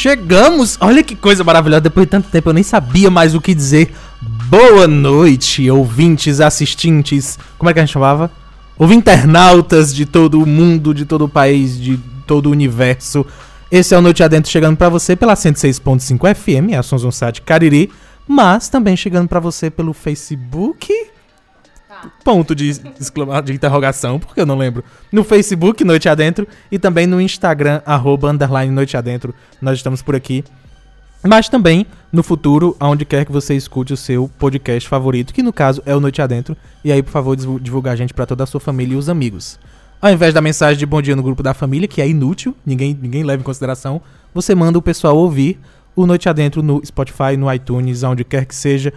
Chegamos! Olha que coisa maravilhosa. Depois de tanto tempo eu nem sabia mais o que dizer. Boa noite, ouvintes, assistentes. Como é que a gente chamava? Ouvinternautas de todo o mundo, de todo o país, de todo o universo. Esse é o Noite Adentro chegando para você pela 106.5 FM, a Sons Site Cariri, mas também chegando para você pelo Facebook. Ponto de, exclama, de interrogação, porque eu não lembro. No Facebook, Noite Adentro, e também no Instagram, arroba, underline Noite Adentro. Nós estamos por aqui. Mas também no futuro, aonde quer que você escute o seu podcast favorito, que no caso é o Noite Adentro. E aí, por favor, divulgar a gente para toda a sua família e os amigos. Ao invés da mensagem de bom dia no grupo da família, que é inútil, ninguém, ninguém leva em consideração, você manda o pessoal ouvir o Noite Adentro no Spotify, no iTunes, aonde quer que seja.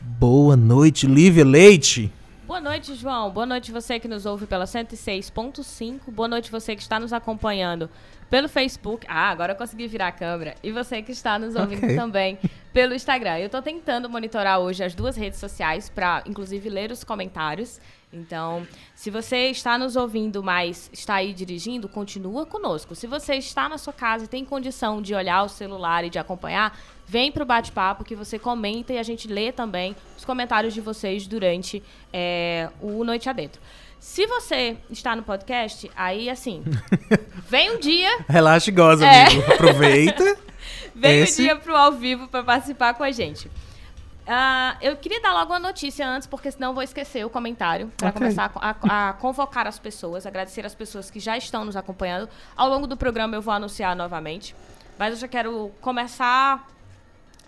Boa noite, Lívia Leite. Boa noite, João. Boa noite você que nos ouve pela 106.5. Boa noite você que está nos acompanhando pelo Facebook. Ah, agora eu consegui virar a câmera. E você que está nos ouvindo okay. também pelo Instagram. Eu estou tentando monitorar hoje as duas redes sociais para, inclusive, ler os comentários. Então, se você está nos ouvindo, mas está aí dirigindo, continua conosco. Se você está na sua casa e tem condição de olhar o celular e de acompanhar, vem para o bate-papo que você comenta e a gente lê também os comentários de vocês durante é, o Noite Adentro. Se você está no podcast, aí assim, vem um dia. Relaxa e goza, é. amigo. Aproveita. vem Esse... um dia pro ao vivo para participar com a gente. Uh, eu queria dar logo uma notícia antes, porque senão vou esquecer o comentário, para okay. começar a, a, a, convocar as pessoas, agradecer as pessoas que já estão nos acompanhando. Ao longo do programa eu vou anunciar novamente, mas eu já quero começar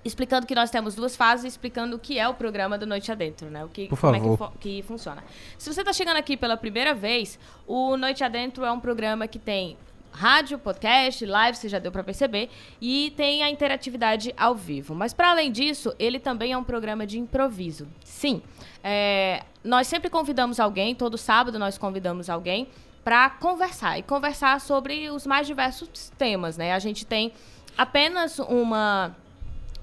explicando que nós temos duas fases, explicando o que é o programa do Noite Adentro, né? O que, Por como favor. é que, que funciona. Se você está chegando aqui pela primeira vez, o Noite Adentro é um programa que tem rádio, podcast, live, você já deu para perceber, e tem a interatividade ao vivo. Mas para além disso, ele também é um programa de improviso. Sim, é, nós sempre convidamos alguém, todo sábado nós convidamos alguém para conversar e conversar sobre os mais diversos temas, né? A gente tem apenas uma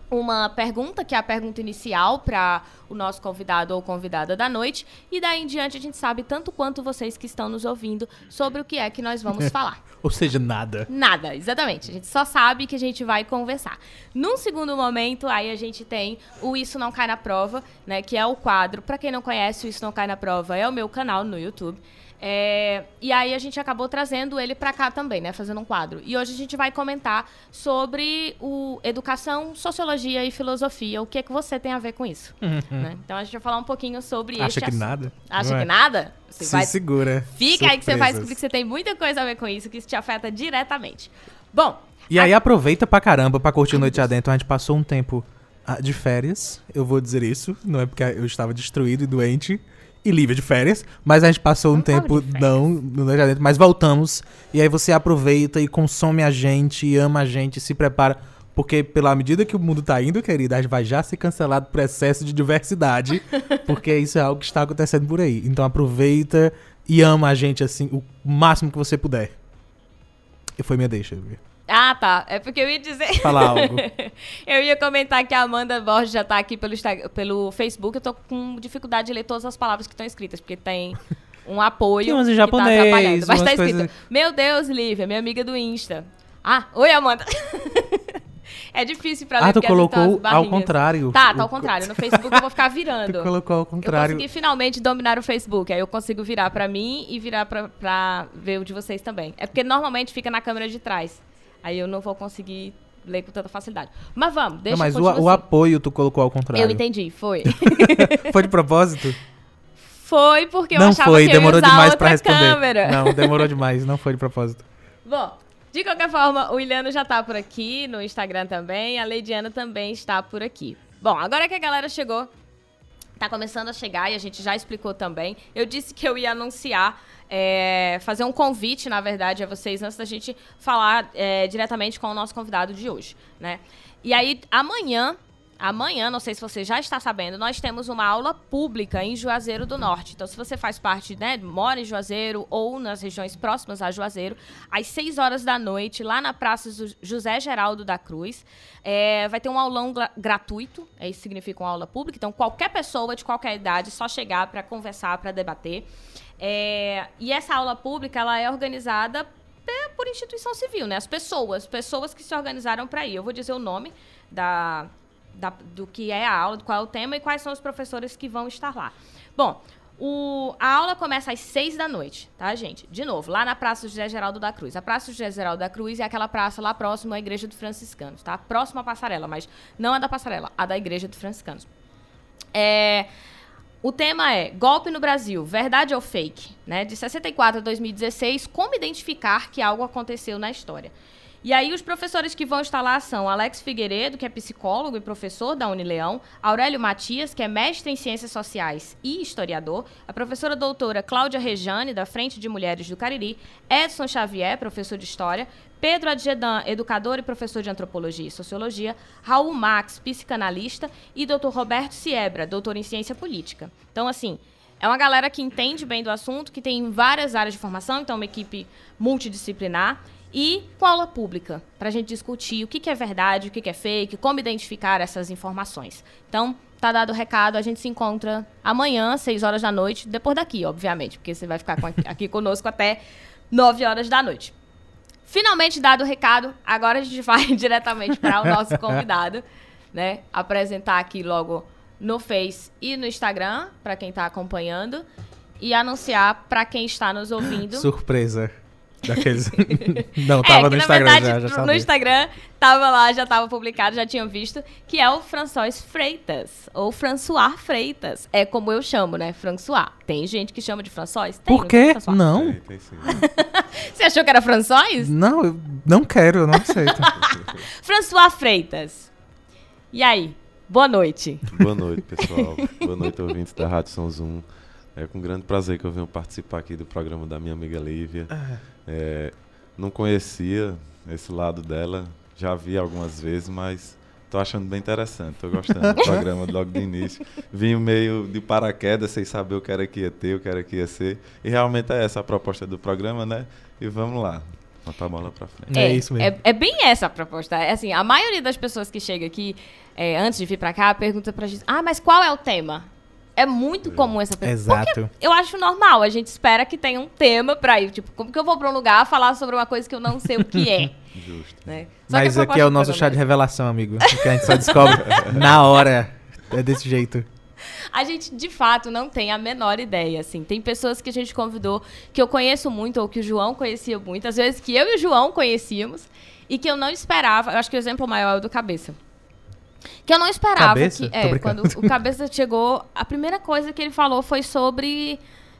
uma pergunta, que é a pergunta inicial para o nosso convidado ou convidada da noite. E daí em diante a gente sabe tanto quanto vocês que estão nos ouvindo sobre o que é que nós vamos falar. ou seja, nada. Nada, exatamente. A gente só sabe que a gente vai conversar. Num segundo momento, aí a gente tem o Isso Não Cai na Prova, né? Que é o quadro. Para quem não conhece, o Isso Não Cai na Prova é o meu canal no YouTube. É, e aí a gente acabou trazendo ele para cá também, né? Fazendo um quadro. E hoje a gente vai comentar sobre o educação, sociologia e filosofia. O que é que você tem a ver com isso? Uhum. Né? Então a gente vai falar um pouquinho sobre Acha que nada? Acha Não que nada? Você Se vai... segura. Fica Surpresas. aí que você vai descobrir que você tem muita coisa a ver com isso, que isso te afeta diretamente. Bom. E a... aí aproveita pra caramba pra curtir Ai, Noite Adentro. A gente passou um tempo ah, de férias, eu vou dizer isso. Não é porque eu estava destruído e doente e livre de férias, mas a gente passou um tempo não no dentro, mas voltamos e aí você aproveita e consome a gente, e ama a gente, se prepara porque pela medida que o mundo tá indo, querida, a gente vai já ser cancelado por excesso de diversidade, porque isso é algo que está acontecendo por aí. Então aproveita e ama a gente assim o máximo que você puder. E foi minha deixa. Viu? Ah, tá. É porque eu ia dizer. Falar algo. eu ia comentar que a Amanda Borges já tá aqui pelo, Instagram, pelo Facebook. Eu tô com dificuldade de ler todas as palavras que estão escritas, porque tem um apoio. Tem umas em japonês, tá atrapalhando. Mas tá escrito: coisas... Meu Deus, Lívia, minha amiga do Insta. Ah, oi, Amanda. é difícil pra ler. Ah, tu colocou ao contrário. Tá, tá ao contrário. No Facebook eu vou ficar virando. tu colocou ao contrário. Eu consegui finalmente dominar o Facebook. Aí eu consigo virar pra mim e virar pra ver o de vocês também. É porque normalmente fica na câmera de trás. Aí eu não vou conseguir ler com tanta facilidade. Mas vamos, deixa não, mas o, assim. o apoio tu colocou ao contrário. Eu entendi, foi. foi de propósito? Foi porque eu não achava foi, que demorou eu ia demais para responder. Câmera. Não, demorou demais, não foi de propósito. Bom, de qualquer forma, o Iliano já tá por aqui, no Instagram também, a Leidiana também está por aqui. Bom, agora que a galera chegou, tá começando a chegar e a gente já explicou também. Eu disse que eu ia anunciar é, fazer um convite, na verdade, a vocês antes da gente falar é, diretamente com o nosso convidado de hoje, né? E aí, amanhã, amanhã, não sei se você já está sabendo, nós temos uma aula pública em Juazeiro do Norte. Então, se você faz parte, né, mora em Juazeiro ou nas regiões próximas a Juazeiro, às 6 horas da noite, lá na Praça José Geraldo da Cruz, é, vai ter um aulão gratuito. Isso significa uma aula pública. Então, qualquer pessoa de qualquer idade, só chegar para conversar, para debater. É, e essa aula pública ela é organizada por instituição civil, né? As pessoas, pessoas que se organizaram para ir. Eu vou dizer o nome da, da, do que é a aula, qual é o tema e quais são os professores que vão estar lá. Bom, o, a aula começa às seis da noite, tá, gente? De novo, lá na Praça José Geraldo da Cruz. A Praça José Geraldo da Cruz é aquela praça lá próximo à Igreja dos Franciscanos, tá? Próxima à passarela, mas não a da passarela, a da Igreja dos Franciscanos. É, o tema é Golpe no Brasil, verdade ou fake? Né? De 64 a 2016, como identificar que algo aconteceu na história? E aí os professores que vão estar lá são Alex Figueiredo, que é psicólogo e professor da Unileão, Aurélio Matias, que é mestre em Ciências Sociais e historiador, a professora doutora Cláudia Rejane, da Frente de Mulheres do Cariri, Edson Xavier, professor de História, Pedro Adjedan, educador e professor de Antropologia e Sociologia, Raul Max, psicanalista e Dr. Roberto Siebra, doutor em Ciência Política. Então, assim, é uma galera que entende bem do assunto, que tem várias áreas de formação, então uma equipe multidisciplinar e com aula pública, para a gente discutir o que, que é verdade, o que, que é fake, como identificar essas informações. Então, tá dado o recado, a gente se encontra amanhã, 6 horas da noite, depois daqui, obviamente, porque você vai ficar aqui conosco até 9 horas da noite. Finalmente dado o recado, agora a gente vai diretamente para o nosso convidado, né? Apresentar aqui logo no Face e no Instagram, para quem está acompanhando, e anunciar para quem está nos ouvindo. Surpresa. Daqueles. Não, tava é, no Instagram verdade, já, já sabia. No Instagram, tava lá, já tava publicado, já tinham visto, que é o François Freitas, ou François Freitas. É como eu chamo, né? François. Tem gente que chama de François? Tem, Por quê? François. Não. Tem, tem sim. Você achou que era François? Não, eu não quero, eu não aceito. François Freitas. E aí? Boa noite. Boa noite, pessoal. Boa noite, ouvintes da Rádio São Zoom. É com grande prazer que eu venho participar aqui do programa da minha amiga Lívia. É, não conhecia esse lado dela, já vi algumas vezes, mas tô achando bem interessante. Tô gostando do programa logo do início. Vim meio de paraquedas, sem saber o que era que ia ter, o que era que ia ser. E realmente é essa a proposta do programa, né? E vamos lá. Botar a bola pra frente. É isso mesmo. É, é bem essa a proposta. É assim, a maioria das pessoas que chega aqui, é, antes de vir pra cá, pergunta pra gente, ah, mas qual é o tema? É muito comum essa pergunta. Exato. Porque eu acho normal, a gente espera que tenha um tema pra ir. Tipo, como que eu vou pra um lugar falar sobre uma coisa que eu não sei o que é? Justo. né? Mas aqui é o nosso chá de revelação, amigo. Que a gente só descobre na hora. É desse jeito. A gente, de fato, não tem a menor ideia, assim. Tem pessoas que a gente convidou que eu conheço muito, ou que o João conhecia muito, às vezes que eu e o João conhecíamos, e que eu não esperava. Eu acho que o exemplo maior é o do Cabeça. Que eu não esperava Cabeça? que. É, quando o Cabeça chegou, a primeira coisa que ele falou foi sobre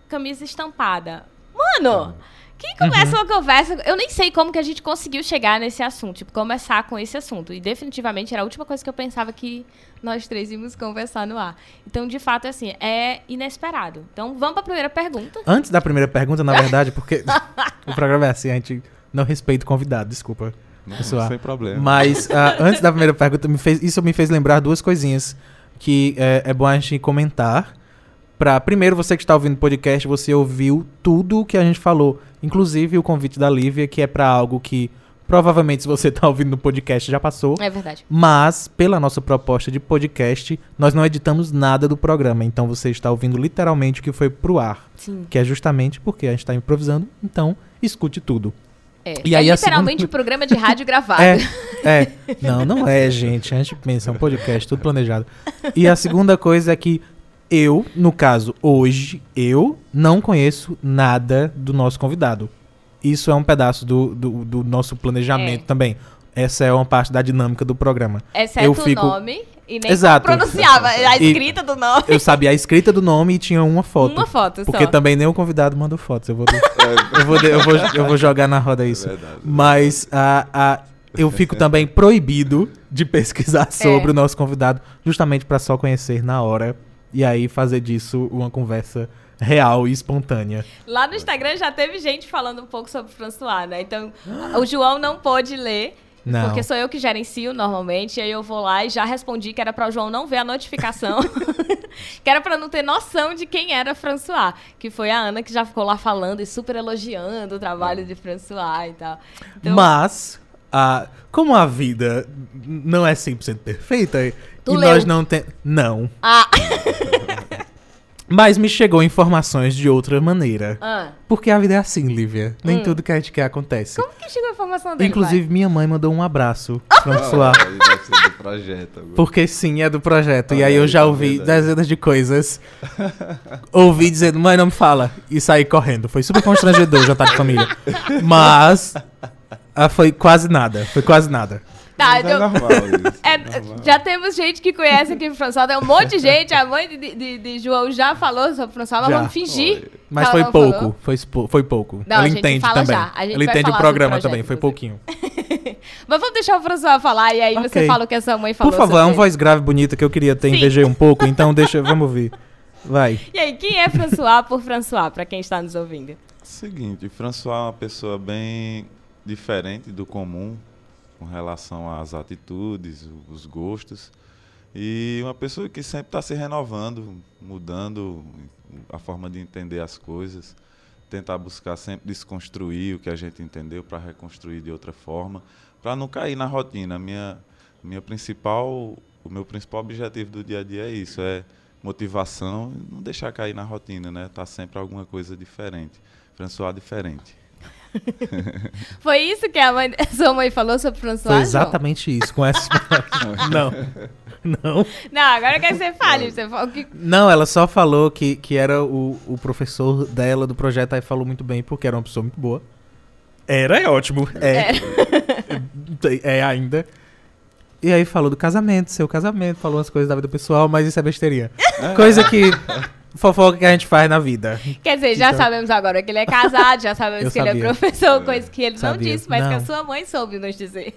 camisa estampada. Mano! Que começa Uhum. uma conversa. Eu nem sei como que a gente conseguiu chegar nesse assunto, tipo, começar com esse assunto. E definitivamente era a última coisa que eu pensava que nós três íamos conversar no ar. Então, de fato, assim, é inesperado. Então, vamos para a primeira pergunta. Antes da primeira pergunta, na verdade, porque o programa é assim, a gente não respeita o convidado, desculpa. Não, Pessoal, sem problema. Mas ah, antes da primeira pergunta, me fez- isso me fez lembrar duas coisinhas que é, é bom a gente comentar. Pra, primeiro, você que está ouvindo o podcast, você ouviu tudo o que a gente falou, inclusive o convite da Lívia, que é pra algo que provavelmente se você tá ouvindo no podcast já passou. É verdade. Mas, pela nossa proposta de podcast, nós não editamos nada do programa. Então você está ouvindo literalmente o que foi pro ar. Sim. Que é justamente porque a gente está improvisando. Então, escute tudo. É, E é aí literalmente segunda- um programa de rádio gravado. É, é. Não, não é, gente. A gente pensa, é um podcast, tudo planejado. E a segunda coisa é que eu, no caso, hoje, eu não conheço nada do nosso convidado. Isso é um pedaço do, do, do nosso planejamento É. também. Essa é uma parte da dinâmica do programa. Exceto Eu fico- o nome e nem Exato. como pronunciava. A E- escrita do nome. Eu sabia a escrita do nome e tinha uma foto. Uma foto Porque só. também nem o convidado mandou fotos. Eu vou, eu vou, eu vou, eu vou jogar na roda isso. É verdade. Mas a, a, eu fico também proibido de pesquisar sobre É. o nosso convidado, justamente para só conhecer na hora e aí fazer disso uma conversa real e espontânea. Lá no Instagram já teve gente falando um pouco sobre o François, né? Então, o João não pôde ler. Não. Porque sou eu que gerencio normalmente, e aí eu vou lá e já respondi que era para o João não ver a notificação, que era para não ter noção de quem era François, que foi a Ana que já ficou lá falando e super elogiando o trabalho de François e tal. Então, Mas, a, como a vida não é 100% perfeita Tu e leu? nós não temos... Não. Ah, Mas me chegou informações de outra maneira. Ah, Porque a vida é assim, Lívia. Nem Hum. tudo que a gente quer acontece. como que chegou a informação dele, Inclusive, minha mãe mandou um abraço, François. Ah, ser do projeto agora. Porque sim, é do projeto. E Olha aí eu já tá ouvi aí? dezenas de coisas. ouvi dizendo, mãe, não me fala. E saí correndo. Foi super constrangedor jantar de família. Mas ah, foi quase nada. Foi quase nada. Tá, Mas é normal isso. É, normal. já temos gente que conhece aqui o François, tem um monte de gente, a mãe de, de- de João já falou sobre o François, mas Já. vamos fingir. Foi. Mas foi pouco. Foi, foi pouco. Não, a Ela gente entende fala também. já. A gente Ela vai entende falar o programa o projeto, também. Foi inclusive. pouquinho. Mas vamos deixar o François falar e aí você Ok. fala o que a sua mãe falou Por favor, é uma voz grave bonita que eu queria ter Sim. invejei um pouco. Então deixa, vamos ouvir. Vai. E aí, quem é François por François, pra quem está nos ouvindo? Seguinte, François é uma pessoa bem diferente do comum com relação às atitudes, os gostos. E uma pessoa que sempre está se renovando, mudando a forma de entender as coisas, tentar buscar sempre desconstruir o que a gente entendeu para reconstruir de outra forma, para não cair na rotina. Minha, minha principal, o meu principal objetivo do dia a dia é isso, é motivação, não deixar cair na rotina, né? Tá sempre alguma coisa diferente. François diferente. Foi isso que a mãe, sua mãe falou sobre François? Foi exatamente isso. Com essa. não. Não. Não, agora eu quero que você fale. Você fala o que... Não, ela só falou que, que era o, o professor dela do projeto, aí falou muito bem, porque era uma pessoa muito boa. Era, é ótimo. É. É, ainda. E aí falou do casamento, seu casamento, falou umas coisas da vida pessoal, mas isso é besteirinha. Coisa que. Fofoca que a gente faz na vida. Quer dizer, já Então- sabemos agora que ele é casado, já sabemos Eu que ele é sabia. professor, coisa que ele não Sabia. disse, mas que a Não. sua mãe soube nos dizer.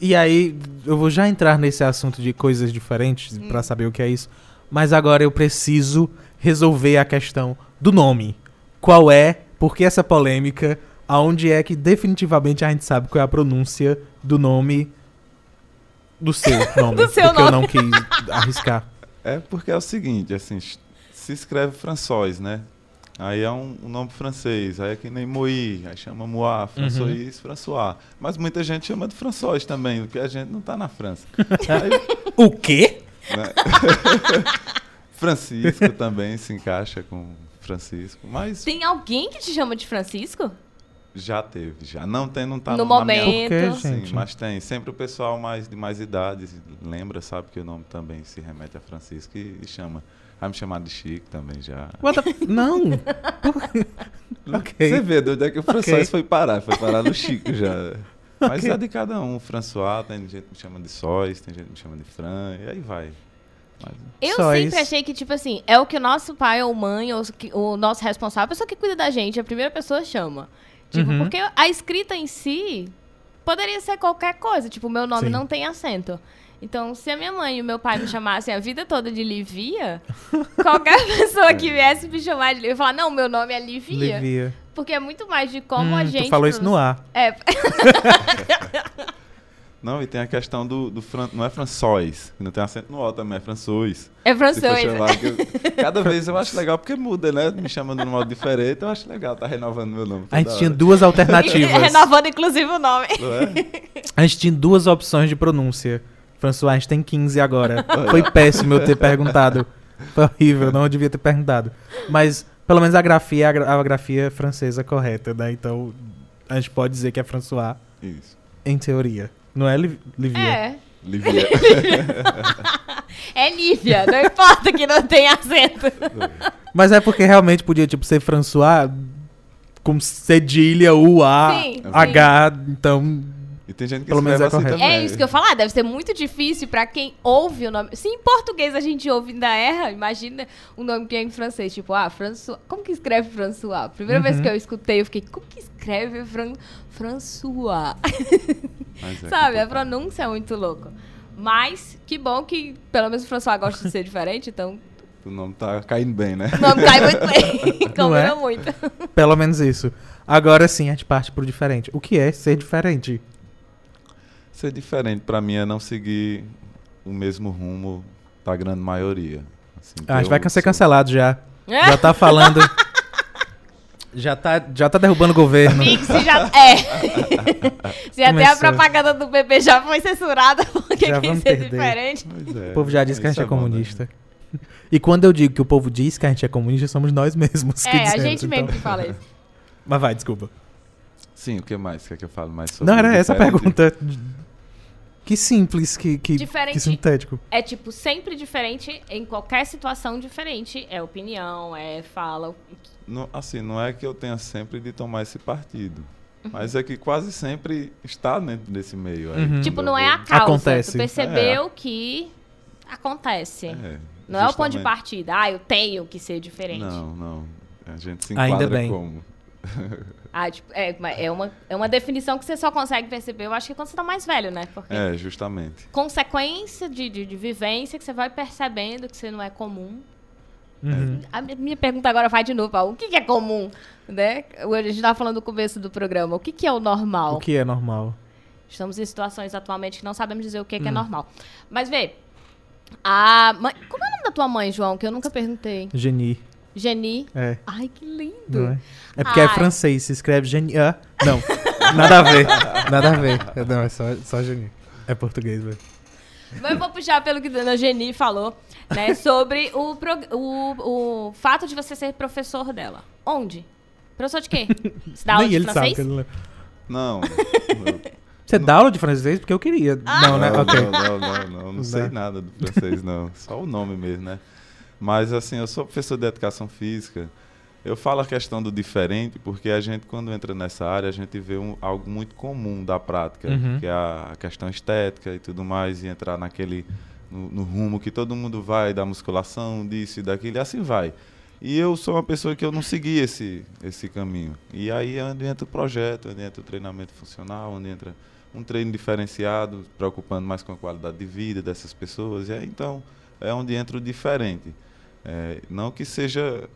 E aí, eu vou já entrar nesse assunto de coisas diferentes pra saber o que é isso. Mas agora eu preciso resolver a questão do nome. Qual é, por que essa polêmica, aonde é que definitivamente a gente sabe qual é a pronúncia do nome do seu nome. Do seu porque eu nome. não quis arriscar. É porque é o seguinte, assim, se escreve François, né? Aí é um, um nome francês, aí é que nem Moí, aí chama Moá, François, François. Mas muita gente chama de François também, porque a gente não tá na França. Aí, O quê? né? Francisco também se encaixa com Francisco, mas Tem alguém que te chama de Francisco? já teve, já. Não tem, não tá No minha- momento. Por quê, Sim, gente? mas tem. Sempre o pessoal mais de mais idade lembra, sabe que o nome também se remete a Francisco e, e chama. Vai me chamar de Chico também já. What the Não. ok. Você vê de onde é que o Ok. François foi parar? Foi parar no Chico já. Mas Ok. é de cada um. François, tem gente que me chama de Sóis, tem gente que me chama de Fran, e aí vai. Mas, Eu Só sempre isso. achei que, tipo assim, é o que o nosso pai ou mãe, ou o nosso responsável, a pessoa que cuida da gente, a primeira pessoa chama. Tipo, Uhum. porque a escrita em si poderia ser qualquer coisa. Tipo, o meu nome Sim. não tem acento. Então, se a minha mãe e o meu pai me chamassem a vida toda de Livia, qualquer pessoa que viesse me chamar de Livia, eu ia falar, não, meu nome é Livia. Livia. Porque é muito mais de como a Hum, gente... tu falou isso no ar. É, não, e tem a questão do, do Fran, não é François, não tem acento no O também, é François. é francês. chamar, eu- cada vez eu acho legal porque muda, né? Me chamando de um modo diferente, eu acho legal, tá renovando meu nome. A gente tinha hora. duas alternativas. Renovando, inclusive, o nome. Não é? A gente tinha duas opções de pronúncia. François, a gente tem 15 agora. Foi péssimo eu ter perguntado. Foi horrível, não devia ter perguntado. Mas, pelo menos a grafia é a, gra- a grafia francesa correta, né? Então, a gente pode dizer que é François, Isso. em teoria. Não é Liv Livia? É. Livia. É Lívia, não importa que não tenha acento. Mas é porque realmente podia, tipo, ser François com cedilha, U, A, Sim, H, então... E tem gente que Pelo menos é assim correto. também. É isso que eu falar, deve ser muito difícil pra quem ouve o nome. Se em português a gente ouve ainda erra, imagina o nome que é em francês. Tipo, ah, François. Como que escreve François? Primeira vez Uhum. que eu escutei, eu fiquei, como que escreve Fran François? Mas é Sabe? A pronúncia é muito louca. Mas, que bom que pelo menos o François gosta de ser diferente, então O nome tá caindo bem, né? o nome cai muito bem. Não é? Combina muito. Pelo menos isso. Agora sim, a gente parte pro diferente. O que é ser diferente? Ser diferente pra mim é não seguir o mesmo rumo da grande maioria. Assim, Ah, a gente vai ser sou- cancelado já. Já tá falando. já, tá, já tá derrubando o governo. Pix já. É. Se até a propaganda do PP já foi censurada porque Já quis vamos ser perder. diferente. Pois é, O povo já disse que a gente é bom, né? comunista. E quando eu digo que o povo diz que a gente é comunista, somos nós mesmos. que É, a dizemos, gente mesmo então- que fala isso. Mas vai, desculpa. Sim, o que mais? Quer que eu fale mais sobre Não, era essa a pergunta. Que simples, que, que, Diferente. que sintético. É tipo, sempre diferente, em qualquer situação diferente. É opinião, é fala. Não, assim, não é que eu tenha sempre de tomar esse partido. Uhum. Mas é que quase sempre está dentro desse meio. Aí, Uhum. Tipo, não é vou- a causa. Acontece. Tu percebeu que acontece. É, não é o ponto de partida. Ah, eu tenho que ser diferente. Não, não. A gente se Ainda enquadra bem. como. Ah, tipo, é, é, uma, é uma definição que você só consegue perceber, eu acho que quando você tá mais velho, né? Porque É, justamente. consequência de, de, de vivência que você vai percebendo que você não é comum. Uhum. A mi- minha pergunta agora vai de novo, Paulo. O que, que é comum? Né? A gente tava falando no começo do programa. O que, que é o normal? O que é normal? Estamos em situações atualmente que não sabemos dizer o que, que é Hum. normal. Mas vê, a mãe... Como é o nome da tua mãe, João? Que eu nunca perguntei. Geni. Geni. É. Ai, que lindo. É? É porque é Ai. francês, se escreve geni. Ah, não. Nada a ver. Nada a ver. Não, é só, só geni. É português, velho. Mas eu vou puxar pelo que a dona Geni falou, né? Sobre o, prog- o, o fato de você ser professor dela. Onde? Professor de quê? Você dá aula Nem de ele francês? sabe. que ele não- Não. Você dá aula de francês? Porque eu queria. Não, né? Não, Ok. não, não, não, não, não sei nada do francês, não. Só o nome mesmo, né? Mas assim, eu sou professor de educação física. Eu falo a questão do diferente porque a gente, quando entra nessa área, a gente vê um- algo muito comum da prática, Uhum. que é a, questão estética e tudo mais, e entrar naquele no, no rumo que todo mundo vai, da musculação, disso e daquilo, e assim vai. E eu sou uma pessoa que eu não segui esse, esse caminho. E aí é onde entra o projeto, onde entra o treinamento funcional, onde entra um treino diferenciado, preocupando mais com a qualidade de vida dessas pessoas. E aí, então, é onde entra o diferente. É, não que seja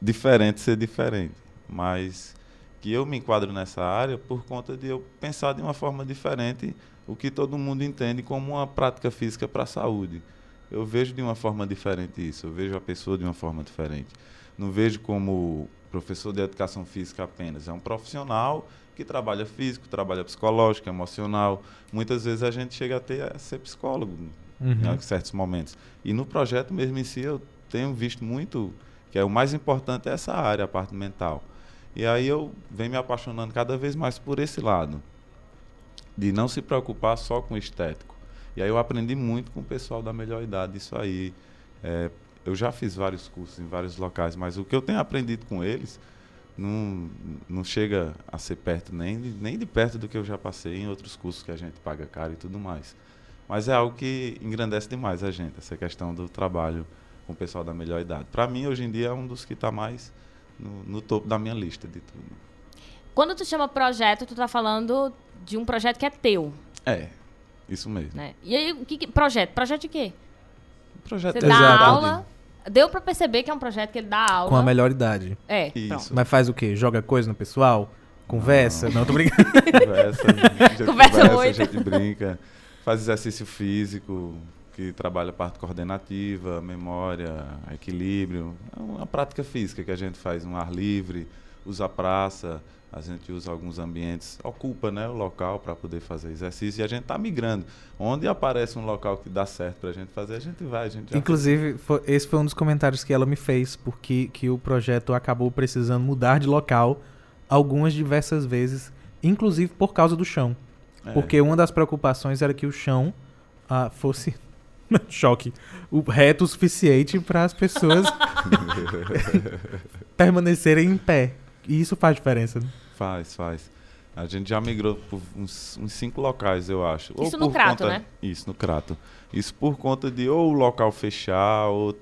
diferente ser diferente, mas que eu me enquadro nessa área por conta de eu pensar de uma forma diferente o que todo mundo entende como uma prática física para a saúde. Eu vejo de uma forma diferente isso, eu vejo a pessoa de uma forma diferente. Não vejo como professor de educação física apenas, é um profissional que trabalha físico, trabalha psicológico, emocional. Muitas vezes a gente chega até a ser psicólogo Uhum. em certos momentos. E no projeto mesmo em si eu tenho visto muito que é o mais importante é essa área, a parte mental. E aí eu venho me apaixonando cada vez mais por esse lado, de não se preocupar só com o estético. E aí eu aprendi muito com o pessoal da melhor idade isso aí. É, eu já fiz vários cursos em vários locais, mas o que eu tenho aprendido com eles não, não chega a ser perto nem nem de perto do que eu já passei em outros cursos que a gente paga caro e tudo mais. Mas é algo que engrandece demais a gente, essa questão do trabalho com o pessoal da melhor idade. Para mim, hoje em dia, é um dos que está mais no, no topo da minha lista de tudo. Quando tu chama projeto, tu tá falando de um projeto que é teu, É, isso mesmo. né? E aí, o que, que- projeto? Projeto de quê? Projeto Você é dá aula. Deu pra perceber que é um projeto que ele dá aula. Com a melhor idade. É, Isso. pronto. Mas faz o quê? Joga coisa no pessoal? Conversa? Não, tô brincando. conversa, Conversa conversa, muito. a gente brinca, faz exercício físico, que trabalha a parte coordenativa, memória, equilíbrio. É uma prática física que a gente faz um ar livre, usa a praça, a gente usa alguns ambientes, ocupa né, o local para poder fazer exercício e a gente está migrando. Onde aparece um local que dá certo para a gente fazer, a gente vai. A gente Inclusive, fo- esse foi um dos comentários que ela me fez, porque que o projeto acabou precisando mudar de local algumas diversas vezes, inclusive por causa do chão. É. Porque uma das preocupações era que o chão ah, fosse choque, o reto o suficiente para as pessoas permanecerem em pé. E isso faz diferença. né? Faz, faz. A gente já migrou por uns, uns cinco locais, eu acho. Isso no por Crato, conta- né? Isso, no Crato. Isso por conta de ou o local fechar, ou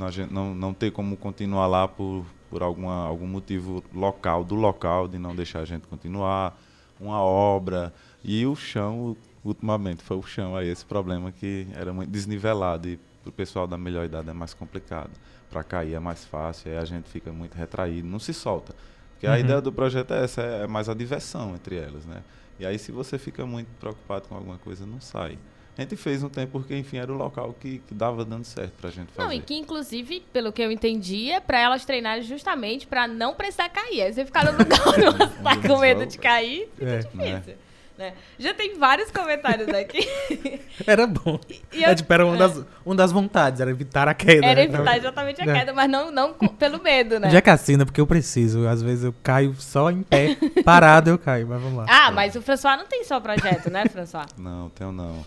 a gente não, não ter como continuar lá por, por alguma, algum motivo local, do local, de não deixar a gente continuar, uma obra. E o chão, ultimamente, foi o chão aí, esse problema que era muito desnivelado. E para o pessoal da melhor idade é mais complicado. Para cair é mais fácil, aí a gente fica muito retraído, não se solta. Porque a Uhum. ideia do projeto é essa, é mais a diversão entre elas, né? E aí se você fica muito preocupado com alguma coisa, não sai. A gente fez um tempo porque, enfim, era o local que, que dava dando certo pra gente fazer. Não, e que inclusive, pelo que eu entendi, é pra elas treinarem justamente pra não precisar cair. Aí você ficar no lugar, tá com medo de cair, fica É, difícil. Né? Já tem vários comentários aqui. Era bom. E eu- É, tipo, era uma das, uma das vontades, era evitar a queda. Era né? evitar exatamente a É. queda, mas não, não pelo medo, né? Já que assina, porque eu preciso. Às vezes eu caio só em pé, parado eu caio, mas vamos lá. Ah, mas o François não tem só projeto, né, François? Não, tenho não.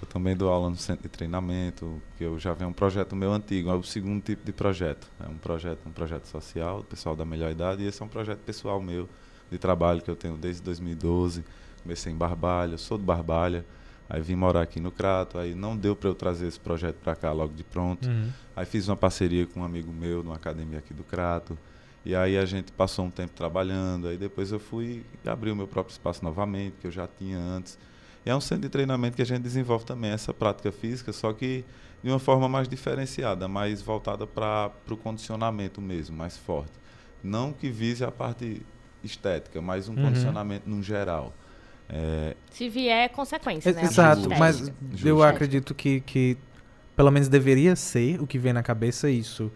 Eu também dou aula no centro de treinamento, que eu já venho um projeto meu antigo, é o segundo tipo de projeto. É um projeto, um projeto social, do pessoal da melhor idade, e esse é um projeto pessoal meu, de trabalho que eu tenho desde 2012. Comecei em Barbalha, sou de Barbalha, aí vim morar aqui no Crato, aí não deu para eu trazer esse projeto para cá logo de pronto. Uhum. Aí fiz uma parceria com um amigo meu numa academia aqui do Crato. E aí a gente passou um tempo trabalhando. Aí depois eu fui abrir o meu próprio espaço novamente, que eu já tinha antes. E é um centro de treinamento que a gente desenvolve também essa prática física, só que de uma forma mais diferenciada, mais voltada para o condicionamento mesmo, mais forte. Não que vise a parte estética, mas um Uhum. condicionamento no geral. É, Se vier, é consequência, né? a Exato, mas estética. eu Justo. acredito que, que pelo menos deveria ser o que vem na cabeça isso.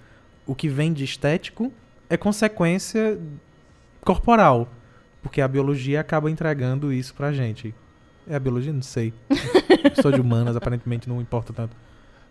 O que vem de estético é consequência corporal, porque a biologia acaba entregando isso pra gente. É a biologia? Não sei. Sou de humanas, aparentemente não importa tanto.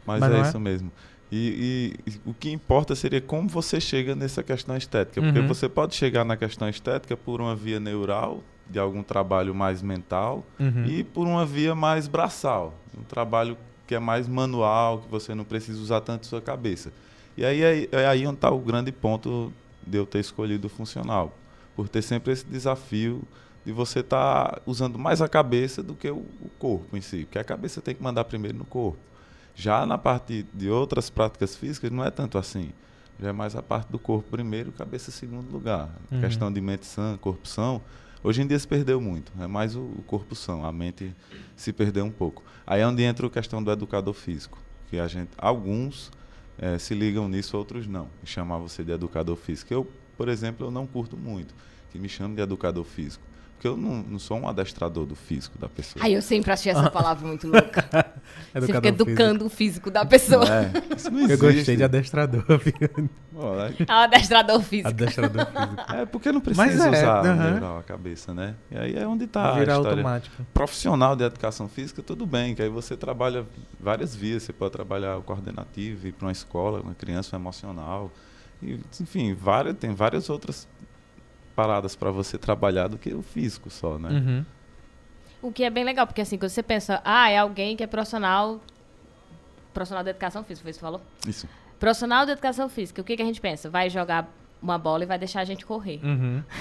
Mas, Mas é, é? isso mesmo. E, e- e o que importa seria como você chega nessa questão estética. Porque Uhum. você pode chegar na questão estética por uma via neural, de algum trabalho mais mental, Uhum. e por uma via mais braçal. Um trabalho que é mais manual, que você não precisa usar tanto sua cabeça. E aí é, é aí onde está o grande ponto de eu ter escolhido o funcional. Por ter sempre esse desafio de você estar usando mais a cabeça do que o, o corpo em si. Porque a cabeça tem que mandar primeiro no corpo. Já na parte de outras práticas físicas, não é tanto assim. Já é mais a parte do corpo primeiro, cabeça segundo lugar. Uhum. Questão de mente sã, corpo são. Hoje em dia se perdeu muito. É mais o, o corpo são. A mente se perdeu um pouco. Aí é onde entra a questão do educador físico. Que a gente, alguns eh, se ligam nisso, outros não. Chamar você de educador físico. Eu, por exemplo, eu não curto muito que me chamem de educador físico. Porque eu não, não sou um adestrador do físico da pessoa. Ai, eu sempre achei essa palavra muito louca. Você fica educando o físico da pessoa. Não é? Isso não físico. Eu existe. gostei de adestrador. um adestrador físico. adestrador físico. É porque não precisa Mas é, usar a cabeça, né? E aí é onde está a virar história. automático. Profissional de educação física, tudo bem, que aí você trabalha várias vias. Você pode trabalhar o coordenativo, ir para uma escola, uma criança, o emocional. E, enfim, várias, tem várias outras paradas para você trabalhar do que o físico só, né? Uhum. O que é bem legal, porque assim, quando você pensa, ah, é alguém que é profissional. Profissional de educação física, foi isso que você falou? Isso. Profissional de educação física, o que, que a gente pensa? Vai jogar uma bola e vai deixar a gente correr. Uhum.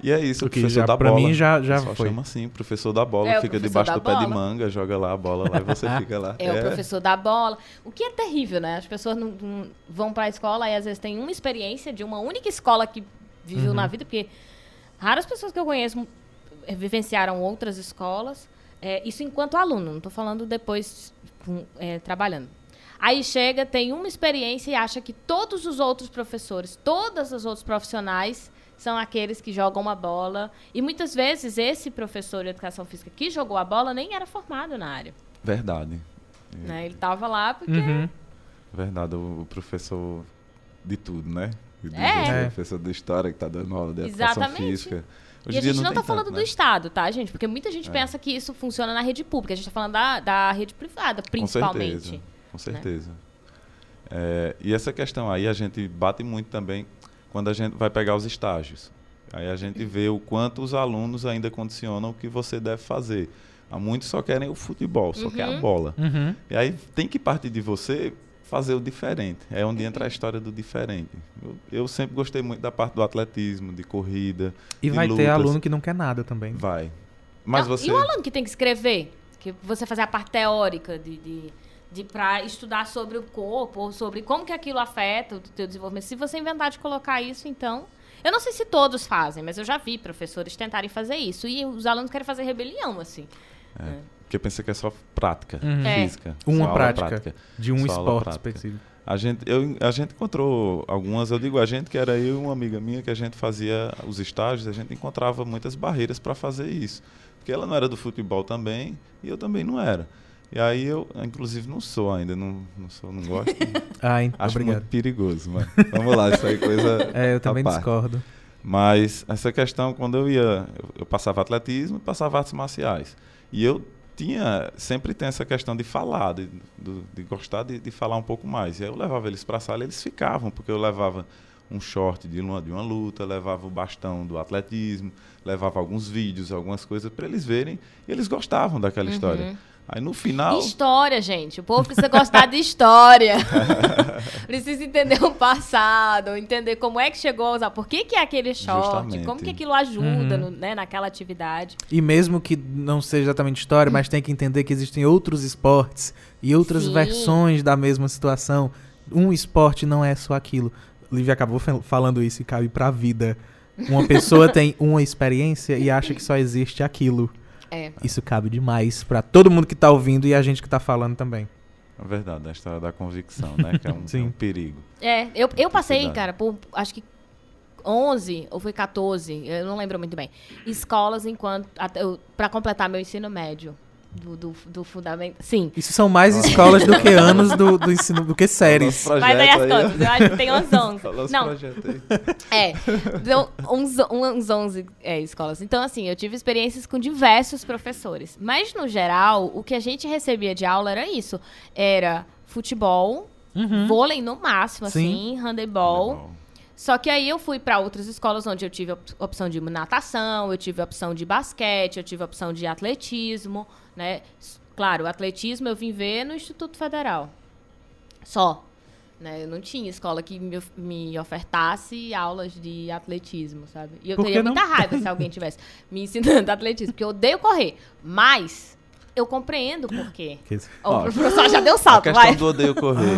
E é isso, o professor já- da pra bola. mim já- já pessoal foi. chama assim, professor da bola, É, fica debaixo da do pé de bola. manga, joga lá a bola lá e você fica lá. É, o professor da bola. O que é terrível, né? As pessoas não, não vão pra escola e às vezes tem uma experiência de uma única escola que viveu Uhum. na vida, porque raras pessoas que eu conheço eh, vivenciaram outras escolas. É, isso enquanto aluno, não tô falando depois com- é, trabalhando. Aí chega, tem uma experiência e acha que todos os outros professores, todas as outros profissionais são aqueles que jogam uma bola. E muitas vezes esse professor de educação física que jogou a bola nem era formado na área. Verdade. Né? Ele tava lá porque Uhum. Verdade, o, o professor de tudo, né? Diz É. o professor de história que tá dando aula de educação Exatamente. física. E Hoje a em dia gente não, tem tá falando tanto, do né? Estado, tá, gente? Porque muita gente É. pensa que isso funciona na rede pública. A gente tá falando da, da rede privada, principalmente. Com certeza. Com certeza. É, e essa questão aí a gente bate muito também quando a gente vai pegar os estágios. Aí a gente vê o quanto os alunos ainda condicionam o que você deve fazer. Há muitos só querem o futebol, só quer a Uhum. bola. Uhum. E aí tem que partir de você fazer o diferente. É onde entra a história do diferente. Eu, eu sempre gostei muito da parte do atletismo, de corrida. E de vai ter lutas. aluno que não quer nada também. Vai. Mas Não, você. E o aluno que tem que escrever? Que você fazer a parte teórica de, de, de para estudar sobre o corpo, ou sobre como que aquilo afeta o teu desenvolvimento. Se você inventar de colocar isso, então... Eu não sei se todos fazem, mas eu já vi professores tentarem fazer isso. E os alunos querem fazer rebelião, assim. É, porque pensa que é só prática Uhum. É. física. Uma só aula prática. De um Só esporte prática. específico. A gente, eu, a gente encontrou algumas, eu digo a gente, que era eu e uma amiga minha, que a gente fazia os estágios, a gente encontrava muitas barreiras para fazer isso. Porque ela não era do futebol também, e eu também não era. E aí eu, inclusive, não sou ainda, não, não sou, não gosto. Ai, Acho obrigado. muito perigoso, mas vamos lá, isso aí é coisa. É, eu também parte. discordo. Mas essa questão, quando eu ia, eu, eu passava atletismo e passava artes marciais. E eu tinha, sempre tem essa questão de falar, de, de, de gostar de, de, falar um pouco mais. E aí eu levava eles para a sala e eles ficavam, porque eu levava um short de uma, de uma luta, levava o bastão do atletismo, levava alguns vídeos, algumas coisas para eles verem. E eles gostavam daquela uhum. história. Aí no final. História, gente. O povo precisa gostar de história. precisa entender o passado, entender como é que chegou a usar. Por que, que é aquele short? Justamente. Como que aquilo ajuda uhum. no, né, naquela atividade. E mesmo que não seja exatamente história, mas tem que entender que existem outros esportes e outras Sim. versões da mesma situação. Um esporte não é só aquilo. Lívia acabou falando isso e cabe pra vida. Uma pessoa tem uma experiência e acha que só existe aquilo. É. Isso cabe demais para todo mundo que tá ouvindo e a gente que tá falando também. É verdade, a história da convicção, né? Que é um, é um perigo. É, eu, eu passei, cara, por acho que 11 ou foi 14, eu não lembro muito bem, escolas enquanto para completar meu ensino médio do, do, do, fundamento. Sim. Isso são mais escolas do que anos do, do ensino, do que séries. Mas aí as contas, eu acho que tem uns 11. Não. É, deu uns, uns 11 é, escolas. Então, assim, eu tive experiências com diversos professores. Mas, no geral, o que a gente recebia de aula era isso. Era futebol, uhum. vôlei no máximo, Sim. assim, handebol. handebol. Só que aí eu fui para outras escolas onde eu tive a opção de natação, eu tive a opção de basquete, eu tive a opção de atletismo. Né? Claro, o atletismo eu vim ver no Instituto Federal. Só. Né? Eu não tinha escola que me, me ofertasse aulas de atletismo, sabe? E eu teria muita raiva se alguém tivesse me ensinando atletismo, porque eu odeio correr. Mas eu compreendo por quê. Ó, o professor já deu salto, a questão vai. do odeio correr.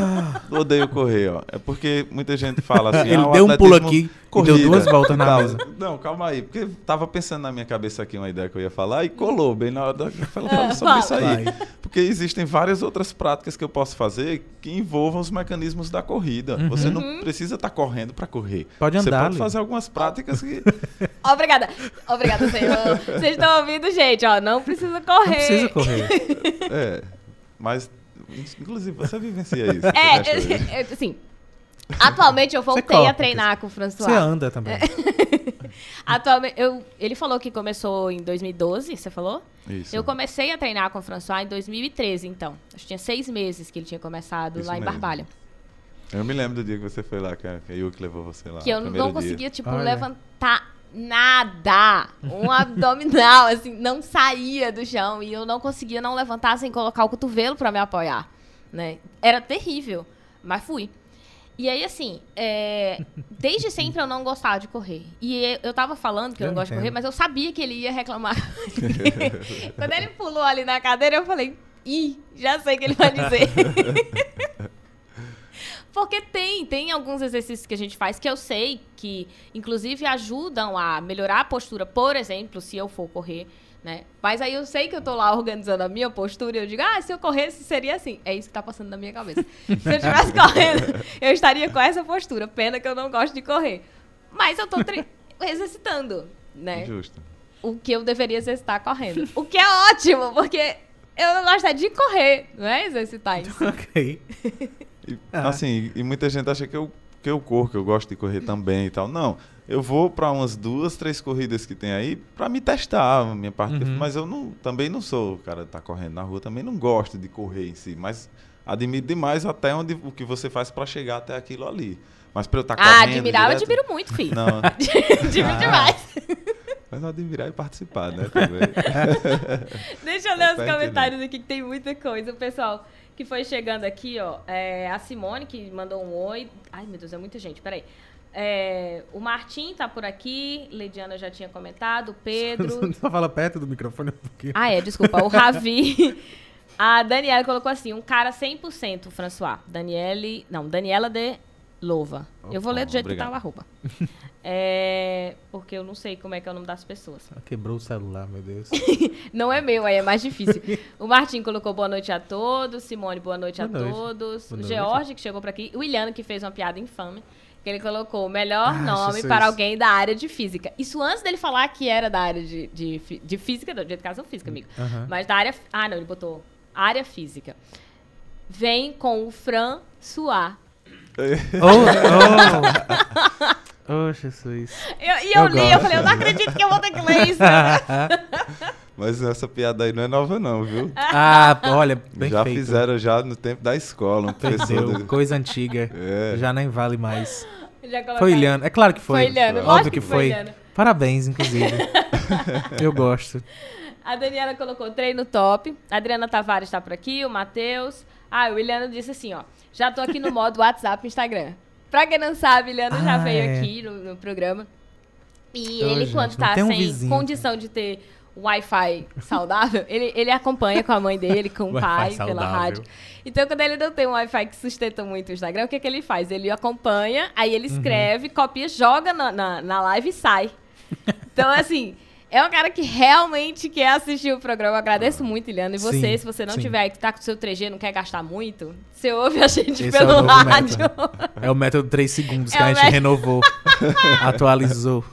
do odeio correr, ó. É porque muita gente fala assim... Ele ah, deu um pulo aqui corrida, e deu duas voltas na mesa. Não, calma aí. Porque tava pensando na minha cabeça aqui uma ideia que eu ia falar e colou bem na hora da... Falar sobre isso aí. Vai. Porque existem várias outras práticas que eu posso fazer que envolvam os mecanismos da corrida. Uhum. Você não uhum. precisa estar tá correndo para correr. Pode andar. Você pode ali. fazer algumas práticas que... Obrigada. Obrigada, senhor. Vocês estão ouvindo, gente, ó. Não precisa correr. Não precisa correr. É, mas... Inclusive, você vivencia isso. É, é, assim, Atualmente eu voltei a treinar com o François. Você anda também. Atualmente, eu, ele falou que começou em 2012, você falou? Isso. Eu comecei a treinar com o François em 2013, então. Acho que tinha seis meses que ele tinha começado Isso lá mesmo. em Barbalha. Eu me lembro do dia que você foi lá, que a Yuki levou você lá. Que eu não conseguia, tipo, Olha. levantar nada. Um abdominal, assim, não saía do chão. E eu não conseguia não levantar sem colocar o cotovelo para me apoiar. Né? Era terrível. Mas fui. E aí, assim, é, desde sempre eu não gostava de correr. E eu tava falando que eu, eu não gosto de correr, mas eu sabia que ele ia reclamar. Quando ele pulou ali na cadeira, eu falei, ih, já sei o que ele vai dizer. Porque tem, tem alguns exercícios que a gente faz que eu sei que, inclusive, ajudam a melhorar a postura. Por exemplo, se eu for correr, né? Mas aí eu sei que eu tô lá organizando a minha postura e eu digo, ah, se eu corresse seria assim. É isso que tá passando na minha cabeça. se eu estivesse correndo, eu estaria com essa postura. Pena que eu não gosto de correr. Mas eu tô exercitando, né? Justo. O que eu deveria exercitar correndo. O que é ótimo, porque eu não gosto de correr, não é exercitar isso. ok. E, assim, e muita gente acha que eu, que eu corro, que eu gosto de correr também e tal. Não eu vou para umas duas, três corridas que tem aí para me testar a minha parte. Uhum. Mas eu não, também não sou o cara que tá correndo na rua, também não gosto de correr em si, mas admiro demais até onde o que você faz para chegar até aquilo ali. Mas para eu estar tá ah, correndo. Ah, admirar direto, eu admiro muito, filho. Não. admiro ah, demais. Mas admirar e participar, né? Deixa eu ler os comentários aqui que tem muita coisa, pessoal que foi chegando aqui, ó. É, a Simone, que mandou um oi. Ai, meu Deus, é muita gente, peraí. É, o Martim tá por aqui, Leidiana já tinha comentado, o Pedro. Só fala perto do microfone um pouquinho. Ah, é, desculpa. O Ravi. A Daniela colocou assim: um cara 100%, François. Daniele. Não, Daniela de Louva. Oh, eu vou ler do jeito obrigado. que tá o arroba. é, porque eu não sei como é que é o nome das pessoas. Ah, quebrou o celular, meu Deus. não é meu, aí é mais difícil. o Martim colocou boa noite a todos. Simone, boa noite boa a noite. todos. Boa o George, que chegou por aqui. O Williano, que fez uma piada infame que ele colocou o melhor ah, nome para alguém da área de física. Isso antes dele falar que era da área de, de, de física, de educação física, amigo. Uhum. Mas da área. Ah, não, ele botou área física. Vem com o François. Oh, oh. Oh, Jesus. Eu- e eu, Eu li, eu gosto. falei, eu não acredito que eu vou ter que ler isso. Mas essa piada aí não é nova não, viu? ah, olha, bem já feito. fizeram já no tempo da escola. Um Perdeu, de- coisa antiga. É. Já nem vale mais. Foi Iliano. É claro que foi. Foi Iliano, Óbvio que que foi foi. Parabéns, inclusive. Eu gosto. A Daniela colocou treino top. A Adriana Tavares está por aqui, o Matheus. Ah, o Iliano disse assim, ó. Já tô aqui no modo WhatsApp e Instagram. Pra quem não sabe, o Iliano já Ah, veio é. aqui no, no programa. E ele, gente, quando tá um sem vizinho. condição de ter Wi-Fi saudável, ele, ele acompanha com a mãe dele, com o pai, pela rádio. Então, quando ele não tem um Wi-Fi que sustenta muito o Instagram, o que, que ele faz? Ele acompanha, aí Uhum. ele escreve, copia, joga na, na, na live e sai. Então, assim, é um cara que realmente quer assistir o programa. Eu agradeço muito, Iliano. E você, Sim, se você não sim. tiver aí, que tá com o seu 3G, não quer gastar muito, você ouve a gente Esse é pelo novo rádio. É o método 3 segundos que É a o gente método- renovou, atualizou.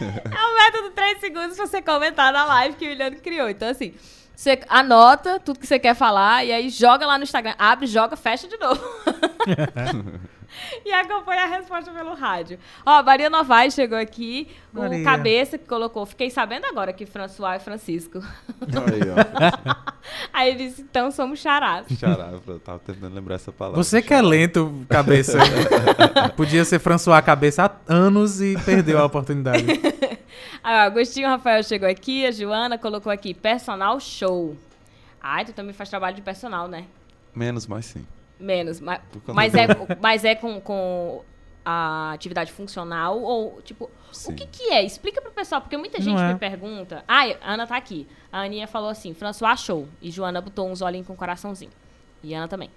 É o método 3 segundos pra você comentar na live que o Iliano criou. Então, assim, você anota tudo que você quer falar e aí joga lá no Instagram. Abre, joga, fecha de novo. e acompanha a resposta pelo rádio. Ó, a Maria Novaes chegou aqui. O Maria. cabeça que colocou. Fiquei sabendo agora que François é Francisco. Aí, ó. Aí ele disse, então somos charás. Xará, eu tava tentando lembrar essa palavra. Você que é lento, cabeça. Podia ser François Cabeça há anos e perdeu a oportunidade. Aí, ó, Agostinho Rafael chegou aqui, a Joana colocou aqui, personal show. Ai, tu também faz trabalho de personal, né? Menos, mas sim. Menos, mas, mas é, mas é com, com a atividade funcional ou, tipo, Sim. o que que é? Explica pro pessoal, porque muita gente é. me pergunta. Ah, a Ana tá aqui. A Aninha falou assim, François achou. E Joana botou uns olhinhos com coraçãozinho. E Ana também.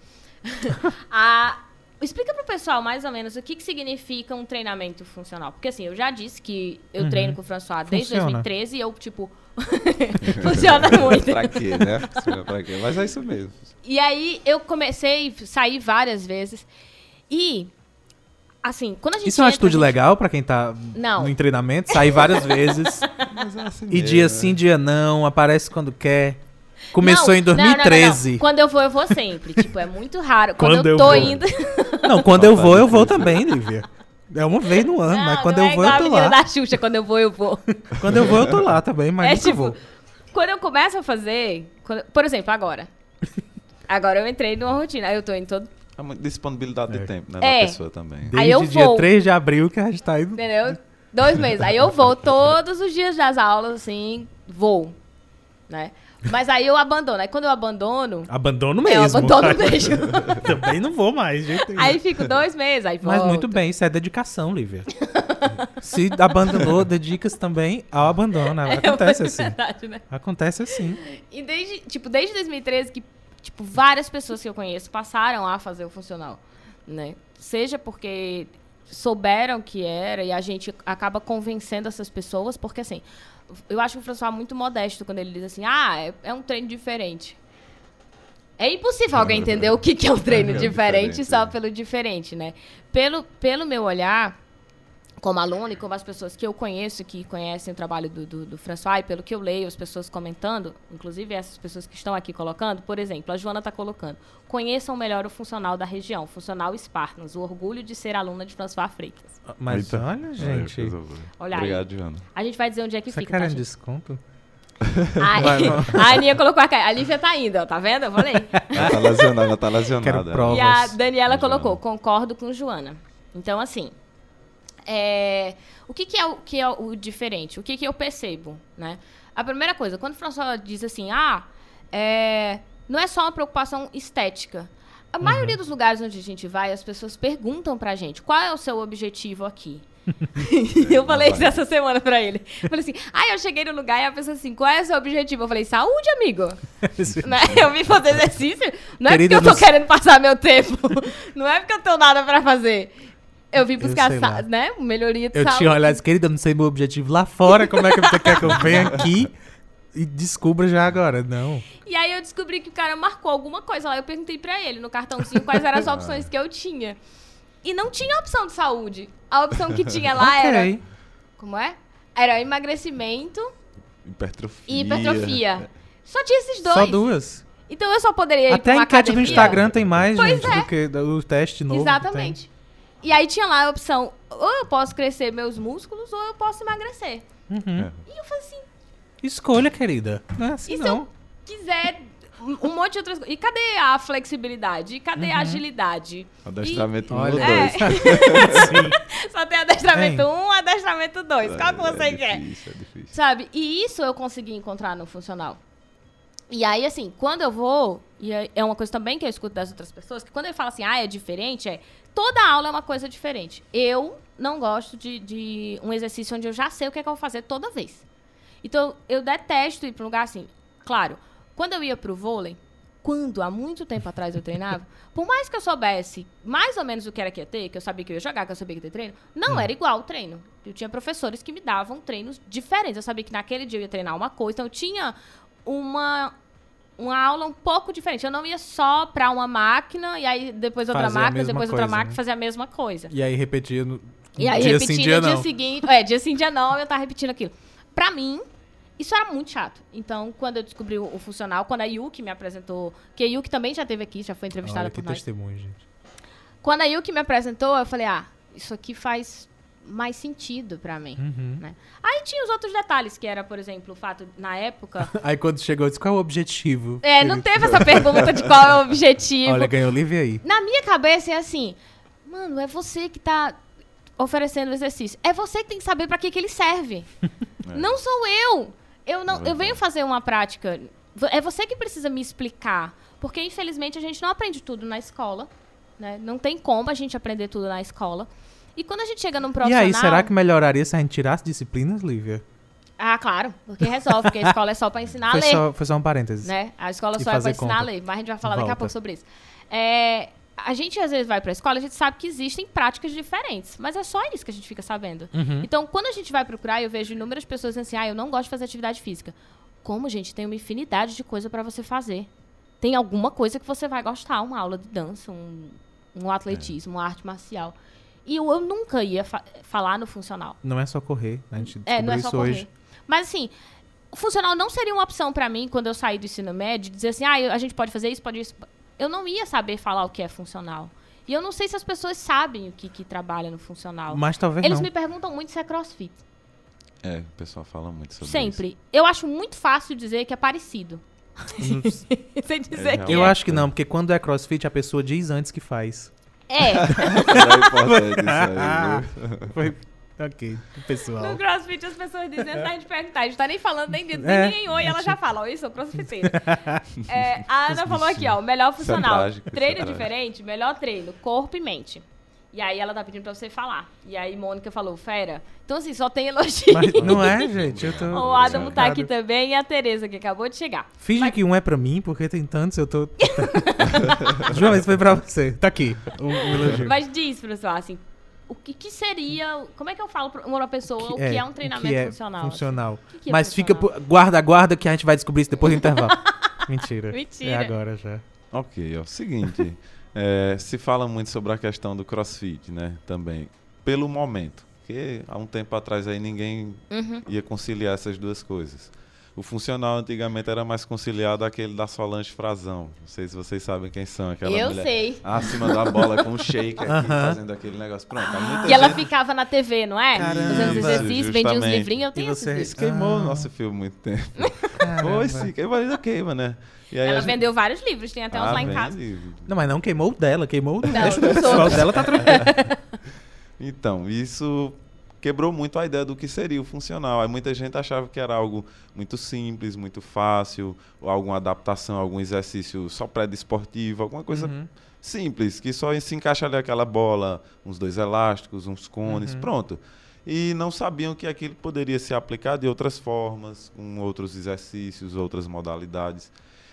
a, explica pro pessoal, mais ou menos, o que que significa um treinamento funcional. Porque, assim, eu já disse que eu Uhum. treino com o François desde Funciona. 2013 e eu, tipo... funciona muito. pra quê, né? Funciona pra quê? Mas é isso mesmo. E aí eu comecei a sair várias vezes. E, assim, quando a gente. Isso é uma entra, atitude gente- legal pra quem tá Não. no treinamento, sair várias vezes. Mas é assim E mesmo, dia né? sim, dia não, aparece quando quer. Começou Não, em não, não, não, não. 2013. Quando eu vou, eu vou sempre. tipo, é muito raro. Quando, Quando eu eu tô vou. indo. Não, quando eu vou, eu vou também, Lívia. É uma vez no ano, mas Não, quando não eu é vou, igual eu tô lá. da Xuxa, quando eu vou, eu vou. Quando eu vou, eu tô lá também, mas é nunca tipo, vou. quando eu começo a fazer. quando- por exemplo, agora. Agora eu entrei numa rotina. Aí eu tô indo todo. É muita disponibilidade É. de tempo, né? É. Da pessoa também. Aí Desde eu dia vou. 3 de abril que a gente tá indo. Entendeu? Dois meses. Aí eu vou todos os dias das aulas, assim, vou. Né? Mas aí eu abandono. Aí quando eu abandono, Abandono eu mesmo. abandono mesmo. também não vou mais, nenhum. Aí fico dois meses, aí volto. Mas muito bem, isso é dedicação, Lívia. Se abandonou, dedica-se também ao abandono. Acontece É assim. verdade, né? Acontece assim. E desde, tipo, desde 2013 que, tipo, várias pessoas que eu conheço passaram a fazer o funcional, né? Seja porque souberam que era e a gente acaba convencendo essas pessoas, porque assim, eu acho o François muito modesto quando ele diz assim, ah, é, é um treino diferente. É impossível alguém entender o que, que é um treino É diferente diferente, só é. pelo diferente, né? Pelo, pelo meu olhar, como aluno e como as pessoas que eu conheço, que conhecem o trabalho do, do, do François, e pelo que eu leio, as pessoas comentando, inclusive essas pessoas que estão aqui colocando, por exemplo, a Joana está colocando, conheçam melhor o funcional da região, funcional Spartans, o orgulho de ser aluna de François Freitas. Mas Eita. olha, gente. resolveu. Olha. Obrigado, Joana. A gente vai dizer onde é que Você fica, tá, querem gente? desconto? Vai, vamos. a Aninha colocou a cara. A Lívia tá indo, ó, tá vendo? Eu falei. Ela tá lesionada, ela tá lesionada. E a. Daniela colocou, concordo com Joana. Então, assim, é, o que, que é o que é o diferente? O que, que eu percebo, né? A primeira coisa, quando o François diz assim, ah, é, não é só uma preocupação estética. A Uhum. maioria dos lugares onde a gente vai, as pessoas perguntam pra gente, qual é o seu objetivo aqui? eu falei isso essa semana pra ele. Eu falei assim, ah, eu cheguei no lugar e a pessoa assim, qual é o seu objetivo? Eu falei, saúde, amigo. né? Eu vim fazer exercício. Não é porque eu tô nos- querendo passar meu tempo. Não é porque eu tenho nada pra fazer. Eu vim buscar, sa- lá. né? Melhoria de Eu saúde. tinha olhado querida, eu não sei meu objetivo lá fora. Como é que você quer que eu venha aqui e descubra já agora? Não. E aí eu descobri que o cara marcou alguma coisa lá. Eu perguntei pra ele no cartãozinho quais eram as opções que eu tinha. E não tinha opção de saúde. A opção que tinha lá era. ok. Como é? Era emagrecimento Hipertrofia. e hipertrofia. Só tinha esses dois. Só duas. Então eu só poderia ir Até pra a uma enquete do academia. Instagram tem mais, Pois gente, é. do que o teste novo. que Exatamente. E aí tinha lá a opção ou eu posso crescer meus músculos ou eu posso emagrecer. Uhum. É. E eu falei assim, Escolha, querida. Não é assim E se não. quiser um um monte de outras coisas. E cadê a flexibilidade? E cadê a agilidade? Adestramento Olha. 1 ou É. 2. Sim. Só tem adestramento Tem. 1, adestramento 2. Qual que você é quer? Difícil, é difícil. Sabe? E isso eu consegui encontrar no funcional. E aí, assim, quando eu vou, e é é uma coisa também que eu escuto das outras pessoas, que quando ele fala assim, ah, é diferente, é. Toda aula é uma coisa diferente. Eu não gosto de, de um exercício onde eu já sei o que, é que eu vou fazer toda vez. Então, eu detesto ir para um lugar assim. Claro, quando eu ia pro vôlei, quando há muito tempo atrás eu treinava, por mais que eu soubesse mais ou menos o que era que ia ter, que eu sabia que eu ia jogar, que eu sabia que ia ter treino, não era igual o treino. Eu tinha professores que me davam treinos diferentes. Eu sabia que naquele dia eu ia treinar uma coisa, então eu tinha uma uma aula um pouco diferente. Eu não ia só pra uma máquina e aí depois outra Fazer máquina, depois outra coisa, máquina né? fazer a mesma coisa. E aí repetia no E aí, dia repetindo sim, dia no dia seguinte. É, dia sim, dia não, eu tava repetindo aquilo. Pra mim, isso era muito chato. Então, quando eu descobri o, o funcional, quando a Yuki me apresentou, que a Yuki também já esteve aqui, já foi entrevistada Olha que por nós. testemunho, gente. Quando a Yuki me apresentou, eu falei, ah, isso aqui faz mais sentido pra mim. Uhum. Né? Aí tinha os outros detalhes, que era, por exemplo, o fato, na época. Aí quando chegou, eu disse, qual é o objetivo? é, não teve essa pergunta de qual é o objetivo. Olha, ganhou livre aí. Na minha cabeça é assim, mano, é você que tá oferecendo o exercício. É você que tem que saber pra que, que ele serve. Não sou eu. Eu, não, eu venho fazer uma prática. É você que precisa me explicar. Porque, infelizmente, a gente não aprende tudo na escola. Né? Não tem como a gente aprender tudo na escola. E quando a gente chega num E profissional... aí, será que melhoraria se a gente tirasse disciplinas, Lívia? Ah, claro. Porque resolve. Porque a escola é só pra ensinar Foi a ler. só, foi só um parênteses. né? A escola E só é pra fazer ensinar a ler, mas a gente vai falar daqui a Volta. pouco sobre isso. É, a gente às vezes vai pra escola, a gente sabe que existem práticas diferentes, mas é só isso que a gente fica sabendo. Uhum. Então, quando a gente vai procurar, eu vejo inúmeras pessoas dizendo assim: "Ah, eu não gosto de fazer atividade física". Como, gente, tem uma infinidade de coisa pra você fazer. Tem alguma coisa que você vai gostar, uma aula de dança, um, um atletismo, uma arte marcial. E eu, eu nunca ia fa- falar no funcional. Não é só correr. A gente É, não é só isso correr. hoje. Mas assim, o funcional não seria uma opção pra mim quando eu saí do ensino médio, dizer assim, ah, a gente pode fazer isso, pode isso. Eu não ia saber falar o que é funcional. E eu não sei se as pessoas sabem o que, que trabalha no funcional. Mas talvez Eles não. me perguntam muito se é crossfit. É, o pessoal fala muito sobre Sempre. Eu acho muito fácil dizer que é parecido. Não- Sem dizer que Eu é. acho que não, porque quando é crossfit, a pessoa diz antes que faz. É. É importante isso aí, viu? Foi. Ok, pessoal. No crossfit as pessoas dizem antes da gente perguntar. A gente tá nem falando nem nem, É. nem oi, ela já fala, oi, sou crossfiteira. É, a Ana falou aqui, ó, melhor é funcional. trágico, é treino diferente, melhor treino, corpo e mente. E aí ela tá pedindo pra você falar. E aí Mônica falou, fera. Então assim, só tem elogio. Mas não é, gente. Eu tô. O Adamo tá chocado. aqui também e a Tereza, que acabou de chegar. Finge que um é pra mim, porque tem tantos, eu tô. João, esse foi pra você. Tá aqui. Um, um elogio. Mas diz, pessoal, assim, o que, que seria. Como é que eu falo pra uma pessoa o que é um o treinamento que é funcional? assim? funcional. O que que é Mas fica. funcional? por- Guarda, guarda que a gente vai descobrir isso depois do intervalo. Mentira. Mentira. É agora já. Ok, ó. Seguinte, é, se fala muito sobre a questão do crossfit, né? Também. Pelo momento. Porque há um tempo atrás aí ninguém Uhum. ia conciliar essas duas coisas. O funcional antigamente era mais conciliado aquele da Solange Frazão. Não sei se vocês sabem quem são. Aquela Eu mulher sei. acima da bola com um shake aqui, fazendo aquele negócio. Pronto, muita E ela ficava na TV, não é? Caramba. Fazendo os exercícios, vendia uns livrinhos. Eu tenho você- Isso queimou Ah. o nosso filme muito tempo. Oi, sim, queimou, ainda queima, né? E aí Ela a gente- vendeu vários livros, tem até uns Ah, lá em casa. Não, mas não queimou o dela, queimou o Não, resto. dos O pessoal dela tá tranquilo. Então, isso quebrou muito a ideia do que seria o funcional. Aí muita gente achava que era algo muito simples, muito fácil, ou alguma adaptação, algum exercício só pré-desportivo, alguma coisa Uhum. simples, que só se encaixa ali aquela bola, uns dois elásticos, uns cones, Uhum. pronto. E não sabiam que aquilo poderia ser aplicado de outras formas, com outros exercícios, outras modalidades.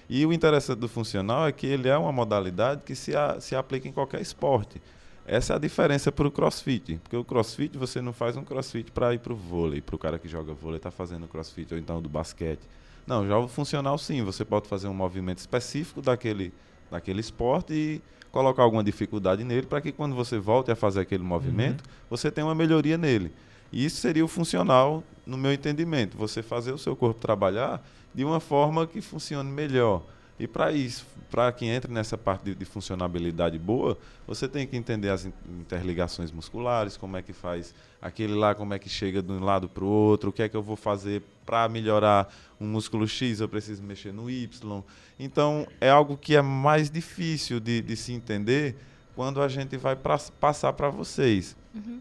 E o interessante do funcional é que ele é uma modalidade que se, a- se aplica em qualquer esporte. Essa é a diferença para o crossfit. Porque o crossfit, você não faz um crossfit para ir para o vôlei. Para o cara que joga vôlei, está fazendo crossfit, ou então do basquete. Não, já o funcional sim. Você pode fazer um movimento específico daquele, daquele esporte e colocar alguma dificuldade nele para que quando você volte a fazer aquele movimento, você tenha uma melhoria nele. E isso seria o funcional, no meu entendimento. Você fazer o seu corpo trabalhar de uma forma que funcione melhor. E para isso, para que entre nessa parte de, de, funcionabilidade boa, você tem que entender as interligações musculares, como é que faz aquele lá, como é que chega de um lado para o outro, o que é que eu vou fazer para melhorar um músculo X, eu preciso mexer no Y. Então, é algo que é mais difícil de, de se entender quando a gente vai pra, passar para vocês. Uhum.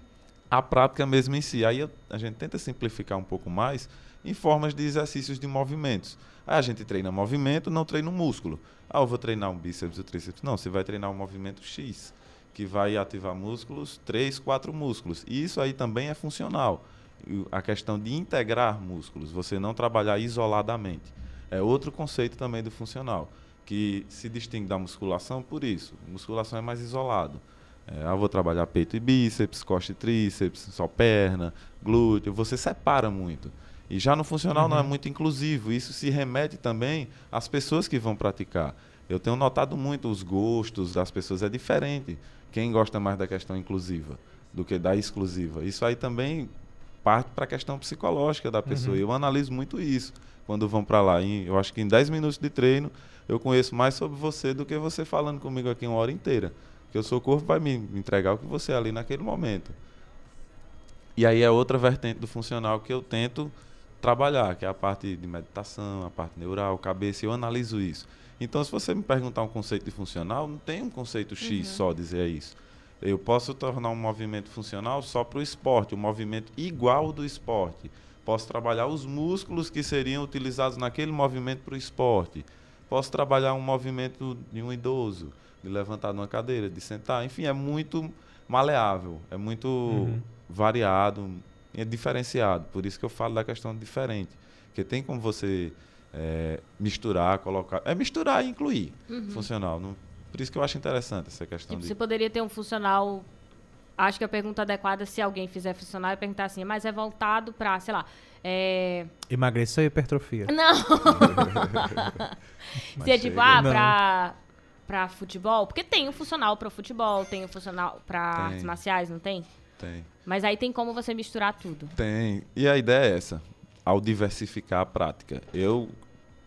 A prática mesmo em si. Aí a gente tenta simplificar um pouco mais em formas de exercícios de movimentos. Aí a gente treina movimento, não treina músculo. Ah, eu vou treinar um bíceps e um tríceps. Não, você vai treinar um movimento X, que vai ativar músculos, três, quatro músculos. E isso aí também é funcional. A questão de integrar músculos, você não trabalhar isoladamente. É outro conceito também do funcional, que se distingue da musculação por isso. Musculação é mais isolado. É, ah, vou trabalhar peito e bíceps, costa e tríceps, só perna, glúteo. Você separa muito. E já no funcional uhum. não é uhum. muito inclusivo. Isso se remete também às pessoas que vão praticar. Eu tenho notado muito os gostos das pessoas é diferente. Quem gosta mais da questão inclusiva do que da exclusiva. Isso aí também parte para a questão psicológica da pessoa. Uhum. Eu analiso muito isso quando vão para lá. E eu acho que em 10 minutos de treino eu conheço mais sobre você do que você falando comigo aqui uma hora inteira. Porque o seu corpo vai me entregar o que você é ali naquele momento. E aí é outra vertente do funcional que eu tento trabalhar, que é a parte de meditação, a parte neural, cabeça, eu analiso isso. Então, se você me perguntar um conceito de funcional, não tem um conceito X uhum. só dizer isso. Eu posso tornar um movimento funcional só para o esporte, um movimento igual do esporte. Posso trabalhar os músculos que seriam utilizados naquele movimento para o esporte. Posso trabalhar um movimento de um idoso, de levantar numa cadeira, de sentar. Enfim, é muito maleável, é muito uhum. variado, é diferenciado. Por isso que eu falo da questão diferente. Porque tem como você é, misturar, colocar. É misturar e incluir uhum. funcional. Não, por isso que eu acho interessante essa questão. Tipo, de... Você poderia ter um funcional. Acho que a pergunta adequada, se alguém fizer funcional, é perguntar assim, mas é voltado para, sei lá. É... Emagrecer ou hipertrofia? Não! se é tipo, ah, para para futebol, porque tem o um funcional para futebol, tem o um funcional para artes marciais, não tem? Tem. Mas aí tem como você misturar tudo. Tem. E a ideia é essa, ao diversificar a prática. Eu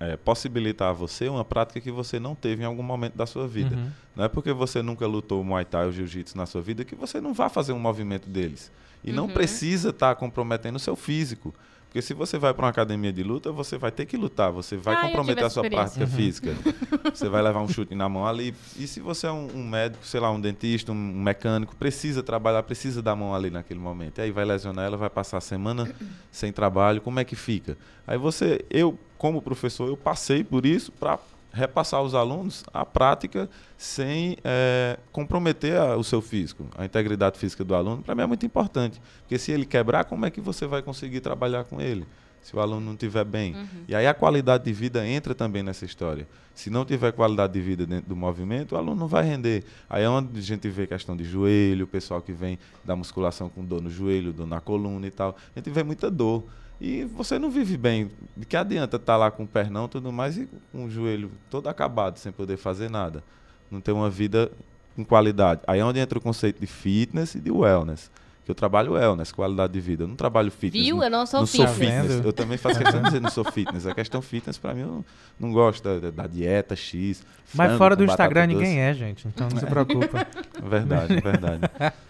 é, possibilitar a você uma prática que você não teve em algum momento da sua vida. Uhum. Não é porque você nunca lutou Muay Thai ou Jiu-Jitsu na sua vida que você não vai fazer um movimento deles. E uhum. não precisa estar tá comprometendo o seu físico. Porque se você vai para uma academia de luta, você vai ter que lutar, você vai ah, comprometer a sua prática uhum. física. você vai levar um chute na mão ali. E se você é um, um, médico, sei lá, um dentista, um mecânico, precisa trabalhar, precisa dar a mão ali naquele momento. E aí vai lesionar ela, vai passar a semana sem trabalho, como é que fica? Aí você, eu, como professor, eu passei por isso para repassar aos alunos a prática sem é, comprometer a, o seu físico. A integridade física do aluno, para mim, é muito importante. Porque se ele quebrar, como é que você vai conseguir trabalhar com ele? Se o aluno não estiver bem. Uhum. E aí a qualidade de vida entra também nessa história. Se não tiver qualidade de vida dentro do movimento, o aluno não vai render. Aí é onde a gente vê questão de joelho, o pessoal que vem da musculação com dor no joelho, dor na coluna e tal. A gente vê muita dor. E você não vive bem. De que adianta estar tá lá com o pernão e tudo mais e com o joelho todo acabado, sem poder fazer nada. Não ter uma vida com qualidade. Aí é onde entra o conceito de fitness e de wellness. Que eu trabalho wellness, qualidade de vida. Eu não trabalho fitness. Viu? Eu não sou não fitness. Sou fitness. Eu também faço questão de dizer não sou fitness. A questão fitness, para mim, eu não, não gosto da, da dieta X. Mas fora do Instagram ninguém é, gente. Então não se preocupa. verdade, verdade.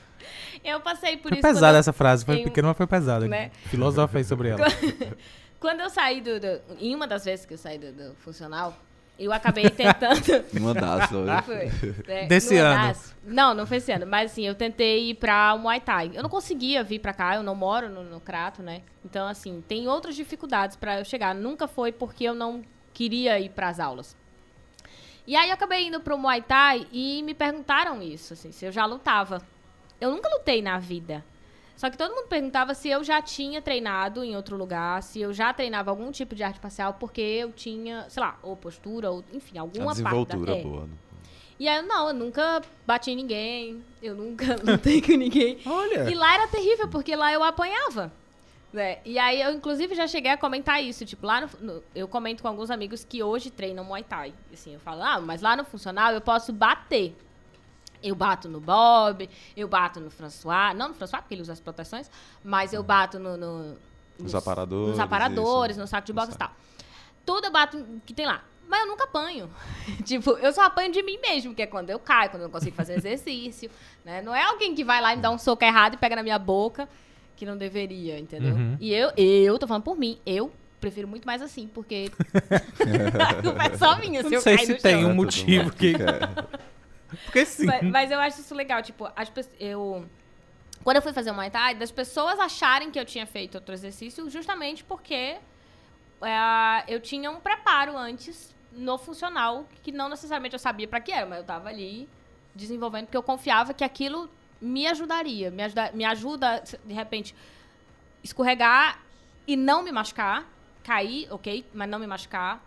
Eu passei por foi isso. Foi pesada essa frase, foi pequena, mas foi pesada. Né? Filosofa aí sobre ela. quando eu saí do, do, Em uma das vezes que eu saí do, do funcional, eu acabei tentando. Uma das, foi. É, Desse ano. Das. Não, não foi esse ano. Mas assim, eu tentei ir pra Muay Thai. Eu não conseguia vir pra cá, eu não moro no, no Crato, né? Então, assim, tem outras dificuldades para eu chegar. Nunca foi porque eu não queria ir para as aulas. E aí eu acabei indo pro Muay Thai e me perguntaram isso, assim, se eu já lutava. Eu nunca lutei na vida. Só que todo mundo perguntava se eu já tinha treinado em outro lugar, se eu já treinava algum tipo de arte marcial, porque eu tinha, sei lá, ou postura, ou enfim, alguma A parte da é. boa. Né? E aí, eu, não, eu nunca bati em ninguém, eu nunca lutei com ninguém. Olha. E lá era terrível, porque lá eu apanhava. Né? E aí, eu inclusive já cheguei a comentar isso. Tipo, lá no, no, eu comento com alguns amigos que hoje treinam Muay Thai. Assim, eu falo, ah, mas lá no funcional eu posso bater. Eu bato no Bob, eu bato no François, não no François, porque ele usa as proteções, mas eu bato no, no nos, aparadores, nos aparadores, isso. no saco de boxe e tal. Tudo eu bato que tem lá. Mas eu nunca apanho. tipo, eu só apanho de mim mesmo, que é quando eu caio, quando eu não consigo fazer exercício, né? Não é alguém que vai lá e me dá um soco errado e pega na minha boca, que não deveria, entendeu? Uhum. E eu, eu tô falando por mim, eu prefiro muito mais assim, porque a culpa é só minha se Não eu sei cair se no tem chão. um motivo que. Porque sim. Mas, mas eu acho isso legal, tipo, as eu quando eu fui fazer o Muay Thai, das pessoas acharem que eu tinha feito outro exercício justamente porque é, eu tinha um preparo antes no funcional que não necessariamente eu sabia pra que era, mas eu tava ali desenvolvendo porque eu confiava que aquilo me ajudaria, me ajuda, me ajuda de repente escorregar e não me machucar, cair, ok, mas não me machucar.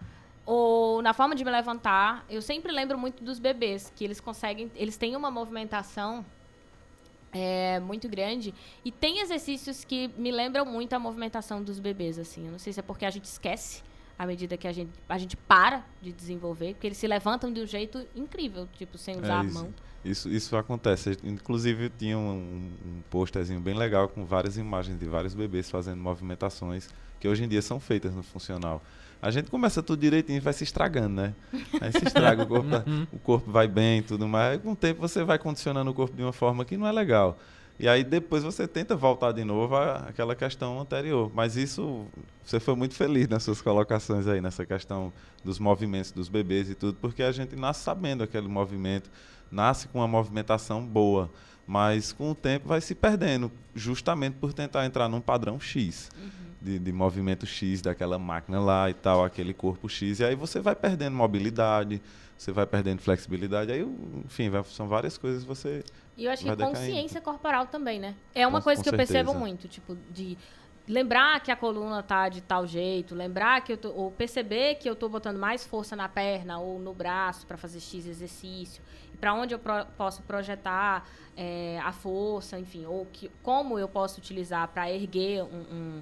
Ou na forma de me levantar, eu sempre lembro muito dos bebês, que eles conseguem, eles têm uma movimentação é, muito grande. E tem exercícios que me lembram muito a movimentação dos bebês, assim. Eu não sei se é porque a gente esquece à medida que a gente, a gente para de desenvolver, porque eles se levantam de um jeito incrível, tipo, sem usar a É isso. mão. Isso, isso acontece. Inclusive, tinha um, um posterzinho bem legal com várias imagens de vários bebês fazendo movimentações que hoje em dia são feitas no funcional. A gente começa tudo direitinho e vai se estragando, né? Aí se estraga, o corpo, tá- o corpo vai bem e tudo mais. Com o tempo você vai condicionando o corpo de uma forma que não é legal. E aí depois você tenta voltar de novo àquela questão anterior. Mas isso, você foi muito feliz nas suas colocações aí, nessa questão dos movimentos dos bebês e tudo, porque a gente nasce sabendo aquele movimento, nasce com uma movimentação boa. Mas com o tempo vai se perdendo, justamente por tentar entrar num padrão X. De, de movimento X daquela máquina lá e tal, aquele corpo X. E aí você vai perdendo mobilidade, você vai perdendo flexibilidade. Aí, enfim, vai- são várias coisas que você E eu acho que decaindo. consciência corporal também, né? É uma Com- coisa com que eu percebo certeza. muito, tipo, de lembrar que a coluna tá de tal jeito, lembrar que eu tô, ou perceber que eu tô botando mais força na perna ou no braço para fazer X exercício, para onde eu pro- posso projetar é, a força, enfim, ou que, como eu posso utilizar para erguer um,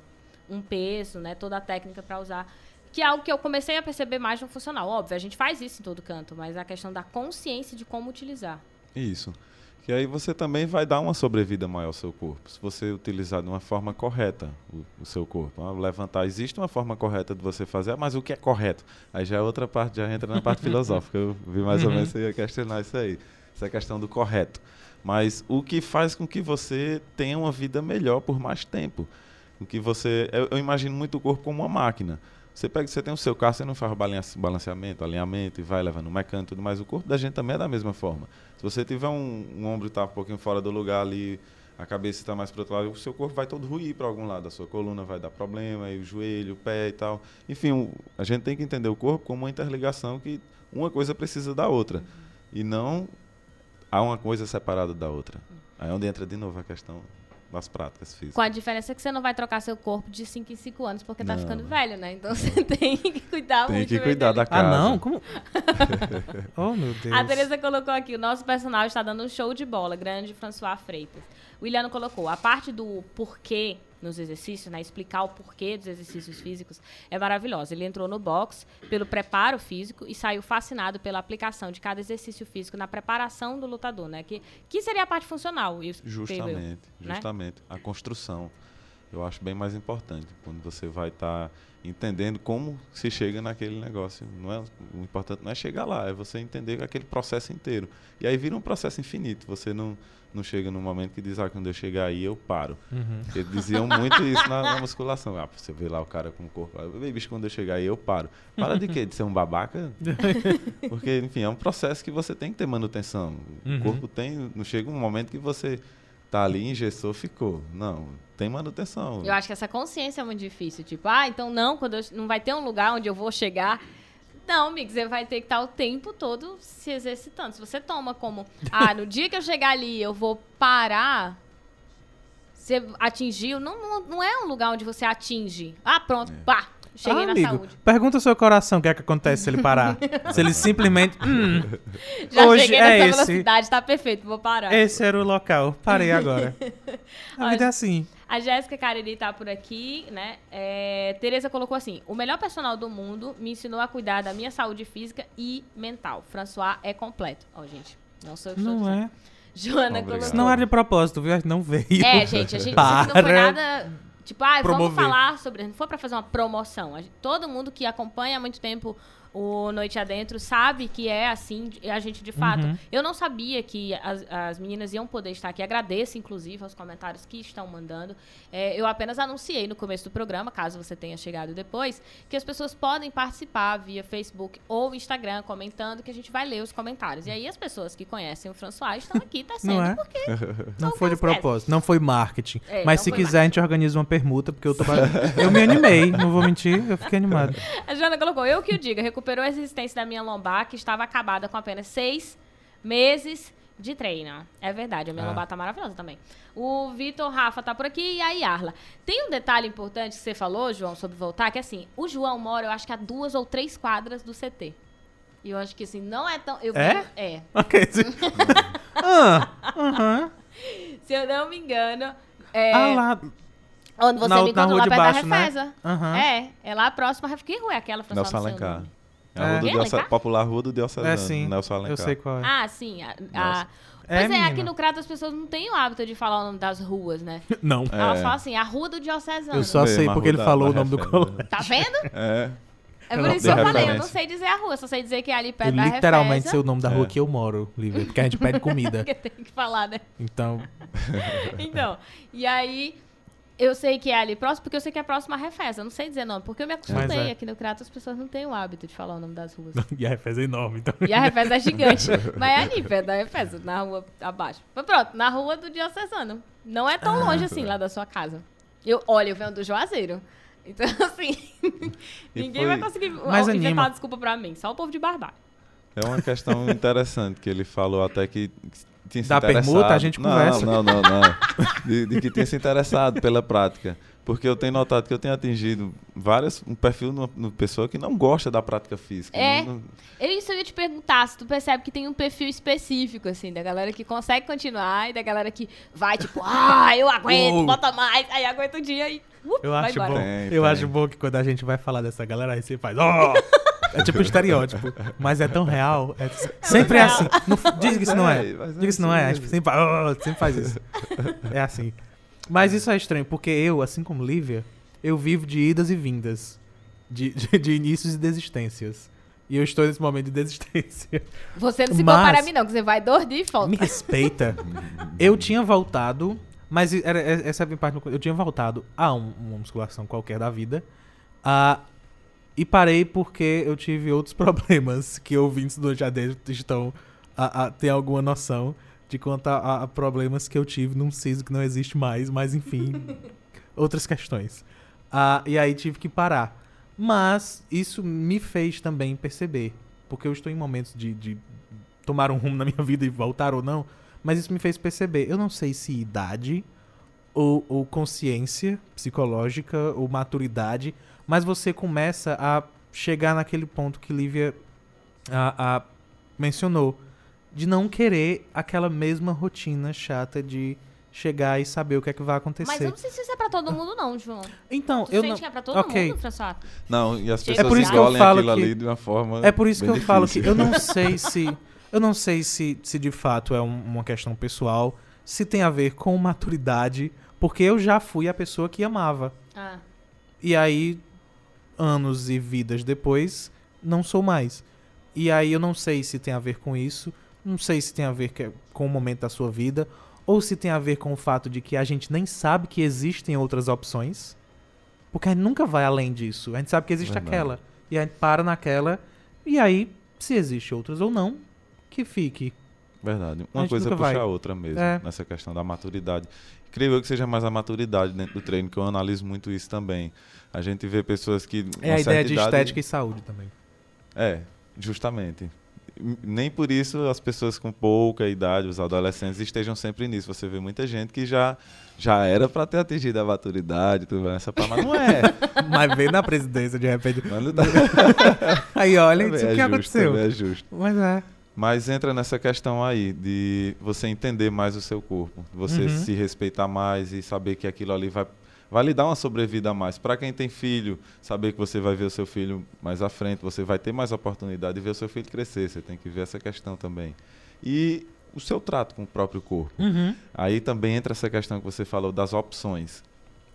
um, um peso, né? Toda a técnica para usar. Que é algo que eu comecei a perceber mais no funcional. Óbvio, a gente faz isso em todo canto, mas a questão da consciência de como utilizar. Isso. Que aí você também vai dar uma sobrevida maior ao seu corpo. Se você utilizar de uma forma correta o, o seu corpo. Ah, levantar, existe uma forma correta de você fazer, mas o que é correto? Aí já é outra parte, já entra na parte filosófica. Eu vi mais ou Uhum. menos você ia questionar isso aí. Essa questão do correto. Mas o que faz com que você tenha uma vida melhor por mais tempo. O que você. Eu, eu imagino muito o corpo como uma máquina. Você pega, você tem o seu carro, você não faz balance- balanceamento, alinhamento e vai levando o mecânico e tudo mais. O corpo da gente também é da mesma forma. Se você tiver um, um ombro está um pouquinho fora do lugar ali, a cabeça está mais para outro lado, o seu corpo vai todo ruir para algum lado. A sua coluna vai dar problema, e o joelho, o pé e tal. Enfim, o- a gente tem que entender o corpo como uma interligação que uma coisa precisa da outra. E não há uma coisa separada da outra. Aí é onde entra de novo a questão das práticas físicas. Com a diferença que você não vai trocar seu corpo de 5 em 5 anos porque tá Não. ficando velho, né? Então você tem que cuidar Tem muito. que bem cuidar dele. da Ah, casa. não? Como? oh, meu Deus. A Tereza colocou aqui, o nosso personal está dando um show de bola, grande François Freitas. O Iliano colocou, a parte do porquê nos exercícios, né, explicar o porquê dos exercícios físicos, é maravilhosa. Ele entrou no box pelo preparo físico e saiu fascinado pela aplicação de cada exercício físico na preparação do lutador, né? Que, que seria a parte funcional. eu, Justamente, né? justamente. A construção. Eu acho bem mais importante. Quando você vai estar entendendo como se chega naquele negócio. Não é, o importante não é chegar lá, é você entender aquele processo inteiro. E aí vira um processo infinito. Você não, não chega num momento que diz, ah, quando eu chegar aí, eu paro. Uhum. Eles diziam muito isso na, na musculação. Ah, você vê lá o cara com o corpo. Ah, bicho, quando eu chegar aí, eu paro. Para de quê? De ser um babaca? Porque, enfim, é um processo que você tem que ter manutenção. Uhum. O corpo tem. Não chega um momento que você tá ali, engessou, ficou. Não, tem manutenção. Eu acho que essa consciência é muito difícil. Tipo, ah, então não, quando eu- não vai ter um lugar onde eu vou chegar. Não, amigo, você vai ter que estar o tempo todo se exercitando. Se você toma como, ah, no dia que eu chegar ali eu vou parar, você atingiu. Não, não, não é um lugar onde você atinge. Ah, pronto, pá, cheguei Ah, na amigo, saúde. pergunta ao seu coração o que é que acontece se ele parar. se ele simplesmente. Hum, Já hoje cheguei é nessa esse. velocidade, tá perfeito, vou parar. esse era o local. Parei agora. A vida é assim. A Jéssica Cariri tá por aqui, né? É, Tereza colocou assim: o melhor personal do mundo me ensinou a cuidar da minha saúde física e mental. François é completo. Ó, gente, não sou eu que Não dizendo. é. Joana Obrigado. colocou. Isso não era de propósito, viu? Não veio. É, gente, a gente aqui não foi Para. nada. Tipo, ah, vamos falar sobre. Não foi pra fazer uma promoção. Todo mundo que acompanha há muito tempo o Noite Adentro sabe que é assim, a gente de fato. Uhum. Eu não sabia que as, as meninas iam poder estar aqui. Agradeço, inclusive, aos comentários que estão mandando. É, eu apenas anunciei no começo do programa, caso você tenha chegado depois, que as pessoas podem participar via Facebook ou Instagram comentando, que a gente vai ler os comentários. E aí as pessoas que conhecem o François estão aqui tecendo, Não é? porque Não foi de propósito, não foi marketing. É, Mas se quiser, a gente organiza uma permuta, porque eu tô. eu me animei, não vou mentir, eu fiquei animado. A Joana colocou, eu que o diga, recuperou a resistência da minha lombar, que estava acabada com apenas seis meses de treino. É verdade, a minha Ah. lombar tá maravilhosa também. O Vitor Rafa tá por aqui e a Yarla. Tem um detalhe importante que você falou, João, sobre voltar, que assim, o João mora, eu acho que a duas ou três quadras do CT. E eu acho que assim, não é tão. Eu É? É. Ok. se- ah, aham. Se eu não me engano. É, Ah, lá. onde você na- me encontrou lá perto baixo, da né? Refesa. Aham. É, é lá próximo. Que rua é aquela? Nelson Alencar. nome. É a rua do É? Popular Rua do Diocesano. É sim. Nelson Eu Alencar. sei qual é. Ah, sim. A, a- Nossa. É, Pois é, aqui no Crato as pessoas não têm o hábito de falar o nome das ruas, né? Não. É. Elas falam assim, a rua do Diocesano. Eu só Mesmo, sei porque ele da- falou o nome do colégio. Tá vendo? É. É por isso que eu tem falei, eu não referência. sei dizer a rua, só sei dizer que é ali Eu perto da literalmente Refesa. sei o nome da rua É. que eu moro, Lívia, porque a gente pede comida. que tem que falar, né? Então, Então, e aí eu sei que é ali próximo, porque eu sei que é próximo à Refesa. Eu não sei dizer nome, porque eu me acostumei. É. Aqui no Crato as pessoas não têm o hábito de falar o nome das ruas. e a Refesa é enorme, então. E a Refesa é gigante. Mas é ali, perto da Refesa, na rua abaixo. Mas pronto, na rua do Diocesano. Não é tão Ah. longe assim lá da sua casa. Eu, olha, eu venho do Juazeiro. Então, assim, ninguém foi- vai conseguir Mas ó, inventar anima. desculpa pra mim. Só o povo de Barbalho. É uma questão interessante que ele falou até que tinha se Da interessado. permuta, a gente não, conversa. Não, não, não. De, de que tinha se interessado pela prática. Porque eu tenho notado que eu tenho atingido várias, um perfil de uma, pessoa que não gosta da prática física. É. Não- não- Eu, isso eu ia te perguntar, se tu percebe que tem um perfil específico, assim, da galera que consegue continuar e da galera que vai, tipo, ah, eu aguento, Uou. bota mais, aí aguenta o dia e uh, Eu acho embora. bom. Tem, eu tem. acho bom que quando a gente vai falar dessa galera, aí você faz. ó É tipo um estereótipo. Mas é tão real. é- sempre é real. assim. Não, diz que isso não é. É, é Diga que isso não é. A gente mesmo. sempre, "Oh", sempre faz isso. É assim. Mas isso é estranho, porque eu, assim como Lívia, eu vivo de idas e vindas. De, de, de inícios e desistências. E eu estou nesse momento de desistência. Você não se Mas- compara a mim, não, que você vai dias e volta. Me respeita. Eu tinha voltado, mas era, essa é a minha parte. Eu tinha voltado a um- uma musculação qualquer da vida. ah, e parei porque eu tive outros problemas que ouvintes do Já Dentro estão a, a ter alguma noção de quanto a, a- problemas que eu tive num siso que não existe mais, mas enfim, outras questões. Ah, e aí tive que parar. Mas isso me fez também perceber, porque eu estou em momentos de, de tomar um rumo na minha vida e voltar ou não, mas isso me fez perceber. Eu não sei se idade ou, ou consciência psicológica ou maturidade, mas você começa a chegar naquele ponto que Lívia a, a mencionou, de não querer aquela mesma rotina chata de chegar e saber o que é que vai acontecer. Mas eu não sei se isso é pra todo mundo, não, João. Então, Tu eu sente não. que é pra todo Ok. mundo, François? Não, e as pessoas É por isso que eu falo aquilo que- ali de uma forma. É por isso que eu falo que difícil. eu não sei se. Eu não sei se, se de fato é um- uma questão pessoal, se tem a ver com maturidade, porque eu já fui a pessoa que amava. Ah, E aí, anos e vidas depois, não sou mais. E aí eu não sei se tem a ver com isso, não sei se tem a ver que- com o momento da sua vida, ou se tem a ver com o fato de que a gente nem sabe que existem outras opções. Porque a gente nunca vai além disso. A gente sabe que existe Verdade. aquela. E a gente para naquela. E aí, se existe outras ou não, que fique. Verdade. Uma coisa puxa vai. a outra mesmo, É. nessa questão da maturidade. Creio eu que seja mais a maturidade dentro do treino, que eu analiso muito isso também. A gente vê pessoas que. É a ideia de idade- estética e saúde também. É, justamente. Nem por isso as pessoas com pouca idade, os adolescentes, estejam sempre nisso. Você vê muita gente que já, já era para ter atingido a maturidade, tudo bem, essa mas não é. Mas veio na presidência de repente. Dá. Aí olha, isso é que justo, aconteceu. também é justo. Mas é. Mas entra nessa questão aí de você entender mais o seu corpo, você Uhum. se respeitar mais e saber que aquilo ali vai, vai lhe dar uma sobrevida a mais. Para quem tem filho, saber que você vai ver o seu filho mais à frente, você vai ter mais oportunidade de ver o seu filho crescer. Você tem que ver essa questão também. E o seu trato com o próprio corpo. Uhum. Aí também entra essa questão que você falou das opções.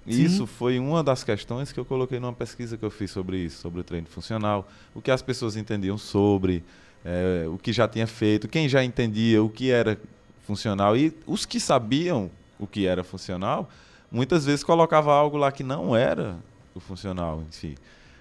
Sim. isso foi uma das questões que eu coloquei numa pesquisa que eu fiz sobre isso, sobre o treino funcional, o que as pessoas entendiam sobre, eh, o que já tinha feito, quem já entendia o que era funcional e os que sabiam o que era funcional, muitas vezes colocava algo lá que não era o funcional em si.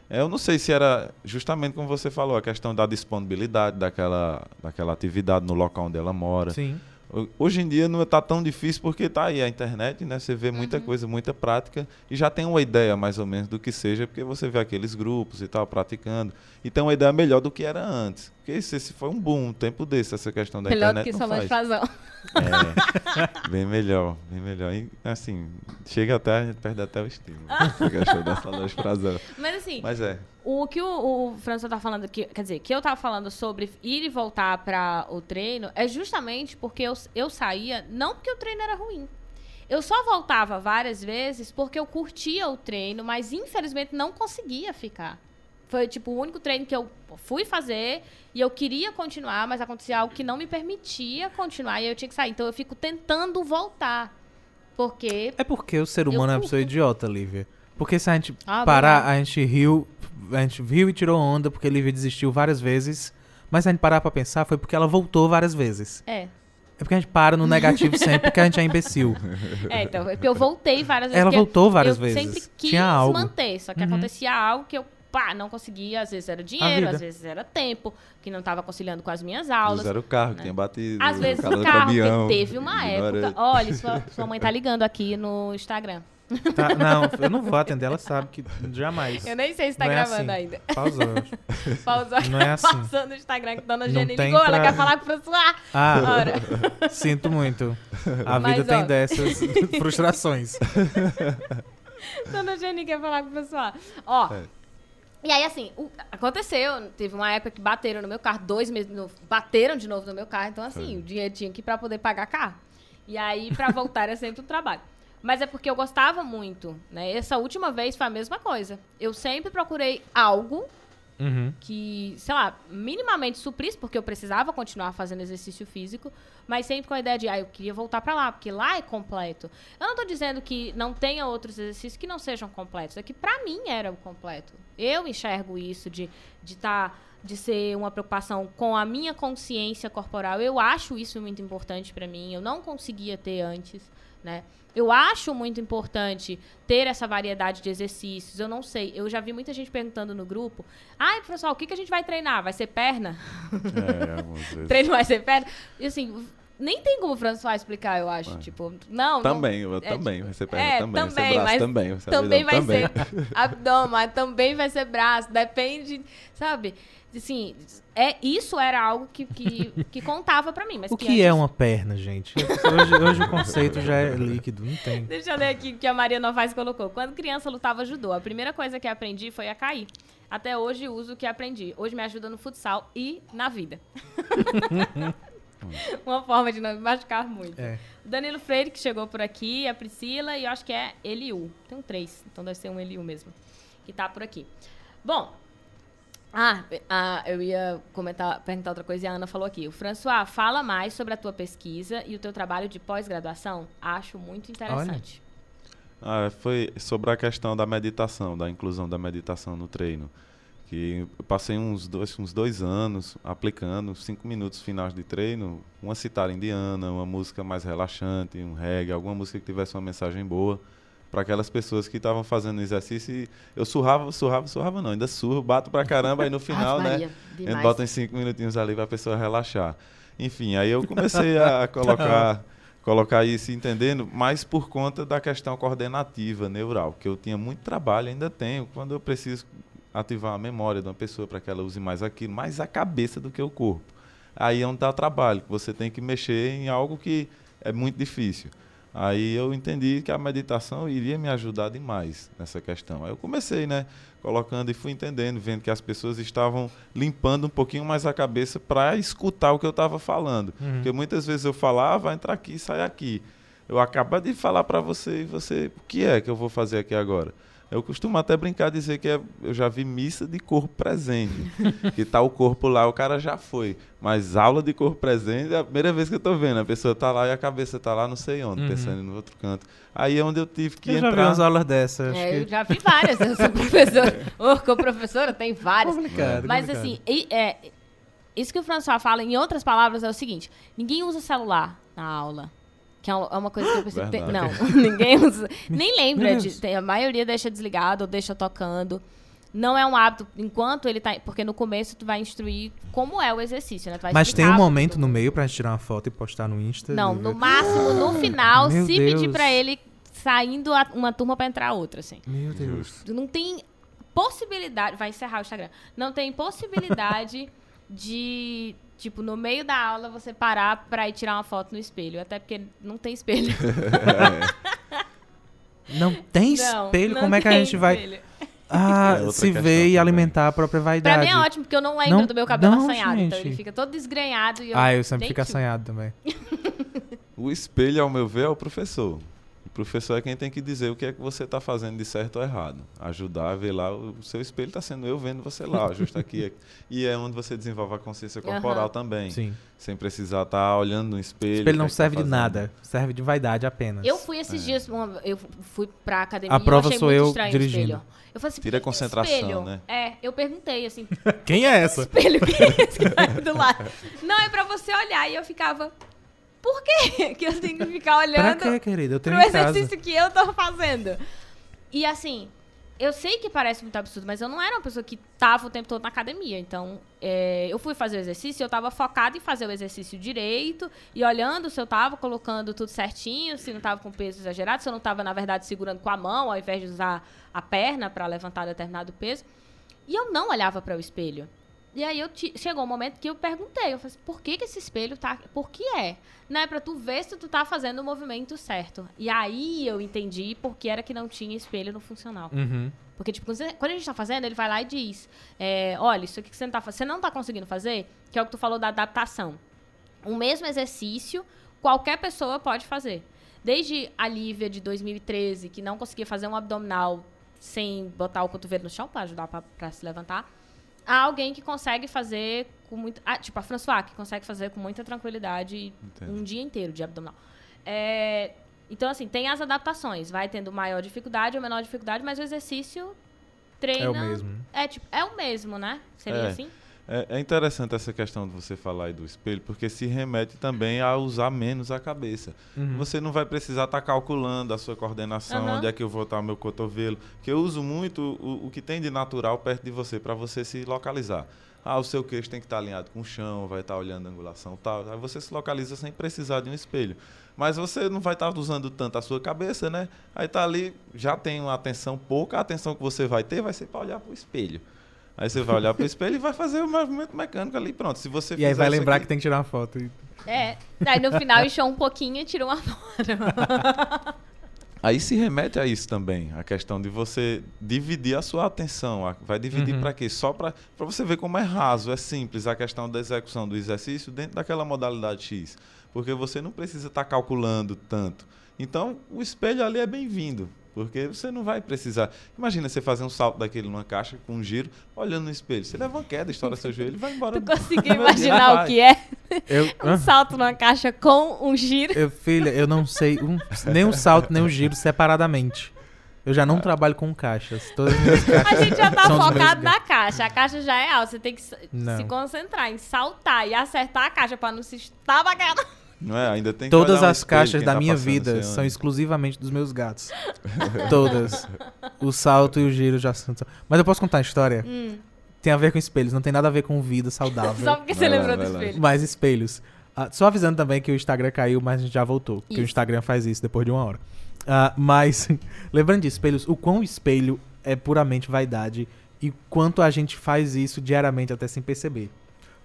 Eh, Eu não sei se era justamente como você falou, a questão da disponibilidade daquela, daquela atividade no local onde ela mora. Sim. Ho- Hoje em dia não está tão difícil porque tá aí a internet, né? Você vê muita Uhum. coisa, muita prática e já tem uma ideia mais ou menos do que seja, porque você vê aqueles grupos e tal praticando. E tem uma ideia melhor do que era antes. Porque esse, esse foi um boom, um tempo desse, essa questão da Melhor do internet. que não salão de faz. fazão. É, bem melhor, bem melhor. E assim, chega até, a gente perde até o estímulo. essa questão da salão de fazão. Mas assim, Mas é, O que o, o François tá falando aqui, quer dizer, que eu tava falando sobre ir e voltar para o treino é justamente porque eu, eu saía, não porque o treino era ruim. Eu só voltava várias vezes porque eu curtia o treino, mas infelizmente não conseguia ficar. Foi tipo o único treino que eu fui fazer e eu queria continuar, mas acontecia algo que não me permitia continuar e eu tinha que sair. Então eu fico tentando voltar. Porque É porque o ser humano é uma pessoa idiota, Lívia. Porque se a gente Ah, parar, a gente riu, a gente viu e tirou onda porque a Lívia desistiu várias vezes. Mas se a gente parar pra pensar, foi porque ela voltou várias vezes. é, É porque a gente para no negativo sempre porque a gente é imbecil. é, então, é porque eu voltei várias vezes. Ela voltou várias eu vezes. sempre quis Tinha algo. manter, só que Uhum. acontecia algo que eu, pá, não conseguia. Às vezes era dinheiro, às vezes era tempo, que não estava conciliando com as minhas às aulas. vezes era o carro que né? tinha batido. Às vezes o carro, porque teve uma época. Olha, sua, sua mãe tá ligando aqui no Instagram. Tá? Não, eu não vou atender, ela sabe que jamais. Eu nem sei se tá Não é gravando assim. ainda. Pausou. Pausou. Não é assim. No Instagram que Dona Jenny tem ligou, ela pra- quer falar com o François. Ah, Ora. sinto muito. A Mas, vida tem ó. dessas frustrações. Dona Jenny quer falar com o pessoal. Ó. É. E aí, assim, o- aconteceu, teve uma época que bateram no meu carro, dois meses de novo, bateram de novo no meu carro, então assim, Sim. o dinheiro tinha que ir pra poder pagar carro. E aí, pra voltar, era sempre um trabalho. Mas é porque eu gostava muito, né? Essa última vez foi a mesma coisa. Eu sempre procurei algo Uhum. que, sei lá, minimamente suprisse, porque eu precisava continuar fazendo exercício físico, mas sempre com a ideia de, ah, eu queria voltar pra lá, porque lá é completo. Eu não tô dizendo que não tenha outros exercícios que não sejam completos, é que pra mim era o completo. Eu enxergo isso de de tá de ser uma preocupação com a minha consciência corporal. Eu acho isso muito importante pra mim. Eu não conseguia ter antes, né? Eu acho muito importante ter essa variedade de exercícios. Eu não sei. Eu já vi muita gente perguntando no grupo: ai, professor, o que, que a gente vai treinar? Vai ser perna? É. Treino vai ser perna? E assim, nem tem como o François explicar, eu acho. Vai. Tipo, não. Também, não, eu, é, também, tipo, vai ser perna é, também, vai também, ser braço mas também, vai ser também abdômen vai também. ser abdômen, também vai ser braço, depende, sabe? Assim, é, isso era algo que, que, que contava pra mim. Mas O que que é uma perna, gente? Hoje, hoje o conceito já é líquido, não tem. Deixa eu ler aqui o que a Maria Novaes colocou. Quando criança lutava judô, a primeira coisa que aprendi foi a cair. Até hoje uso o que aprendi. Hoje me ajuda no futsal e na vida. Uma forma de não me machucar muito. É. O Danilo Freire, que chegou por aqui, a Priscila e eu acho que é Eliu. Tem um três, então deve ser um Eliu mesmo. Que tá por aqui. Bom. Ah, ah, eu ia comentar, perguntar outra coisa e a Ana falou aqui. O François, fala mais sobre a tua pesquisa e o teu trabalho de pós-graduação. Acho muito interessante. Ah, foi sobre a questão da meditação, da inclusão da meditação no treino. Que eu passei uns dois, uns dois anos aplicando, cinco minutos finais de treino, uma citada indiana, uma música mais relaxante, um reggae, alguma música que tivesse uma mensagem boa para aquelas pessoas que estavam fazendo exercício. E eu surrava, surrava, surrava não, ainda surro, bato pra caramba, aí no final, né? Maria, A gente demais. bota uns cinco minutinhos ali para a pessoa relaxar. Enfim, aí eu comecei a colocar, colocar isso entendendo, mais por conta da questão coordenativa neural, que eu tinha muito trabalho, ainda tenho, quando eu preciso ativar a memória de uma pessoa para que ela use mais aquilo, mais a cabeça do que o corpo. Aí é onde dá trabalho, que você tem que mexer em algo que é muito difícil. Aí eu entendi que a meditação iria me ajudar demais nessa questão. Aí eu comecei, né, colocando e fui entendendo, vendo que as pessoas estavam limpando um pouquinho mais a cabeça para escutar o que eu estava falando. Uhum. Porque muitas vezes eu falava, entra aqui, sai aqui. Eu acabo de falar para você e você, o que é que eu vou fazer aqui agora? Eu costumo até brincar dizer que é, eu já vi missa de corpo presente. que tá o corpo lá, o cara já foi. Mas aula de corpo presente é a primeira vez que eu tô vendo. A pessoa tá lá e a cabeça tá lá não sei onde, Uhum. pensando no outro canto. Aí é onde eu tive que eu já vi entrar. umas aulas dessas. É, eu que... já vi várias, eu sou professora. Ô, como professora, tem várias. Complicado, Mas complicado. assim, e- é, isso que o François fala, em outras palavras, é o seguinte: ninguém usa celular na aula. Que é uma é uma coisa que eu tem- não, ninguém usa. Nem lembra de. Tem- a maioria deixa desligado ou deixa tocando. Não é um hábito, enquanto ele tá. Porque no começo tu vai instruir como é o exercício, né? Tu vai Mas tem um momento todo no meio pra gente tirar uma foto e postar no Insta. Não, no ver- máximo, no final, Meu se pedir Deus. pra ele saindo a- uma turma pra entrar outra, assim. Meu Deus. Não tem possibilidade. Vai encerrar o Instagram. Não tem possibilidade de, tipo, no meio da aula você parar pra ir tirar uma foto no espelho. Até porque não tem espelho. Não tem Não, espelho? não Como é que a gente vai espelho. Ah, É se ver e alimentar a própria Pra vaidade. mim é ótimo, porque eu não lembro Não- do meu cabelo não, assanhado. Então gente. ele fica todo desgrenhado e eu. Ah, eu sempre fico assanhado também. O espelho, ao meu ver, é o professor. O professor é quem tem que dizer o que é que você está fazendo de certo ou errado. Ajudar a ver lá, o seu espelho está sendo eu vendo você lá, ajusta aqui. E é onde você desenvolve a consciência corporal Aham. também. Sim. Sem precisar estar olhando no espelho. Espelho o não que é que tá serve de fazendo. nada. Serve de vaidade apenas. Eu fui esses dias, uma- eu fui pra academia A prova sou muito eu estranho dirigindo. o espelho. Eu falei assim, Tira a "Por que tem concentração, espelho?" né? É, eu perguntei assim, Quem é essa? espelho que é esse que tá do lado? Não, é pra você olhar. E eu ficava, por quê que eu tenho que ficar Pra olhando quê, querida? Eu tenho pro exercício que eu tô fazendo? E assim, eu sei que parece muito absurdo, mas eu não era uma pessoa que tava o tempo todo na academia. Então, é, eu fui fazer o exercício, eu tava focada em fazer o exercício direito e olhando se eu tava colocando tudo certinho, se não tava com peso exagerado, se eu não tava, na verdade, segurando com a mão ao invés de usar a perna para levantar determinado peso. E eu não olhava para o espelho. E aí eu ti- chegou um momento que eu perguntei, eu falei, assim, por que, que esse espelho tá. Por que é? Não é pra tu ver se tu tá fazendo o movimento certo. E aí eu entendi por que era que não tinha espelho no funcional. Uhum. Porque, tipo, quando a gente tá fazendo, ele vai lá e diz: é, olha, isso aqui que você não tá fazendo, você não tá conseguindo fazer, que é o que tu falou da adaptação. O mesmo exercício, qualquer pessoa pode fazer. Desde a Lívia de 2013, que não conseguia fazer um abdominal sem botar o cotovelo no chão para ajudar pra se levantar, há alguém que consegue fazer com muito. Ah, tipo, a François, que consegue fazer com muita tranquilidade Entendo. um dia inteiro de abdominal. É, então, assim, tem as adaptações. Vai tendo maior dificuldade ou menor dificuldade, mas o exercício treina. É o mesmo. É, tipo, é o mesmo, né? Seria É. assim? É, é interessante essa questão de você falar aí do espelho, porque se remete também a usar menos a cabeça. Uhum. Você não vai precisar estar calculando a sua coordenação, Aham. onde é que eu vou estar o meu cotovelo. Que eu uso muito o, o que tem de natural perto de você, para você se localizar. Ah, o seu queixo tem que estar alinhado com o chão, vai estar olhando a angulação e tal. Aí você se localiza sem precisar de um espelho. Mas você não vai estar usando tanto a sua cabeça, né? Aí tá ali, já tem uma atenção pouca, a atenção que você vai ter vai ser para olhar para o espelho. Aí você vai olhar para o espelho e vai fazer o movimento mecânico ali, pronto. Se você E aí vai lembrar aqui- que tem que tirar uma foto. e- É. Aí no final inchou um pouquinho e tirou uma foto. Aí se remete a isso também, a questão de você dividir a sua atenção. Vai dividir Uhum. para quê? Só para você ver como é raso, é simples a questão da execução do exercício dentro daquela modalidade X. Porque você não precisa estar calculando tanto. Então, o espelho ali é bem-vindo. Porque você não vai precisar. Imagina você fazer um salto daquele numa caixa com um giro, olhando no espelho. Você leva uma queda, estoura seu joelho e vai embora. Tu conseguiu imaginar o que é? Eu, Um salto numa caixa com um giro. eu, filha, eu não sei um- nem o salto, nem o giro separadamente. Eu já não trabalho com caixas. Todas caixas A gente já tá focado na caixa. A caixa já é alta. Você tem que se Não. se concentrar em saltar e acertar a caixa pra não se estabacar. Não é? Ainda tem Todas as caixas da tá minha vida sei são exclusivamente dos meus gatos. Todas. O salto e o giro já são. Mas eu posso contar a história? Hum, Tem a ver com espelhos, não tem nada a ver com vida saudável. só porque você Vai lá, lembrou do vai lá. espelho. Mais espelhos. Ah, só avisando também que o Instagram caiu, mas a gente já voltou. Porque o. Instagram faz isso depois de uma hora. Ah, mas, lembrando de espelhos, o quão espelho é puramente vaidade e quanto a gente faz isso diariamente até sem perceber.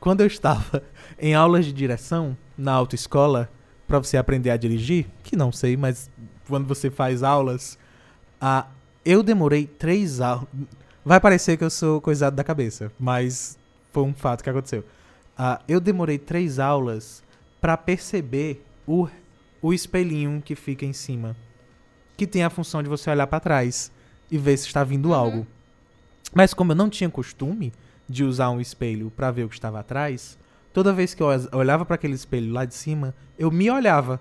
Quando eu estava em aulas de direção na autoescola, para você aprender a dirigir, que não sei, mas quando você faz aulas, ah, eu demorei três aulas. Vai parecer que eu sou coisado da cabeça, mas foi um fato que aconteceu. Ah, eu demorei três aulas para perceber o, o espelhinho que fica em cima, que tem a função de você olhar para trás e ver se está vindo Uhum. algo. Mas como eu não tinha costume de usar um espelho pra ver o que estava atrás, toda vez que eu olhava pra aquele espelho lá de cima, eu me olhava.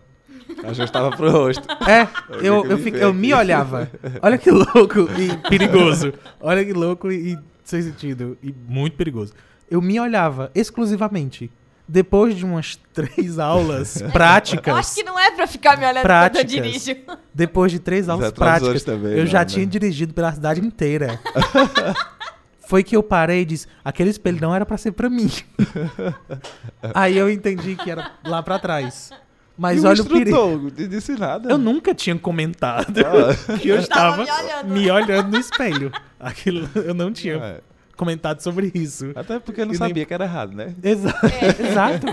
Ajustava pro rosto. É, Eu eu, que eu, me olhava. Olha que louco e perigoso. Olha que louco e, e sem sentido. E muito perigoso. Eu me olhava exclusivamente. Depois de umas três aulas Eu acho práticas, que não é pra ficar me olhando Práticas. quando eu dirijo. depois de três aulas retrovisores práticas, também, eu já não, tinha né? dirigido pela cidade inteira. Foi que eu parei e disse, aquele espelho não era pra ser pra mim. Aí eu entendi que era lá pra trás. Mas e olha o perigo. não disse nada. Eu nunca tinha comentado Ah, que eu Tava estava me olhando. me olhando no espelho. Aquilo eu não tinha é. comentado sobre isso. Até porque eu não E nem- sabia que era errado, né? Exa- Exato.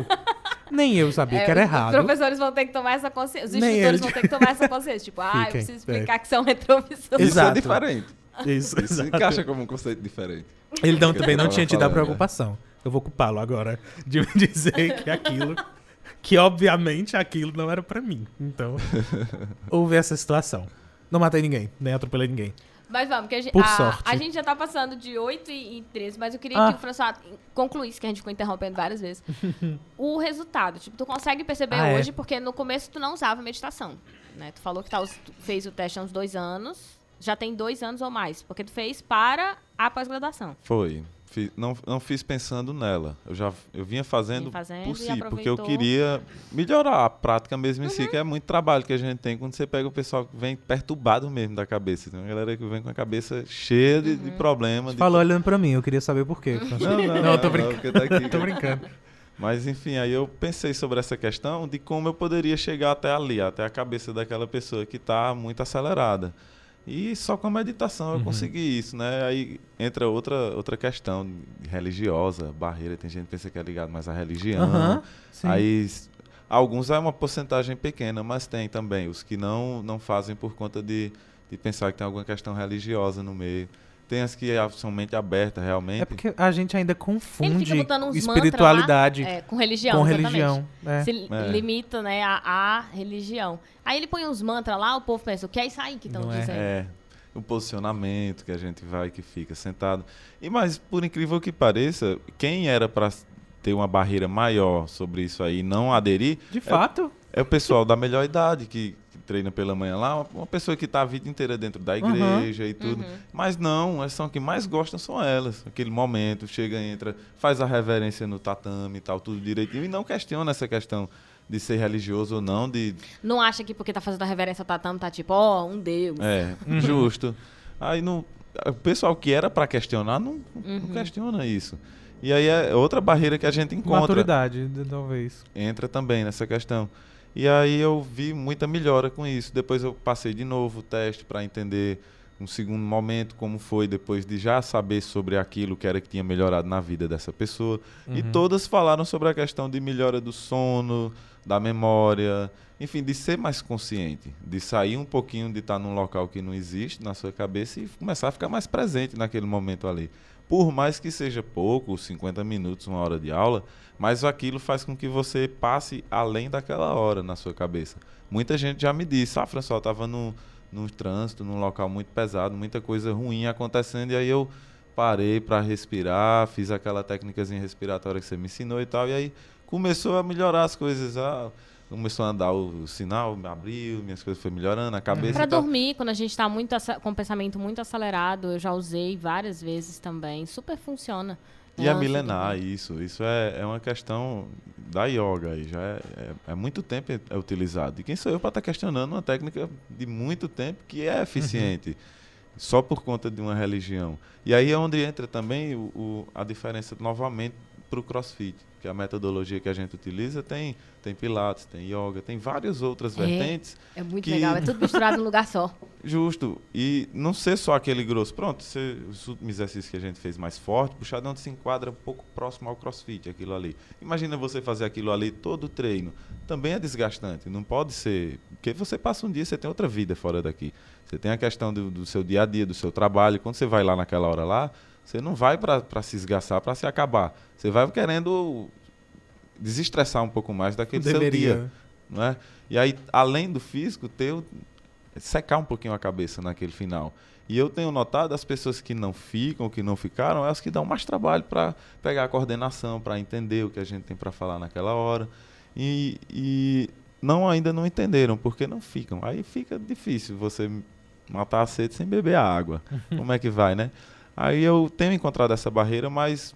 Nem eu sabia É, que era os errado. professores vão ter que tomar essa consciência. Os Nem instrutores vão ter que tomar essa consciência. Tipo, ah, eu Fiquem, preciso explicar que são retrovisores. Isso Exato. é diferente. Isso, Isso exato. encaixa como um conceito diferente. Ele não, também não tinha a falando, né? preocupação. Eu vou culpá-lo agora de me dizer que aquilo, que obviamente aquilo não era pra mim. Então, houve essa situação. Não matei ninguém, nem atropelei ninguém. Mas vamos, que a gente, Por a, sorte. a gente já tá passando de 8 e, e 13, mas eu queria Ah. que o François concluísse, que a gente ficou interrompendo várias vezes. o resultado. Tipo, tu consegue perceber Ah, é. hoje, porque no começo tu não usava meditação. Né? Tu falou que tá, fez o teste há uns dois anos. Já tem dois anos ou mais. Porque tu fez para a pós-graduação. Foi. Fi- não, não fiz pensando nela. Eu já eu vinha fazendo, Vinha fazendo por si, porque eu queria melhorar a prática mesmo em si, que é muito trabalho que a gente tem quando você pega o pessoal que vem perturbado mesmo da cabeça. Tem uma galera que vem com a cabeça cheia de, de problemas. Você de falou olhando pra mim, eu queria saber por quê. Não, não, Não, eu tô brincando. porque tá aqui. Tô brincando. Mas enfim, aí eu pensei sobre essa questão de como eu poderia chegar até ali, até a cabeça daquela pessoa que está muito acelerada. E só com a meditação eu Uhum. consegui isso, né? Aí entra outra, outra questão religiosa, barreira, tem gente que pensa que é ligado mais à religião. Sim. Aí alguns é uma porcentagem pequena, mas tem também os que não, não fazem por conta de, de pensar que tem alguma questão religiosa no meio. Tem as que é- são mente aberta realmente. É porque a gente ainda confunde fica botando uns espiritualidade mantras lá, é, com religião, com exatamente. religião. É. Se É. limita, né, a, a religião. Aí ele põe uns mantras lá, o povo pensa, o que é isso aí que estão é. dizendo? É, o posicionamento que a gente vai que fica sentado. E mas por incrível que pareça, quem era para ter uma barreira maior sobre isso aí e não aderir De fato. é o pessoal da melhor idade que treina pela manhã lá, uma, pessoa que está a vida inteira dentro da Uhum. igreja e tudo. Mas não, as são que mais gostam são elas. Aquele momento, chega, entra, faz a reverência no tatame e tal, tudo direitinho e não questiona essa questão de ser religioso ou não, de Não acha que porque tá fazendo a reverência ao tatame tá tipo, ó, um deus. É, Uhum. justo. Aí não, o pessoal que era para questionar não, não Uhum. questiona isso. E aí é outra barreira que a gente encontra. Maturidade, de- talvez. Entra também nessa questão. E aí eu vi muita melhora com isso. Depois eu passei de novo o teste para entender um segundo momento como foi depois de já saber sobre aquilo que era que tinha melhorado na vida dessa pessoa. E Uhum. todas falaram sobre a questão de melhora do sono, da memória, enfim, de ser mais consciente, de sair um pouquinho de estar num local que não existe na sua cabeça e começar a ficar mais presente naquele momento ali. Por mais que seja pouco, 50 minutos, uma hora de aula, mas aquilo faz com que você passe além daquela hora na sua cabeça. Muita gente já me disse, ah, François, eu estava no, no trânsito, num local muito pesado, muita coisa ruim acontecendo, e aí eu parei para respirar, fiz aquela técnicazinha respiratória que você me ensinou e tal, e aí começou a melhorar as coisas. Ah, começou a andar o, sinal, me abriu, minhas coisas foi melhorando, a cabeça Pra e tal. dormir, quando a gente tá muito com o pensamento muito acelerado, eu já usei várias vezes também. Super funciona. E é milenar isso. Isso é, é uma questão da yoga aí. Já é, é, é muito tempo é, utilizado. E quem sou eu para estar questionando uma técnica de muito tempo que é eficiente. Só por conta de uma religião. E aí é onde entra também o, o- a diferença novamente para o crossfit. Que a metodologia que a gente utiliza tem, tem pilates, tem yoga, tem várias outras É. vertentes. É muito que- legal, é tudo misturado num lugar só. Justo. E não ser só aquele grosso. Pronto, você, os últimos exercícios que a gente fez mais forte, puxadão se enquadra um pouco próximo ao crossfit, aquilo ali. Imagina você fazer aquilo ali todo o treino. Também é desgastante. Não pode ser. Porque você passa um dia, você tem outra vida fora daqui. Você tem a questão do, do seu dia a dia, do seu trabalho. Quando você vai lá naquela hora lá, você não vai para se esgaçar, para se acabar. Você vai querendo desestressar um pouco mais daquele seu dia Deveria. não é? E aí, além do físico, ter secar um pouquinho a cabeça naquele final. E eu tenho notado as pessoas que não ficam, que não ficaram, elas que dão mais trabalho para pegar a coordenação, para entender o que a gente tem para falar naquela hora. E, e não ainda não entenderam porque não ficam. Aí fica difícil você matar a sede sem beber a água. Como é que vai, né? Aí eu tenho encontrado essa barreira, mas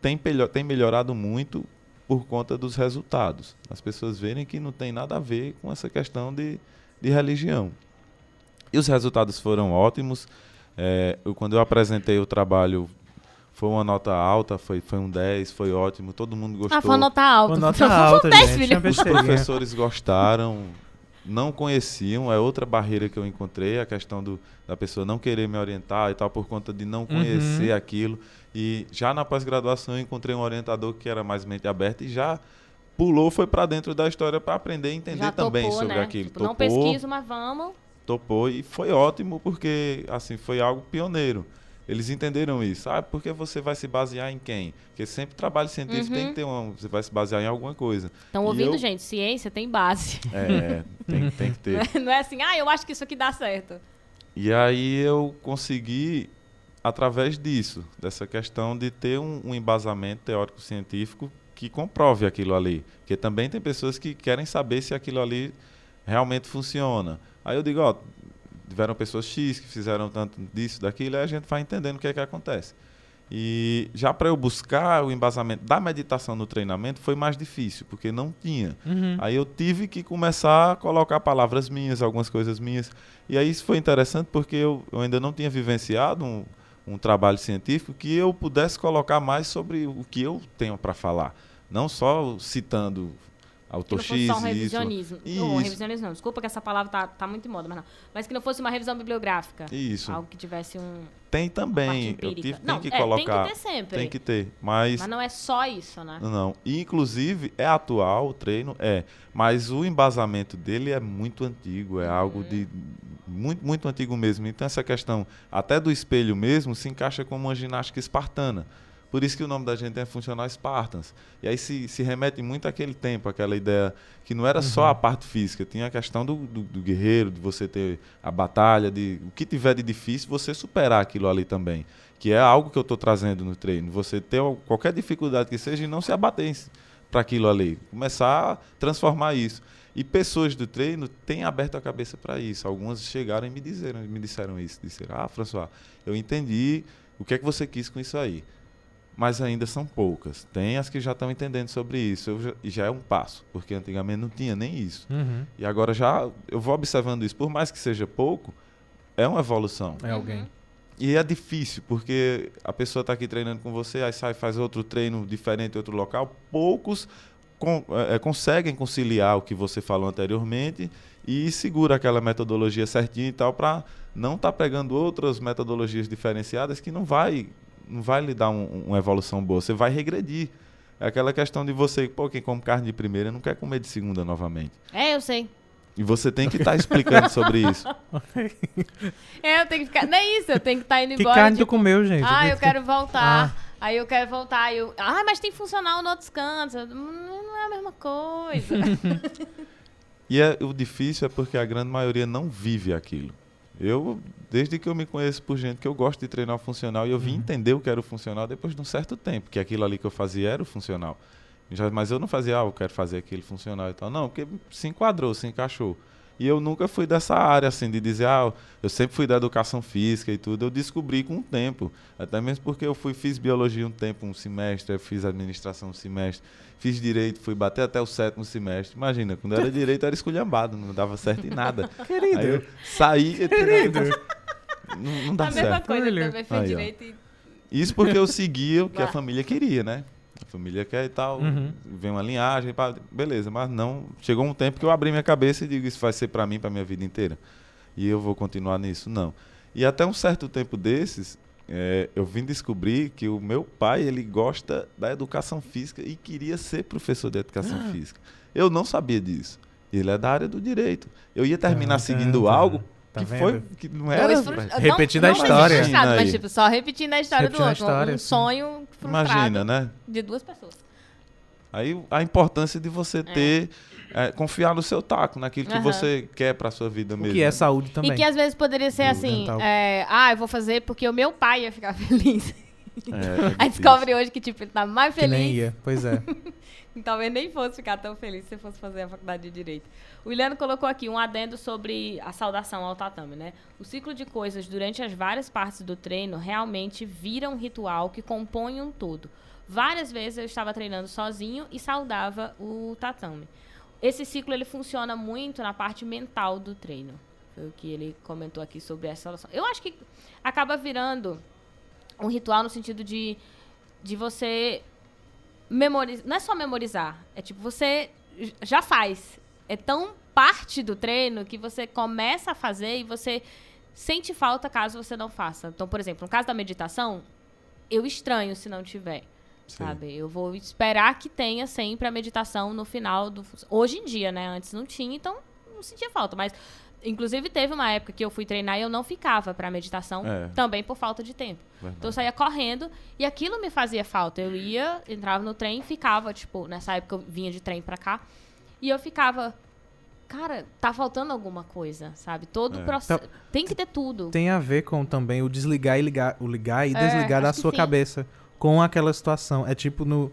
tem, tem melhorado muito por conta dos resultados. As pessoas verem que não tem nada a ver com essa questão de, de religião. E os resultados foram ótimos. É, eu, quando eu apresentei o trabalho, foi uma nota alta, foi, foi um 10, foi ótimo, todo mundo gostou. Ah, foi uma nota alta. Uma nota alta, 10, gente. Os professores gostaram, não conheciam, é outra barreira que eu encontrei, a questão do, da pessoa não querer me orientar e tal, por conta de não conhecer uhum. aquilo. E já na pós-graduação eu encontrei um orientador que era mais mente aberta e já pulou, foi para dentro da história para aprender e entender topou, também sobre né? aquilo. Tipo, não pesquiso, mas vamos topou e foi ótimo porque assim foi algo pioneiro. Eles entenderam isso. Ah, porque você vai se basear em quem? Porque sempre trabalho científico uhum. tem que ter um. Você vai se basear em alguma coisa. Estão ouvindo, eu, gente? Ciência tem base. É, tem, tem que ter. Não é assim, ah, eu acho que isso aqui dá certo. E aí eu consegui, através disso, dessa questão de ter um, um embasamento teórico-científico que comprove aquilo ali. Porque também tem pessoas que querem saber se aquilo ali realmente funciona. Aí eu digo, ó, tiveram pessoas X que fizeram tanto disso, daquilo, aí a gente vai entendendo o que é que acontece. E já para eu buscar o embasamento da meditação no treinamento foi mais difícil, porque não tinha. Uhum. Aí eu tive que começar a colocar palavras minhas, algumas coisas minhas. E aí isso foi interessante porque eu, eu ainda não tinha vivenciado um, um trabalho científico que eu pudesse colocar mais sobre o que eu tenho para falar. Não só citando que não fosse só um revisionismo. Isso. Não, revisionismo não. Desculpa que essa palavra tá, tá muito em moda, mas não. Mas que não fosse uma revisão bibliográfica. Isso. Algo que tivesse um. Tem também. Eu tive, não, tem que é, colocar. Tem que ter sempre. Tem que ter. Mas. Mas não é só isso, né? Não. inclusive, é atual o treino, é. Mas o embasamento dele é muito antigo. É algo de. Uhum. Muito, muito antigo mesmo. Então, essa questão, até do espelho mesmo, se encaixa como uma ginástica espartana. Por isso que o nome da gente é Funcional Spartans. E aí se, se remete muito àquele tempo, aquela ideia que não era uhum. só a parte física, tinha a questão do, do, do, guerreiro, de você ter a batalha, de o que tiver de difícil, você superar aquilo ali também. Que é algo que eu estou trazendo no treino. Você ter qualquer dificuldade que seja e não se abater para aquilo ali. Começar a transformar isso. E pessoas do treino têm aberto a cabeça para isso. Algumas chegaram e me disseram, me disseram isso. Disseram, ah, François, eu entendi o que é que você quis com isso aí mas ainda são poucas. Tem as que já estão entendendo sobre isso, já, e já é um passo, porque antigamente não tinha nem isso. Uhum. E agora já eu vou observando isso, por mais que seja pouco, é uma evolução. É alguém. Uhum. E é difícil, porque a pessoa está aqui treinando com você, aí sai faz outro treino diferente em outro local. Poucos con é, conseguem conciliar o que você falou anteriormente e segura aquela metodologia certinha e tal para não estar tá pegando outras metodologias diferenciadas que não vai não vai lhe dar um, uma evolução boa, você vai regredir. É aquela questão de você, pô, quem come carne de primeira não quer comer de segunda novamente. É, eu sei. E você tem que estar tá explicando sobre isso. é, eu tenho que ficar. Não é isso, eu tenho que estar tá indo embora. Que carne tipo, tu comeu, gente? Ah, eu quero voltar. Ah. Aí eu quero voltar. Eu, ah, mas tem funcional em outros cantos. Não é a mesma coisa. e é, o difícil é porque a grande maioria não vive aquilo. Eu, desde que eu me conheço por gente que eu gosto de treinar funcional, e eu vim uhum. entender o que era o funcional depois de um certo tempo, que aquilo ali que eu fazia era o funcional. Já, mas eu não fazia, ah, eu quero fazer aquele funcional e tal. Não, porque se enquadrou, se encaixou. E eu nunca fui dessa área, assim, de dizer, ah, eu sempre fui da educação física e tudo. Eu descobri com o tempo. Até mesmo porque eu fui, fiz biologia um tempo, um semestre, fiz administração um semestre, fiz direito, fui bater até o sétimo semestre. Imagina, quando era direito era esculhambado, não dava certo em nada. Querido. Aí eu saí. Querido. Não, não dá a certo. A mesma coisa, eu também fiz direito e... Isso porque eu seguia o que a família queria, né? A família quer e tal, uhum. vem uma linhagem, pá, beleza, mas não. Chegou um tempo que eu abri minha cabeça e digo: Isso vai ser para mim, para minha vida inteira. E eu vou continuar nisso. Não. E até um certo tempo desses, é, eu vim descobrir que o meu pai ele gosta da educação física e queria ser professor de educação ah. física. Eu não sabia disso. Ele é da área do direito. Eu ia terminar ah, seguindo tá, algo Tá que vendo? foi que não era não, repetindo a história. Mas tipo, só repetindo a história repetindo do outro. Um sonho frustrado Imagina, né? De duas pessoas. Aí a importância de você ter, é, confiar no seu taco, naquilo que Aham. você quer pra sua vida O mesmo. que é saúde também. E que às vezes poderia ser Do assim, é, ah, eu vou fazer porque o meu pai ia ficar feliz. É, é Aí descobre hoje que, tipo, ele tá mais Que nem feliz. ia. Pois é. Talvez nem fosse ficar tão feliz se você fosse fazer a faculdade de Direito. O Iliano colocou aqui um adendo sobre a saudação ao tatame, né? O ciclo de coisas durante as várias partes do treino realmente vira um ritual que compõe um todo. Várias vezes eu estava treinando sozinho e saudava o tatame. Esse ciclo ele funciona muito na parte mental do treino. Foi o que ele comentou aqui sobre essa saudação. Eu acho que acaba virando um ritual no sentido de, de você memorizar. Não é só memorizar. É tipo, você já faz. É tão parte do treino que você começa a fazer e você sente falta caso você não faça. Então, por exemplo, no caso da meditação, eu estranho se não tiver. Sim. Sabe? Eu vou esperar que tenha sempre a meditação no final do. Hoje em dia, né? Antes não tinha, então não sentia falta. Mas, inclusive, teve uma época que eu fui treinar e eu não ficava pra meditação, É. também por falta de tempo. Verdade. Então eu saía correndo e aquilo me fazia falta. Eu ia, entrava no trem, ficava, tipo, nessa época eu vinha de trem pra cá, e eu ficava, cara, tá faltando alguma coisa, sabe? Todo o É. processo. Então, tem que ter tudo. Tem a ver com também o desligar e ligar, o ligar e É, desligar da sua sim. cabeça com aquela situação. É tipo no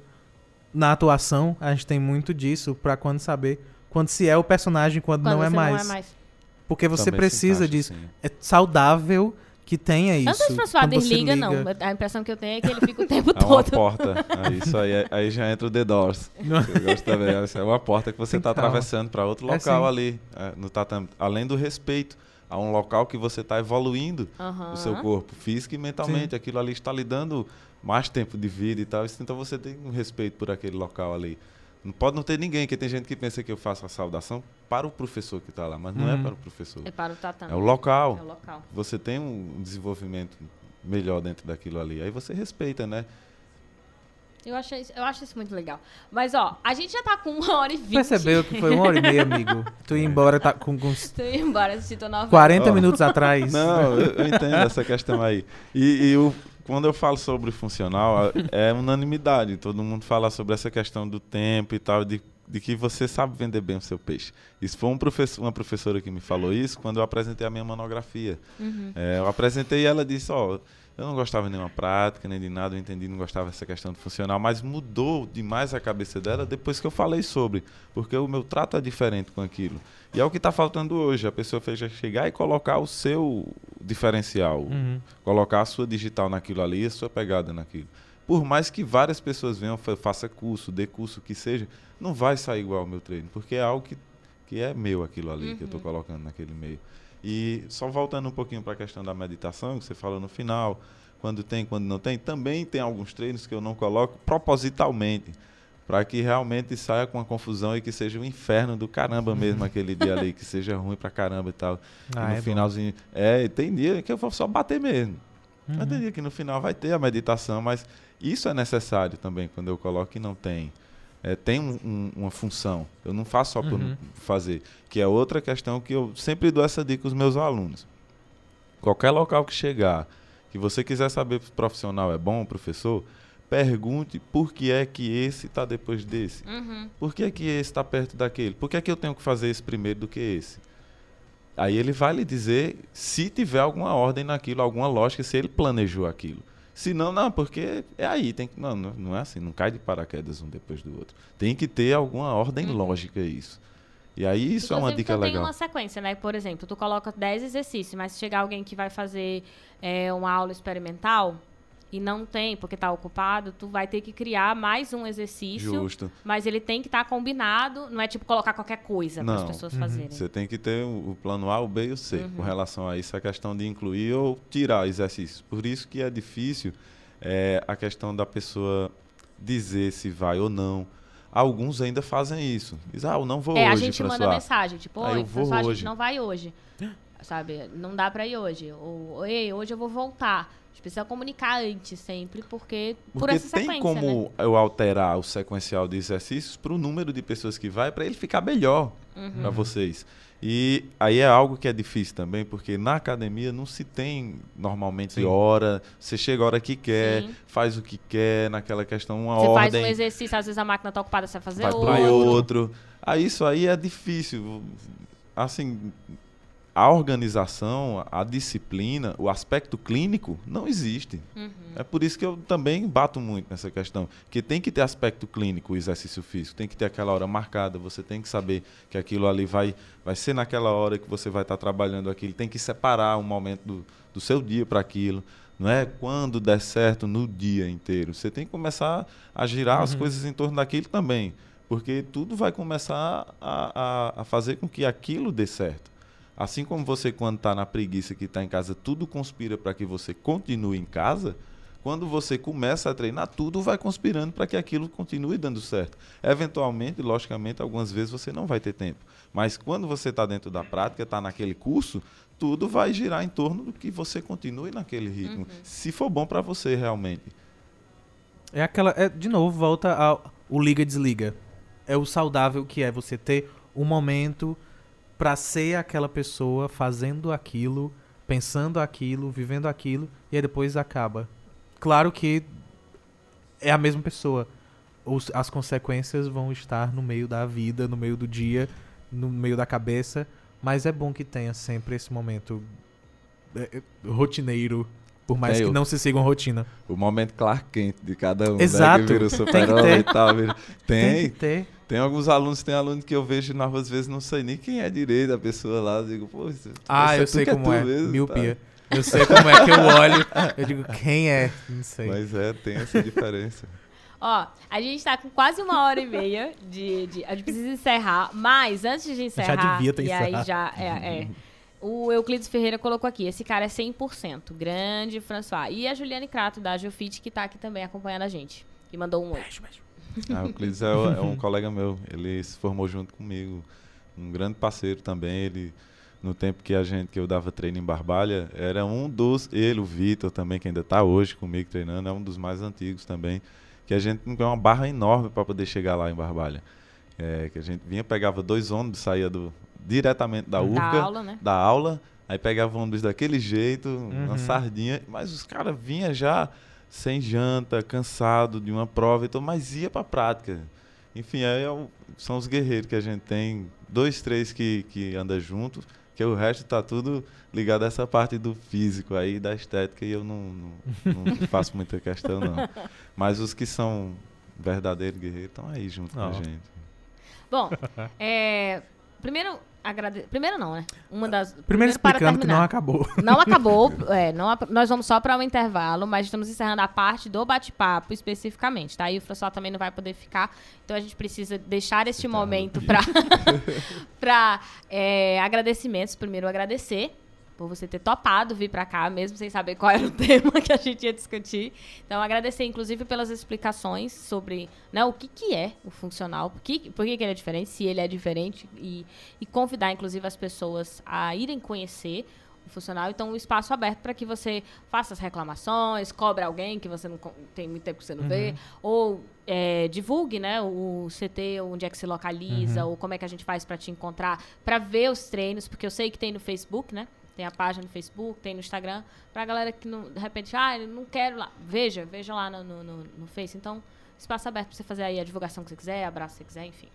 na atuação, a gente tem muito disso pra quando saber quando se é o personagem, quando, quando não, é mais. não é mais. Porque você Também precisa encaixa, disso. sim. É saudável que tenha Eu não sei isso. se o François desliga, não. A impressão que eu tenho é que ele fica o tempo É uma todo. porta. Aí, isso aí, é- aí já entra o The Doors. Eu gosto também. Essa É uma porta que você está atravessando para outro É, local sim. ali, é, no tatame. Além do respeito a um local que você está evoluindo Aham. o seu corpo, físico e mentalmente. Aquilo ali está lhe dando mais tempo de vida e tal. Então você tem um respeito por aquele local ali. Não pode não ter ninguém, que tem gente que pensa que eu faço a saudação para o professor que está lá, mas não é Uhum. para o professor. É para o tatame. É o local. É o local. Você tem um desenvolvimento melhor dentro daquilo ali. Aí você respeita, né? Eu acho, isso, eu acho isso muito legal. Mas, ó, a gente já tá com uma hora e vinte. Percebeu que foi uma hora e meia, amigo. Tu ia embora tá com, com uns Tô indo embora assistir novela. 40 Ó. minutos atrás. Não, eu, eu entendo essa questão aí. E, e o- quando eu falo sobre funcional, é unanimidade. Todo mundo fala sobre essa questão do tempo e tal, de, de que você sabe vender bem o seu peixe. Isso foi um professor, uma professora que me falou isso quando eu apresentei a minha monografia. Uhum. É, eu apresentei e ela disse, ó, eu não gostava de nenhuma prática, nem de nada, eu entendi, não gostava dessa questão do funcional, mas mudou demais a cabeça dela depois que eu falei sobre, porque o meu trato é diferente com aquilo. E é o que está faltando hoje, a pessoa fez chegar e colocar o seu diferencial, Uhum. colocar a sua digital naquilo ali, a sua pegada naquilo. Por mais que várias pessoas venham, fa- faça curso, dê curso, o que seja, não vai sair igual ao meu treino, porque é algo que, que é meu aquilo ali, que eu estou colocando naquele meio. E só voltando um pouquinho para a questão da meditação, que você falou no final, quando tem, quando não tem, também tem alguns treinos que eu não coloco propositalmente, para que realmente saia com a confusão e que seja um inferno do caramba mesmo aquele dia ali, que seja ruim pra caramba e tal. Ah, e no é bom. finalzinho. É, tem dia que eu vou só bater mesmo. Uhum. Tem dia que no final vai ter a meditação, mas isso é necessário também quando eu coloco que não tem. É, tem um- um- uma função. Eu não faço só por Uhum. fazer. Que é outra questão que eu sempre dou essa dica aos meus alunos. Qualquer local que chegar, que você quiser saber se o profissional é bom, professor, pergunte por que é que esse está depois desse. Uhum. Por que, é que esse está perto daquele? Por que, é que eu tenho que fazer esse primeiro do que esse? Aí ele vai lhe dizer se tiver alguma ordem naquilo, alguma lógica, se ele planejou aquilo. Se não, não, porque é aí. Tem que, não, não, é assim, não cai de paraquedas um depois do outro. Tem que ter alguma ordem lógica isso. E aí isso é uma Inclusive, dica tu tem legal. uma sequência, né? Por exemplo, tu coloca 10 exercícios, mas se chegar alguém que vai fazer é, uma aula experimental e não tem, porque tá ocupado, tu vai ter que criar mais um exercício. Justo. Mas ele tem que estar combinado, não é tipo colocar qualquer coisa para as pessoas Uhum. fazerem. Você tem que ter o plano A, o B e o C. Uhum. Com relação a isso, a questão de incluir ou tirar exercícios. Por isso que é difícil é, a questão da pessoa dizer se vai ou não. Alguns ainda fazem isso. Diz, ah, eu não vou É, a hoje, gente manda mensagem, tipo, oi, eu vou François, a gente hoje. não vai hoje. Sabe? Não dá pra ir hoje. Ou, ei, hoje eu vou voltar. A gente precisa comunicar antes sempre, porque, por Porque essa tem sequência, como né? eu alterar o sequencial de exercícios para o número de pessoas que vai, para ele ficar melhor Uhum. para vocês. E aí é algo que é difícil também, porque na academia não se tem normalmente Sim. hora. Você chega a hora que quer, Sim. faz o que quer, naquela questão, uma Você faz ordem. um exercício, às vezes a máquina tá ocupada, você vai fazer vai outro. outro. Aí isso aí é difícil. Assim, a organização, a disciplina, o aspecto clínico não existe. Uhum. É por isso que eu também bato muito nessa questão. Que tem que ter aspecto clínico o exercício físico. Tem que ter aquela hora marcada. Você tem que saber que aquilo ali vai, vai ser naquela hora que você vai estar trabalhando aquilo. Tem que separar um momento do, do seu dia para aquilo. Não é quando der certo no dia inteiro. Você tem que começar a girar as coisas em torno daquilo também. Porque tudo vai começar a, a, a fazer com que aquilo dê certo. Assim como você, quando está na preguiça que está em casa, tudo conspira para que você continue em casa, quando você começa a treinar, tudo vai conspirando para que aquilo continue dando certo. Eventualmente, logicamente, algumas vezes você não vai ter tempo. Mas quando você está dentro da prática, está naquele curso, tudo vai girar em torno do que você continue naquele ritmo. Se for bom para você realmente. É aquela. É, de novo, volta ao o liga-desliga. É o saudável que é você ter um momento pra ser aquela pessoa fazendo aquilo, pensando aquilo, vivendo aquilo, e aí depois acaba. Claro que é a mesma pessoa. Os, as consequências vão estar no meio da vida, no meio do dia, no meio da cabeça, mas é bom que tenha sempre esse momento é, é, rotineiro, por mais Tem que o- não se sigam rotina. O momento Clark Kent de cada um. Exato. Né, que vira o Tem que super-herói e tal. vira- Tem Tem, que ter. Tem alguns alunos, tem aluno que eu vejo na rua, às vezes não sei nem quem é direito a pessoa lá. Eu digo, pô, isso- Ah, isso eu sei é como tu é. mesmo, tá? Miopia. Eu sei como é que eu olho. Eu digo, quem é? Não sei. Mas é, tem essa diferença. Ó, a gente tá com quase uma hora e meia de, de- A gente precisa encerrar, mas antes de encerrar. devia ter e aí encerrado. já. É, é. O Euclides Ferreira colocou aqui: esse cara é 100%. Grande François. E a Juliane Crato, da Geofit, que tá aqui também acompanhando a gente. E mandou um oi. Ah, o Clis é, é um colega meu. Ele se formou junto comigo. Um grande parceiro também. Ele, no tempo que a gente, que eu dava treino em Barbalha, era um dos. Ele, o Vitor também, que ainda está hoje comigo treinando, é um dos mais antigos também. Que a gente tem uma barra enorme para poder chegar lá em Barbalha. É, que a gente vinha, pegava dois ônibus, saía do, diretamente da Da URCA, aula, né? da aula, aí pegava o ônibus daquele jeito, Uhum. uma sardinha, mas os caras vinham já sem janta, cansado de uma prova, então, mas ia pra prática. Enfim, aí é são os guerreiros que a gente tem, dois, três que, que anda junto, que o resto tá tudo ligado a essa parte do físico aí, da estética, e eu não, não, não faço muita questão, não. Mas os que são verdadeiros guerreiros estão aí junto com a gente. Bom, é, primeiro, agrade... primeiro não, né? Uma das. Primeiro para explicando que não acabou. Não acabou, é, não, nós vamos só para o intervalo, mas estamos encerrando a parte do bate-papo especificamente, tá? E o François também não vai poder ficar, então a gente precisa deixar este tá momento para para agradecimentos. Primeiro, agradecer por você ter topado vir para cá, mesmo sem saber qual era o tema que a gente ia discutir. Então, agradecer, inclusive, pelas explicações sobre né, o que, que é o funcional, por que, por que, que ele é diferente, se ele é diferente, e, e convidar, inclusive, as pessoas a irem conhecer o funcional. Então, um espaço aberto para que você faça as reclamações, cobre alguém que você não tem muito tempo que você não vê, ou é, divulgue, né, o CT, onde é que se localiza, ou como é que a gente faz para te encontrar, para ver os treinos, porque eu sei que tem no Facebook, né? Tem a página no Facebook, tem no Instagram, pra galera que não, de repente, ah, eu não quero lá. Veja, veja lá no, no, no, no Face. Então, espaço aberto pra você fazer aí a divulgação que você quiser, abraço que você quiser, enfim.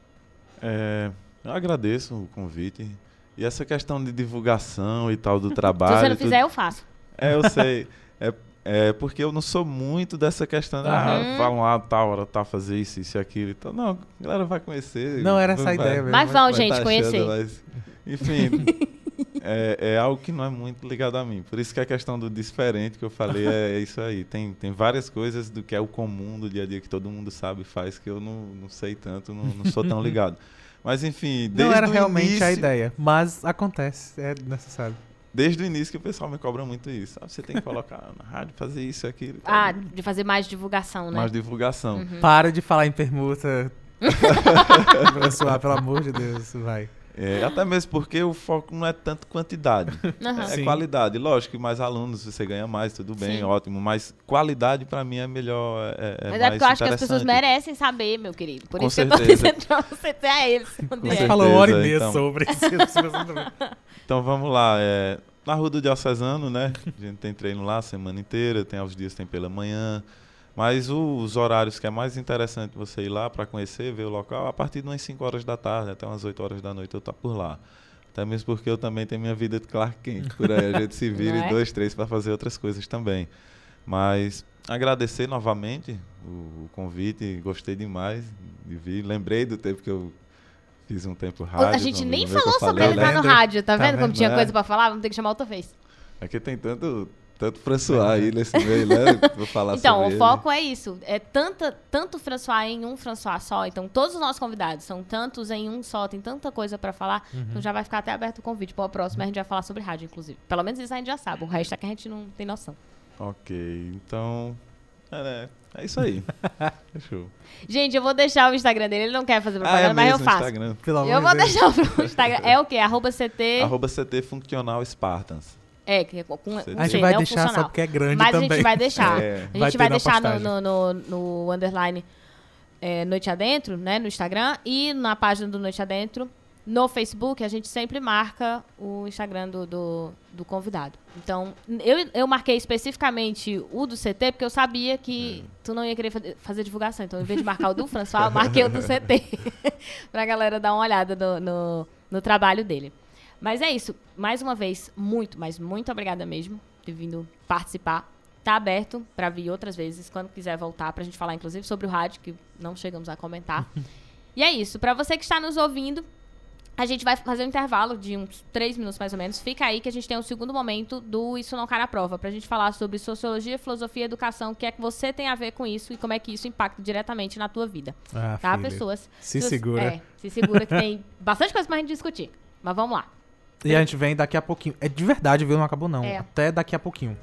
É, eu agradeço o convite. E essa questão de divulgação e tal do Se trabalho. você não tudo- fizer, eu faço. É, eu sei. É, é porque eu não sou muito dessa questão de, Uhum. ah, falam lá, tal hora, tá, fazer isso, isso e aquilo. Então, não, a galera vai conhecer. Não, era essa a vai- ideia mesmo. Mas vão, gente, tá conhecer. achando, mas, enfim, é, é algo que não é muito ligado a mim. Por isso que a questão do diferente que eu falei é, é isso aí. Tem, tem várias coisas do que é o comum do dia a dia que todo mundo sabe e faz que eu não, não sei tanto, não, não sou tão ligado. Mas enfim, desde Não era o realmente início, a ideia, mas acontece, é necessário. Desde o início que o pessoal me cobra muito isso. Ah, você tem que colocar na rádio, fazer isso, aquilo. Ah, de fazer mais divulgação, né? mais divulgação. Uhum. Para de falar em permuta. François, pelo amor de Deus, vai. É, até mesmo porque o foco não é tanto quantidade, Aham. é Sim. qualidade. Lógico que mais alunos você ganha mais, tudo bem, Sim. ótimo. Mas qualidade pra mim é melhor, é, é Mas mais é porque eu acho que as pessoas merecem saber, meu querido. Por Com isso que eu tô certeza. dizendo pra você ter a eles. é. Você certeza, falou hora e meia então. sobre isso. Então vamos lá. É, na Rua do Diocesano, né? A gente tem treino lá a semana inteira, tem aos dias tem pela manhã. Mas o- os horários que é mais interessante você ir lá para conhecer, ver o local, a partir de umas 5 horas da tarde, até umas 8 horas da noite eu tô por lá. Até mesmo porque eu também tenho minha vida de Clark Kent. Por aí a gente se vira é? em dois, três para fazer outras coisas também. Mas agradecer novamente o, o convite, gostei demais de vir. Lembrei do tempo que eu fiz um tempo rádio. a gente nem falou sobre ele lá no lembra? rádio, tá Tá vendo como tinha É. coisa pra falar? Vamos ter que chamar outra vez. Aqui tem tanto, tanto François aí nesse meio, né? Vou falar Então, sobre o ele. foco é isso. É tanta, tanto François em um François só. Então, todos os nossos convidados são tantos em um só. Tem tanta coisa pra falar. Uhum. Então, já vai ficar até aberto o convite. Para o próximo, a gente vai falar sobre rádio, inclusive. Pelo menos isso a gente já sabe. O resto é que a gente não tem noção. Ok, então. É, né? é isso aí. Fechou. Gente, eu vou deixar o Instagram dele. Ele não quer fazer Ah, propaganda, é mas eu faço. Instagram. Eu vou Deus. deixar o Instagram. É o quê? Arroba CT. Arroba CT Funcional Spartans. É, que é com, com A gente vai né, o deixar só porque é grande Mas também. a gente vai deixar. É. A gente Vai vai, deixar no, no, no, underline é, Noite Adentro, né? No Instagram. E na página do Noite Adentro, no Facebook, a gente sempre marca o Instagram do, do, do convidado. Então, eu, eu marquei especificamente o do CT, porque eu sabia que tu não ia querer fa- fazer divulgação. Então, em vez de marcar o do François, eu marquei o do CT. pra galera dar uma olhada no, no, no trabalho dele. Mas é isso. Mais uma vez, muito, mas muito obrigada mesmo por ter vindo participar. Tá aberto para vir outras vezes, quando quiser voltar, pra gente falar, inclusive, sobre o rádio, que não chegamos a comentar. e é isso. Pra você que está nos ouvindo, a gente vai fazer um intervalo de uns três minutos, mais ou menos. Fica aí que a gente tem um segundo momento do Isso Não Cai na Prova, pra gente falar sobre sociologia, filosofia e educação, o que é que você tem a ver com isso e como é que isso impacta diretamente na tua vida. Ah, Tá, filha. pessoas? Se você- segura. É, se segura que tem bastante coisa pra gente discutir. Mas vamos lá. E a gente vem daqui a pouquinho. É de verdade, viu? Não acabou, não. É. Até daqui a pouquinho.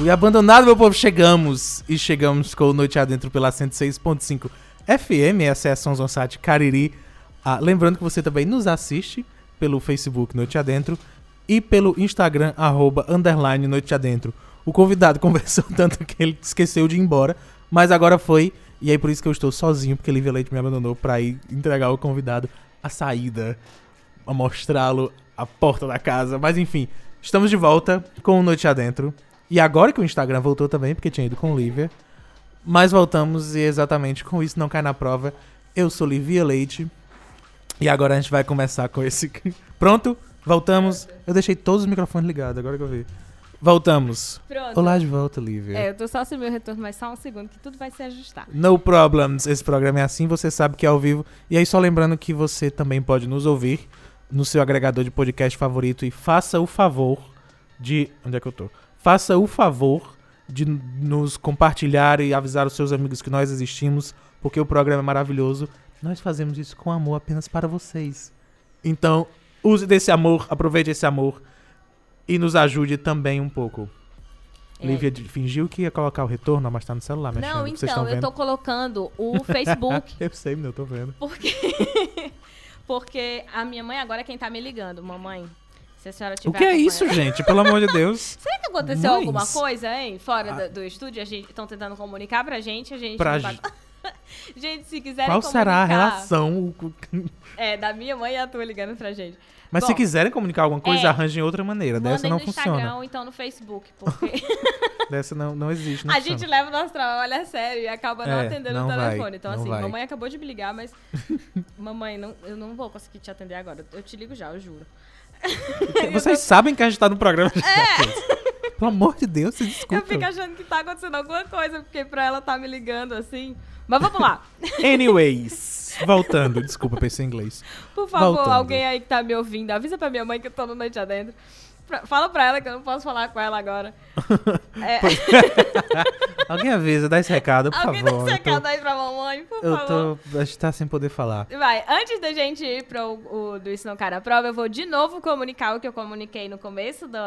Fui abandonado, meu povo. Chegamos. E chegamos com o Noite Adentro pela 106.5 FM. Essa é a Sons on Site Cariri. Ah, lembrando que você também nos assiste pelo Facebook Noite Adentro e pelo Instagram, arroba, underline Noite Adentro. O convidado conversou tanto que ele esqueceu de ir embora, mas agora foi. E aí por isso que eu estou sozinho, porque Lívia Leite me abandonou pra ir entregar o convidado a saída, a mostrá-lo a porta da casa. Mas enfim, estamos de volta com o Noite Adentro. E agora que o Instagram voltou também, porque tinha ido com Lívia. Mas voltamos e exatamente com isso não cai na prova. Eu sou Lívia Leite. E agora a gente vai começar com esse. Pronto? Voltamos. Eu deixei todos os microfones ligados, agora que eu vi. Voltamos. Pronto. Olá de volta, Lívia. É, eu tô só sem meu retorno, mas só um segundo que tudo vai se ajustar. No problems. Esse programa é assim, você sabe que é ao vivo. E aí, só lembrando que você também pode nos ouvir no seu agregador de podcast favorito e faça o favor de. Onde é que eu tô? Faça o favor de nos compartilhar e avisar os seus amigos que nós existimos, porque o programa é maravilhoso. Nós fazemos isso com amor apenas para vocês. Então, use desse amor, aproveite esse amor e nos ajude também um pouco. É. Lívia fingiu que ia colocar o retorno, mas tá no celular mexendo. Não, então, eu tô colocando o Facebook, Eu sei, meu, eu tô vendo. porque porque a minha mãe agora é quem tá me ligando. Mamãe, se a senhora tiver O que é isso, gente? Pelo amor de Deus. Será que aconteceu Mães. alguma coisa, hein? Fora Ah. do estúdio, a gente estão tentando comunicar pra gente, a gente Pra tá- Gente, se quiserem Qual será a comunicar- relação? É, da minha mãe e a tua ligando pra gente. Mas Bom, se quiserem comunicar alguma coisa, é. arranjem outra maneira. Dessa não no funciona. Instagram ou então no Facebook, porque Dessa não, não existe. Não a funciona. gente leva o nosso trabalho a sério e acaba não É, atendendo não o vai, telefone. então, não assim, vai. mamãe acabou de me ligar, mas. mamãe, não, eu não vou conseguir te atender agora. Eu te ligo já, eu juro. Vocês sabem que a gente tá no programa. É. Pelo amor de Deus, se Eu desculpa. fico achando que tá acontecendo alguma coisa, porque pra ela tá me ligando assim. Mas vamos lá. Anyways, voltando. Desculpa, pensei em inglês. Por favor, Voltando. alguém aí que tá me ouvindo, avisa pra minha mãe que eu tô no Noite Adentro. Pra, fala pra ela que eu não posso falar com ela agora. É, Alguém avisa, dá esse recado, por alguém dá favor. esse eu tô- recado aí pra mamãe, por Eu favor. tô. A gente tá sem poder falar. Vai, antes da gente ir para o, do Isso Não Cai na Prova, eu vou de novo comunicar o que eu comuniquei no começo do,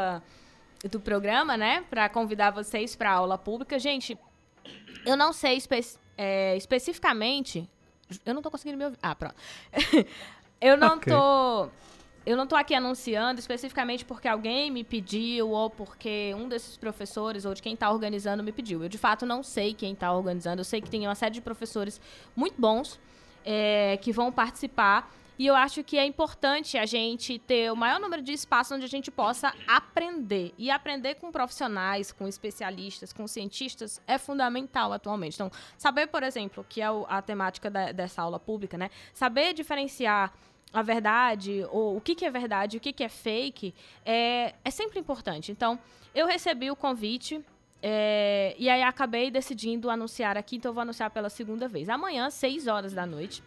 do programa, né? Pra convidar vocês pra aula pública. Gente, eu não sei espe- é, especificamente. Eu não tô conseguindo me ouvir. Ah, pronto. eu não Ok. tô. Eu não tô aqui anunciando especificamente porque alguém me pediu ou porque um desses professores ou de quem tá organizando me pediu. Eu, de fato, não sei quem tá organizando. Eu sei que tem uma série de professores muito bons é, que vão participar. E eu acho que é importante a gente ter o maior número de espaços onde a gente possa aprender. E aprender com profissionais, com especialistas, com cientistas é fundamental atualmente. Então, saber, por exemplo, que é a temática da- dessa aula pública, né? Saber diferenciar a verdade, ou o que, que é verdade, o que, que é fake, é, é sempre importante. Então, eu recebi o convite. é, e aí acabei decidindo anunciar aqui, então eu vou anunciar pela segunda vez. Amanhã, 6 horas da noite,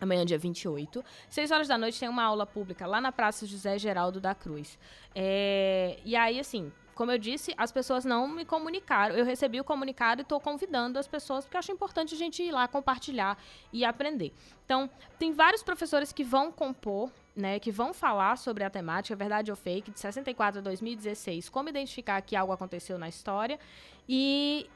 amanhã dia 28, 6 horas da noite tem uma aula pública lá na Praça José Geraldo da Cruz. É, e aí, assim, como eu disse, as pessoas não me comunicaram. Eu recebi o comunicado e estou convidando as pessoas, porque acho importante a gente ir lá compartilhar e aprender. Então, tem vários professores que vão compor, né, que vão falar sobre a temática, verdade ou fake, de 64 a 2016, como identificar que algo aconteceu na história. E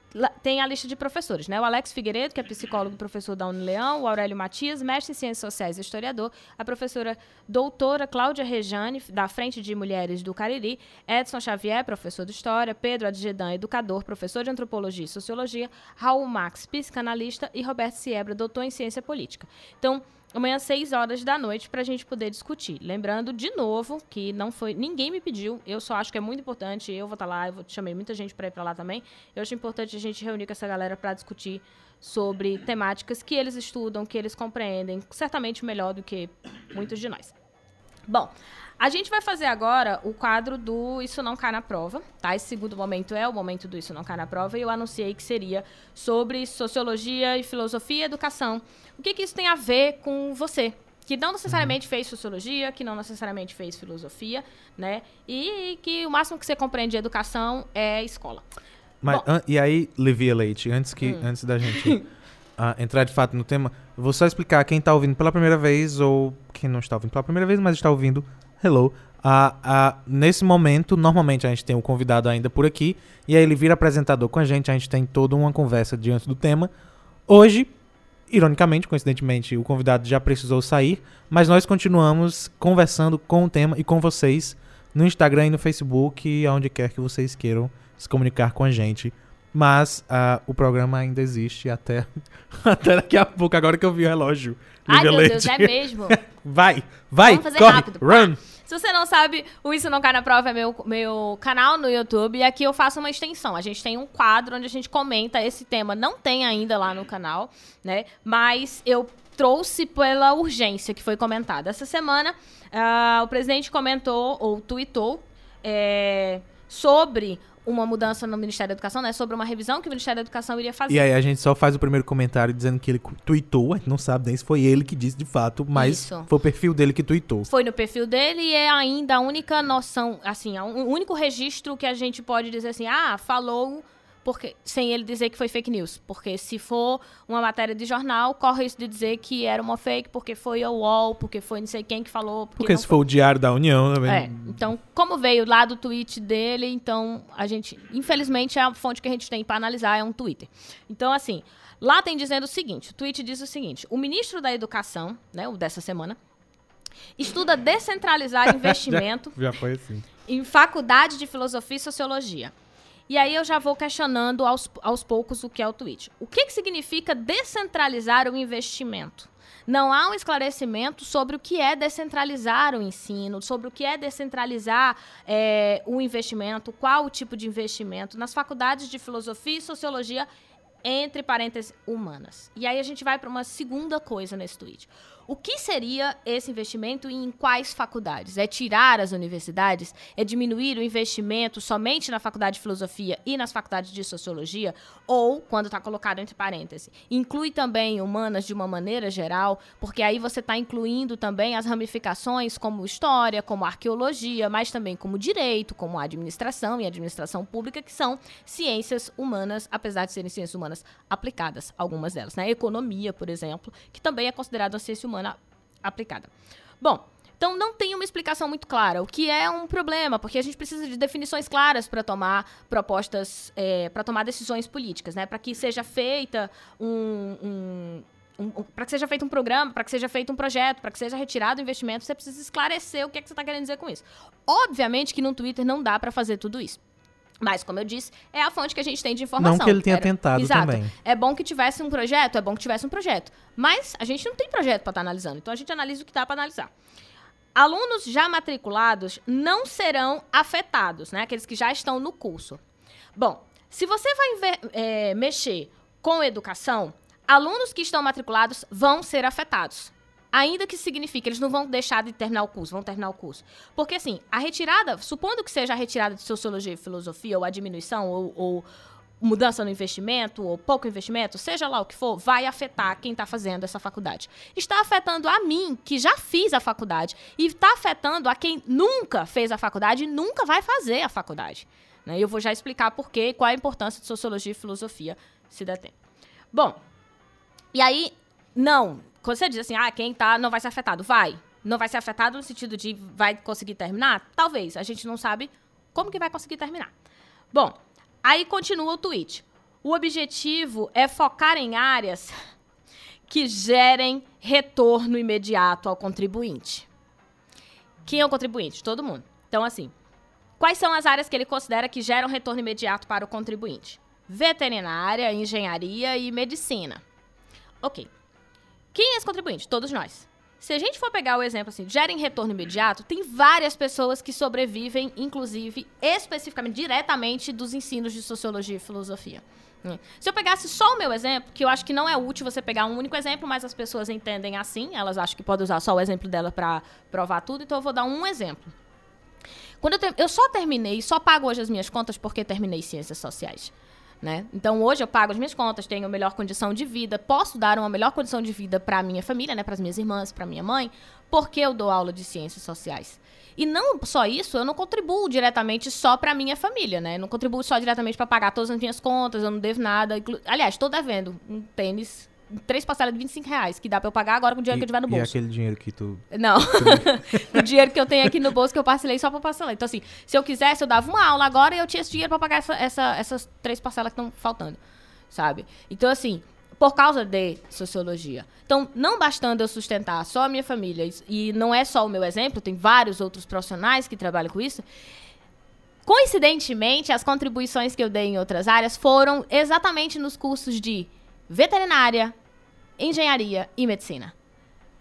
tem a lista de professores, né? O Alex Figueiredo, que é psicólogo e professor da Unileão, o Aurélio Matias, mestre em Ciências Sociais e historiador, a professora doutora Cláudia Rejane, da Frente de Mulheres do Cariri, Edson Xavier, professor de História, Pedro Adjedan, educador, professor de Antropologia e Sociologia, Raul Max, psicanalista e Roberto Siebra, doutor em Ciência Política. Então, amanhã, 6 horas da noite, para a gente poder discutir. Lembrando, de novo, que não foi. Ninguém me pediu, eu só acho que é muito importante. Eu vou estar lá, eu vou, chamei muita gente para ir para lá também. Eu acho importante a gente reunir com essa galera para discutir sobre temáticas que eles estudam, que eles compreendem, certamente melhor do que muitos de nós. Bom, a gente vai fazer agora o quadro do Isso Não Cai na Prova, tá? Esse segundo momento é o momento do Isso Não Cai na Prova e eu anunciei que seria sobre sociologia e filosofia e educação. O que, que isso tem a ver com você? Que não necessariamente fez sociologia, que não necessariamente fez filosofia, né? E que o máximo que você compreende de educação é escola. Mas, Bom. an- e aí, Livia Leite, antes, que, Hum. antes da gente entrar de fato no tema, vou só explicar quem tá ouvindo pela primeira vez ou quem não está ouvindo pela primeira vez, mas está ouvindo, hello. Ah, ah, nesse momento, normalmente a gente tem um convidado ainda por aqui, e aí ele vira apresentador com a gente, a gente tem toda uma conversa diante do tema. Hoje, ironicamente, coincidentemente, o convidado já precisou sair, mas nós continuamos conversando com o tema e com vocês no Instagram e no Facebook, aonde quer que vocês queiram se comunicar com a gente. Mas ah, o programa ainda existe até, até daqui a pouco, agora que eu vi o relógio. Ai, meu Leite. Deus, é mesmo? Vai, vai, Vamos fazer corre, rápido. run. Se você não sabe, o Isso Não Cai na Prova é meu, meu canal no YouTube. E aqui eu faço uma extensão. A gente tem um quadro onde a gente comenta esse tema. Não tem ainda lá no canal, né? Mas eu trouxe pela urgência que foi comentada. Essa semana, ah, o presidente comentou, ou tweetou, é, sobre uma mudança no Ministério da Educação, né? Sobre uma revisão que o Ministério da Educação iria fazer. E aí a gente só faz o primeiro comentário dizendo que ele tweetou, a gente não sabe nem se foi ele que disse de fato, mas Isso. foi o perfil dele que tweetou. Foi no perfil dele e é ainda a única noção, assim, o único registro que a gente pode dizer assim, ah, falou porque sem ele dizer que foi fake news. Porque se for uma matéria de jornal, corre isso de dizer que era uma fake, porque foi o UOL, porque foi não sei quem que falou. Porque, Porque se for o Diário da União também. é, então, como veio lá do tweet dele, então a gente, infelizmente, a fonte que a gente tem para analisar é um Twitter. Então, assim, lá tem dizendo o seguinte: o tweet diz o seguinte: o ministro da Educação, né, o dessa semana, estuda descentralizar investimento Já foi assim. em faculdade de filosofia e sociologia. E aí eu já vou questionando aos, aos poucos o que é o tweet. O que, que significa descentralizar o investimento? Não há um esclarecimento sobre o que é descentralizar o ensino, sobre o que é descentralizar é, o investimento, qual o tipo de investimento nas faculdades de filosofia e sociologia, entre parênteses, humanas. E aí a gente vai para uma segunda coisa nesse tweet. O que seria esse investimento e em quais faculdades? É tirar as universidades? É diminuir o investimento somente na faculdade de filosofia e nas faculdades de sociologia? Ou, quando está colocado entre parênteses, inclui também humanas de uma maneira geral, porque aí você está incluindo também as ramificações como história, como arqueologia, mas também como direito, como administração e administração pública, que são ciências humanas, apesar de serem ciências humanas aplicadas, algumas delas. Né? Economia, por exemplo, que também é considerada uma ciência humana aplicada. Bom, então não tem uma explicação muito clara, o que é um problema, porque a gente precisa de definições claras para tomar propostas, é, para tomar decisões políticas, né? Para que seja feita um, um um, para que seja feito um programa, para que seja feito um projeto, para que seja retirado o investimento, você precisa esclarecer o que, é que você está querendo dizer com isso. Obviamente que no Twitter não dá para fazer tudo isso. Mas, como eu disse, é a fonte que a gente tem de informação. Não que ele tenha Era... tentado Exato. também. É bom que tivesse um projeto, é bom que tivesse um projeto. Mas a gente não tem projeto para estar tá analisando, então a gente analisa o que dá para analisar. Alunos já matriculados não serão afetados, né? Aqueles que já estão no curso. Bom, se você vai é, mexer com educação, alunos que estão matriculados vão ser afetados. Ainda que signifique, eles não vão deixar de terminar o curso, vão terminar o curso. Porque, assim, a retirada, supondo que seja a retirada de sociologia e filosofia, ou a diminuição, ou, ou mudança no investimento, ou pouco investimento, seja lá o que for, vai afetar quem está fazendo essa faculdade. Está afetando a mim, que já fiz a faculdade, e está afetando a quem nunca fez a faculdade e nunca vai fazer a faculdade. Né? Eu vou já explicar por quê, qual a importância de sociologia e filosofia, se der tempo. Bom, e aí, não, quando você diz assim, ah, quem tá não vai ser afetado, vai. Não vai ser afetado no sentido de vai conseguir terminar? Talvez. A gente não sabe como que vai conseguir terminar. Bom, aí continua o tweet. O objetivo é focar em áreas que gerem retorno imediato ao contribuinte. Quem é o contribuinte? Todo mundo. Então, assim, quais são as áreas que ele considera que geram retorno imediato para o contribuinte? Veterinária, engenharia e medicina. Ok. Quem é esse contribuinte? Todos nós. Se a gente for pegar o exemplo assim, gerem retorno imediato, tem várias pessoas que sobrevivem, inclusive, especificamente, diretamente dos ensinos de sociologia e filosofia. Hum. Se eu pegasse só o meu exemplo, que eu acho que não é útil você pegar um único exemplo, mas as pessoas entendem assim, elas acham que pode usar só o exemplo dela para provar tudo, então eu vou dar um exemplo. Quando eu, eu só terminei, só pago hoje as minhas contas porque terminei ciências sociais. Né? Então hoje eu pago as minhas contas, tenho melhor condição de vida, posso dar uma melhor condição de vida para minha família, né, para as minhas irmãs, para minha mãe, porque eu dou aula de ciências sociais. E não só isso, eu não contribuo diretamente só para minha família, né? Não contribuo só diretamente para pagar todas as minhas contas, eu não devo nada. Aliás, estou devendo um tênis três parcelas de 25 reais, que dá pra eu pagar agora com o dinheiro e, que eu tiver no bolso. E aquele dinheiro que tu. Não. o dinheiro que eu tenho aqui no bolso que eu parcelei só pra parcelar. Então, assim, se eu quisesse, eu dava uma aula agora e eu tinha esse dinheiro pra pagar essa, essa, essas três parcelas que estão faltando. Sabe? Então, assim, por causa de sociologia. Então, não bastando eu sustentar só a minha família, e não é só o meu exemplo, tem vários outros profissionais que trabalham com isso. Coincidentemente, as contribuições que eu dei em outras áreas foram exatamente nos cursos de veterinária, engenharia e medicina.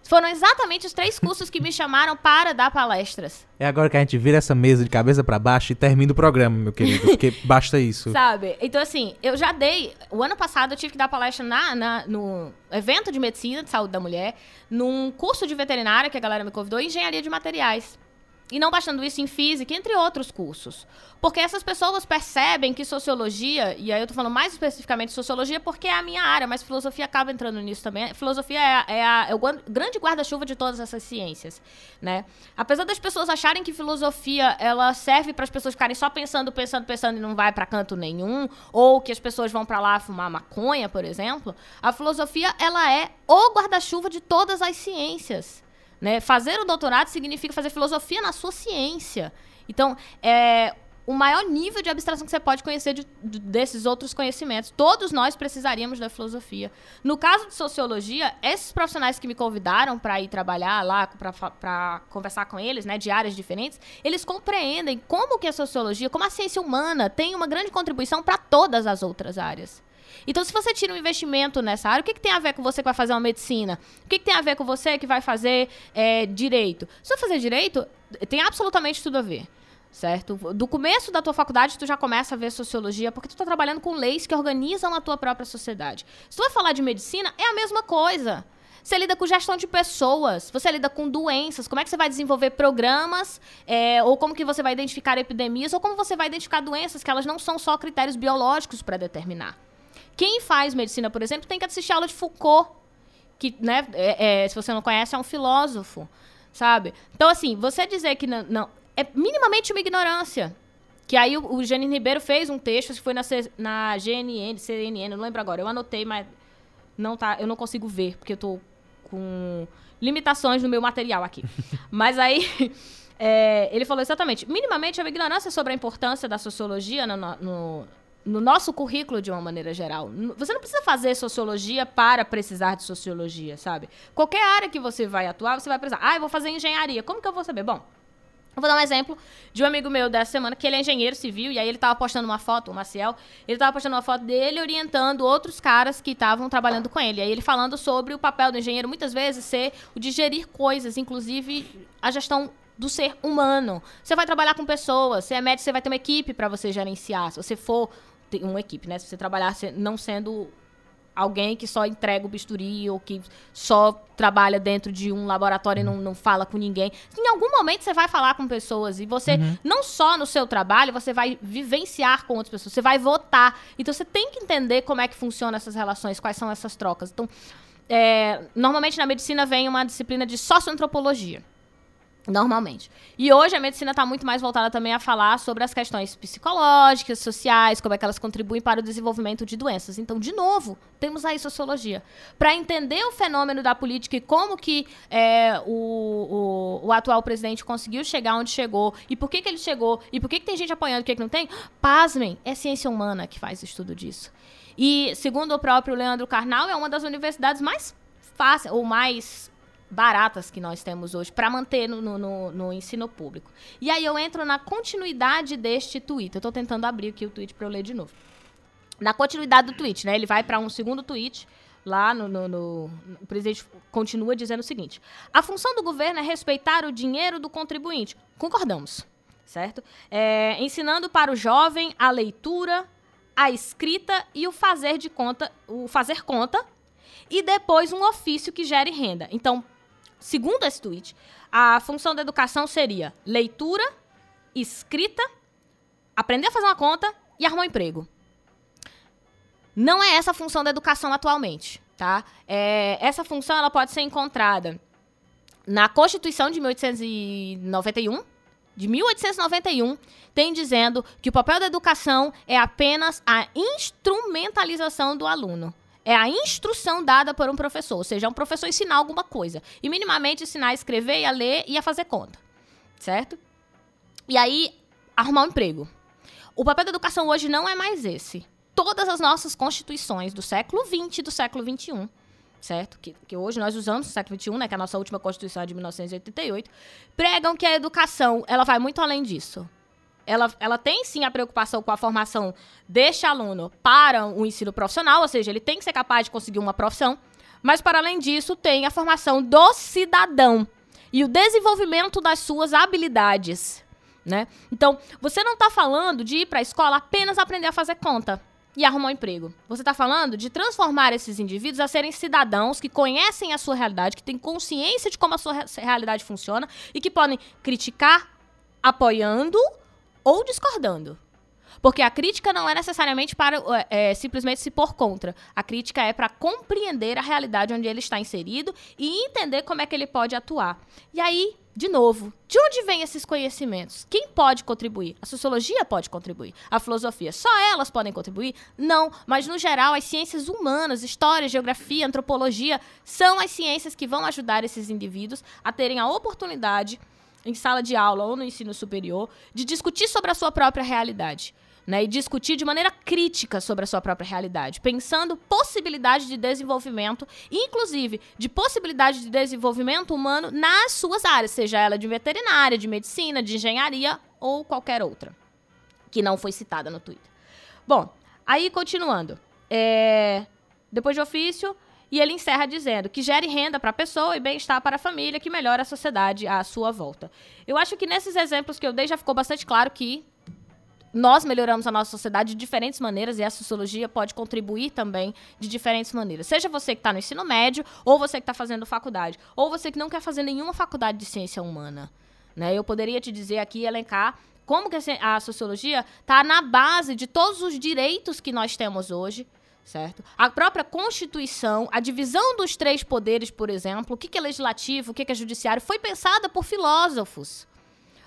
Foram exatamente os três cursos que me chamaram para dar palestras. É agora que a gente vira essa mesa de cabeça para baixo e termina o programa, meu querido, porque basta isso. Sabe? Então, assim, eu já dei. O ano passado eu tive que dar palestra na, na, no evento de medicina de saúde da mulher, num curso de veterinária que a galera me convidou, e engenharia de materiais. E não bastando isso em física, entre outros cursos. Porque essas pessoas percebem que sociologia, e aí eu tô falando mais especificamente sociologia porque é a minha área, mas filosofia acaba entrando nisso também. Filosofia é, a, é, a, é o grande guarda-chuva de todas essas ciências, né? Apesar das pessoas acharem que filosofia ela serve para as pessoas ficarem só pensando, pensando, pensando e não vai para canto nenhum, ou que as pessoas vão para lá fumar maconha, por exemplo, a filosofia ela é o guarda-chuva de todas as ciências. Né? Fazer o doutorado significa fazer filosofia na sua ciência. Então, é o maior nível de abstração que você pode conhecer de, de, desses outros conhecimentos. Todos nós precisaríamos da filosofia. No caso de sociologia, esses profissionais que me convidaram para ir trabalhar lá, para conversar com eles, né, de áreas diferentes, eles compreendem como que a sociologia, como a ciência humana, tem uma grande contribuição para todas as outras áreas. Então, se você tira um investimento nessa área, o que, que tem a ver com você que vai fazer uma medicina? O que, que tem a ver com você que vai fazer é, direito? Se você fazer direito, tem absolutamente tudo a ver certo? Do começo da tua faculdade, tu já começa a ver sociologia, porque tu está trabalhando com leis que organizam a tua própria sociedade. Se tu vai falar de medicina, é a mesma coisa. Você lida com gestão de pessoas, você lida com doenças, como é que você vai desenvolver programas, é, ou como que você vai identificar epidemias, ou como você vai identificar doenças que elas não são só critérios biológicos para determinar. Quem faz medicina, por exemplo, tem que assistir aula de Foucault, que, né, é, é, se você não conhece, é um filósofo, sabe? Então, assim, você dizer que não, não é minimamente uma ignorância. Que aí o, o Janine Ribeiro fez um texto, que foi na, C, na GNN, CNN, não lembro agora. Eu anotei, mas não tá, eu não consigo ver, porque eu tô com limitações no meu material aqui. mas aí é, ele falou exatamente, minimamente é uma ignorância sobre a importância da sociologia no, no, no nosso currículo de uma maneira geral. Você não precisa fazer sociologia para precisar de sociologia, sabe? Qualquer área que você vai atuar, você vai precisar. Ah, eu vou fazer engenharia. Como que eu vou saber? Bom, eu vou dar um exemplo de um amigo meu dessa semana, que ele é engenheiro civil, e aí ele tava postando uma foto, o Maciel, ele tava postando uma foto dele orientando outros caras que estavam trabalhando com ele. E aí ele falando sobre o papel do engenheiro, muitas vezes, ser o de gerir coisas, inclusive a gestão do ser humano. Você vai trabalhar com pessoas, você é médico, você vai ter uma equipe para você gerenciar. Se você for uma equipe, né? Se você trabalhar não sendo alguém que só entrega o bisturi ou que só trabalha dentro de um laboratório e não, não fala com ninguém. Em algum momento você vai falar com pessoas e você, uhum. não só no seu trabalho, você vai vivenciar com outras pessoas, você vai votar. Então você tem que entender como é que funcionam essas relações, quais são essas trocas. Então, é, normalmente na medicina vem uma disciplina de socioantropologia. Normalmente. E hoje a medicina está muito mais voltada também a falar sobre as questões psicológicas, sociais, como é que elas contribuem para o desenvolvimento de doenças. Então, de novo, temos aí sociologia. Para entender o fenômeno da política e como que é, o, o, o, atual presidente conseguiu chegar onde chegou, e por que, que ele chegou, e por que, que tem gente apoiando e que, que não tem, pasmem, é ciência humana que faz estudo disso. E, segundo o próprio Leandro Carnal, é uma das universidades mais fáceis, ou mais baratas que nós temos hoje para manter no, no, no, ensino público. E aí eu entro na continuidade deste tweet. Eu estou tentando abrir aqui o tweet para eu ler de novo. Na continuidade do tweet, né? Ele vai para um segundo tweet. Lá no, no, no, O presidente continua dizendo o seguinte: a função do governo é respeitar o dinheiro do contribuinte. Concordamos, certo? É, ensinando para o jovem a leitura, a escrita e o fazer de conta, o fazer conta, e depois um ofício que gere renda. Então, Segundo esse tweet, a função da educação seria leitura, escrita, aprender a fazer uma conta e arrumar um emprego. Não é essa a função da educação atualmente, tá? É, essa função ela pode ser encontrada na Constituição de 1891, de 1891, tem dizendo que o papel da educação é apenas a instrumentalização do aluno é a instrução dada por um professor, ou seja, um professor ensinar alguma coisa. E minimamente ensinar a escrever, a ler e a fazer conta. Certo? E aí, arrumar um emprego. O papel da educação hoje não é mais esse. Todas as nossas constituições do século XX e do século XXI, certo? Que, que hoje nós usamos século XXI, né, que é a nossa última constituição é de 1988, pregam que a educação ela vai muito além disso ela, ela tem sim a preocupação com a formação deste aluno para o ensino profissional, ou seja, ele tem que ser capaz de conseguir uma profissão, mas para além disso, tem a formação do cidadão e o desenvolvimento das suas habilidades. Né? Então, você não está falando de ir para a escola apenas aprender a fazer conta e arrumar um emprego. Você está falando de transformar esses indivíduos a serem cidadãos que conhecem a sua realidade, que têm consciência de como a sua realidade funciona e que podem criticar apoiando ou discordando. Porque a crítica não é necessariamente para é, simplesmente se pôr contra. A crítica é para compreender a realidade onde ele está inserido e entender como é que ele pode atuar. E aí, de novo, de onde vêm esses conhecimentos? Quem pode contribuir? A sociologia pode contribuir. A filosofia, só elas podem contribuir? Não, mas no geral, as ciências humanas, história, geografia, antropologia, são as ciências que vão ajudar esses indivíduos a terem a oportunidade em sala de aula ou no ensino superior, de discutir sobre a sua própria realidade. Né, e discutir de maneira crítica sobre a sua própria realidade, pensando possibilidade de desenvolvimento, inclusive de possibilidade de desenvolvimento humano nas suas áreas, seja ela de veterinária, de medicina, de engenharia ou qualquer outra, que não foi citada no Twitter. Bom, aí continuando. É, depois de ofício, e ele encerra dizendo que gere renda para a pessoa e bem-estar para a família, que melhora a sociedade à sua volta. Eu acho que nesses exemplos que eu dei já ficou bastante claro que nós melhoramos a nossa sociedade de diferentes maneiras e a sociologia pode contribuir também de diferentes maneiras. Seja você que está no ensino médio, ou você que está fazendo faculdade, ou você que não quer fazer nenhuma faculdade de ciência humana. Né? Eu poderia te dizer aqui, elencar, como que a sociologia está na base de todos os direitos que nós temos hoje, certo? A própria Constituição, a divisão dos três poderes, por exemplo, o que é legislativo, o que é judiciário, foi pensada por filósofos.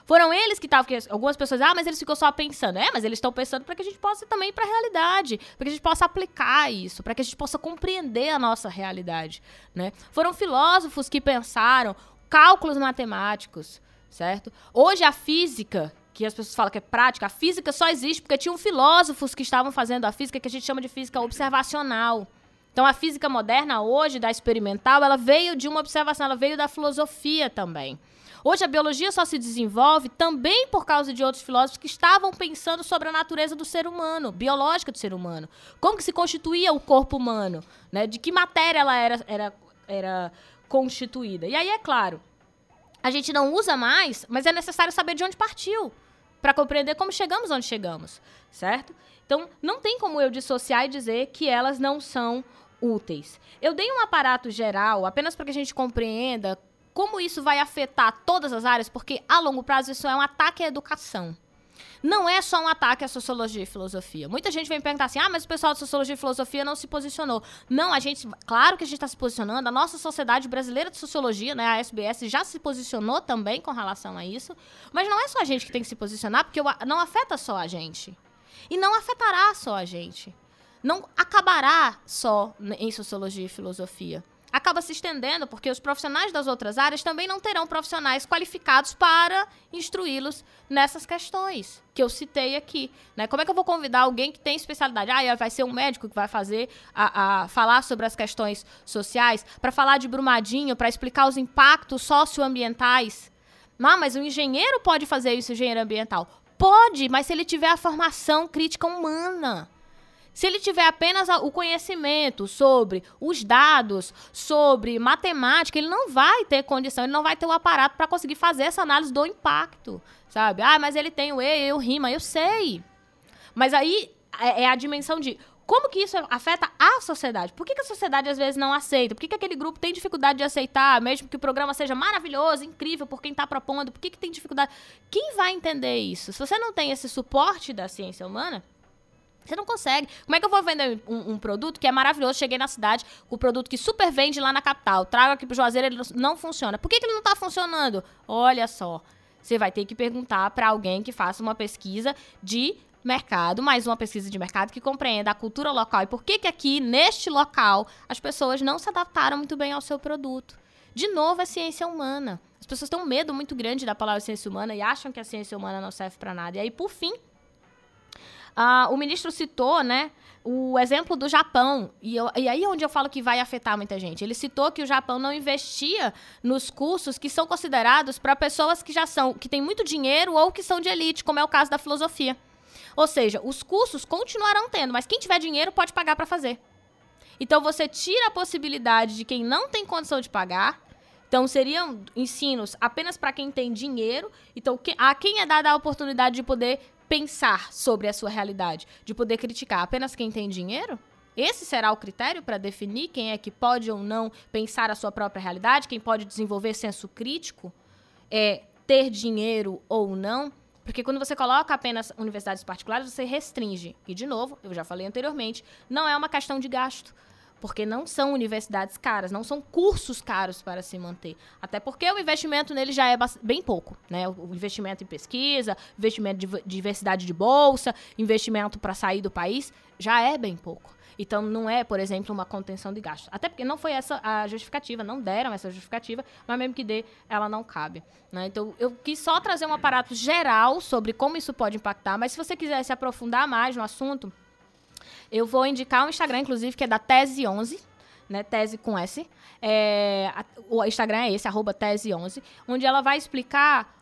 Foram eles que estavam. Algumas pessoas, ah, mas eles ficam só pensando. É, mas eles estão pensando para que a gente possa também para a realidade, para que a gente possa aplicar isso, para que a gente possa compreender a nossa realidade, né? Foram filósofos que pensaram cálculos matemáticos, certo? Hoje a física, que as pessoas falam que é prática, a física só existe porque tinham filósofos que estavam fazendo a física que a gente chama de física observacional. Então a física moderna hoje, da experimental, ela veio de uma observação, ela veio da filosofia também. Hoje a biologia só se desenvolve também por causa de outros filósofos que estavam pensando sobre a natureza do ser humano, biológica do ser humano. Como que se constituía o corpo humano, né? De que matéria ela era, era, era constituída. E aí, é claro, a gente não usa mais, mas é necessário saber de onde partiu para compreender como chegamos onde chegamos, certo? Então, não tem como eu dissociar e dizer que elas não são úteis. Eu dei um aparato geral apenas para que a gente compreenda como isso vai afetar todas as áreas, porque a longo prazo isso é um ataque à educação. Não é só um ataque à sociologia e filosofia. Muita gente vem perguntar assim: ah, mas o pessoal de sociologia e filosofia não se posicionou. Não, a gente, claro que a gente está se posicionando. A nossa Sociedade Brasileira de Sociologia, né, a SBS, já se posicionou também com relação a isso. Mas não é só a gente que tem que se posicionar, porque não afeta só a gente. E não afetará só a gente. Não acabará só em sociologia e filosofia acaba se estendendo porque os profissionais das outras áreas também não terão profissionais qualificados para instruí-los nessas questões que eu citei aqui. Né? Como é que eu vou convidar alguém que tem especialidade? Ah, vai ser um médico que vai fazer a, a falar sobre as questões sociais, para falar de Brumadinho, para explicar os impactos socioambientais. Não, mas o engenheiro pode fazer isso, engenheiro ambiental. Pode, mas se ele tiver a formação crítica humana. Se ele tiver apenas o conhecimento sobre os dados, sobre matemática, ele não vai ter condição, ele não vai ter o aparato para conseguir fazer essa análise do impacto, sabe? Ah, mas ele tem o E, o rima, eu sei. Mas aí é, é a dimensão de como que isso afeta a sociedade? Por que, que, a sociedade às vezes não aceita? Por que, que aquele grupo tem dificuldade de aceitar, mesmo que o programa seja maravilhoso, incrível por quem está propondo? Por que, que tem dificuldade? Quem vai entender isso? Se você não tem esse suporte da ciência humana, você não consegue. Como é que eu vou vender um, um, produto que é maravilhoso? Cheguei na cidade o produto que super vende lá na capital. Trago aqui pro Juazeiro, ele não funciona. Por que, que ele não tá funcionando? Olha só. Você vai ter que perguntar para alguém que faça uma pesquisa de mercado, mais uma pesquisa de mercado que compreenda a cultura local e por que, que aqui, neste local, as pessoas não se adaptaram muito bem ao seu produto. De novo, é ciência humana. As pessoas têm um medo muito grande da palavra ciência humana e acham que a ciência humana não serve para nada. E aí, por fim, Uh, o ministro citou, né, o exemplo do Japão. E, eu, e aí é onde eu falo que vai afetar muita gente. Ele citou que o Japão não investia nos cursos que são considerados para pessoas que já são, que têm muito dinheiro ou que são de elite, como é o caso da filosofia. Ou seja, os cursos continuarão tendo, mas quem tiver dinheiro pode pagar para fazer. Então você tira a possibilidade de quem não tem condição de pagar. Então seriam ensinos apenas para quem tem dinheiro. Então a quem é dada a oportunidade de poder pensar sobre a sua realidade, de poder criticar apenas quem tem dinheiro? Esse será o critério para definir quem é que pode ou não pensar a sua própria realidade, quem pode desenvolver senso crítico, é ter dinheiro ou não? Porque quando você coloca apenas universidades particulares, você restringe. E, de novo, eu já falei anteriormente, não é uma questão de gasto porque não são universidades caras, não são cursos caros para se manter. Até porque o investimento nele já é bem pouco, né? O investimento em pesquisa, investimento de diversidade de bolsa, investimento para sair do país, já é bem pouco. Então, não é, por exemplo, uma contenção de gastos. Até porque não foi essa a justificativa, não deram essa justificativa, mas mesmo que dê, ela não cabe. Né? Então, eu quis só trazer um aparato geral sobre como isso pode impactar, mas se você quiser se aprofundar mais no assunto, eu vou indicar um Instagram, inclusive, que é da Tese11, né? Tese com S. É, a, o Instagram é esse, arroba Tese11, onde ela vai explicar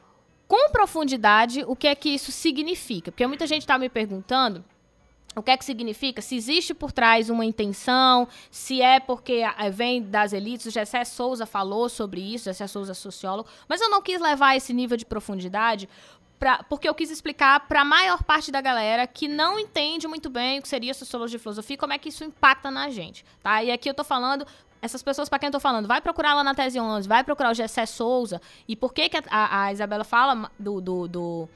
com profundidade o que é que isso significa. Porque muita gente está me perguntando o que é que significa? Se existe por trás uma intenção, se é porque vem das elites. O Gessé Souza falou sobre isso, Gessé Souza é sociólogo. Mas eu não quis levar esse nível de profundidade Pra, porque eu quis explicar para a maior parte da galera que não entende muito bem o que seria sociologia e filosofia e como é que isso impacta na gente, tá? E aqui eu tô falando essas pessoas para quem eu tô falando, vai procurar lá na Tese 11, vai procurar o Gessé Souza. E por que, que a, a Isabela fala do, do, do,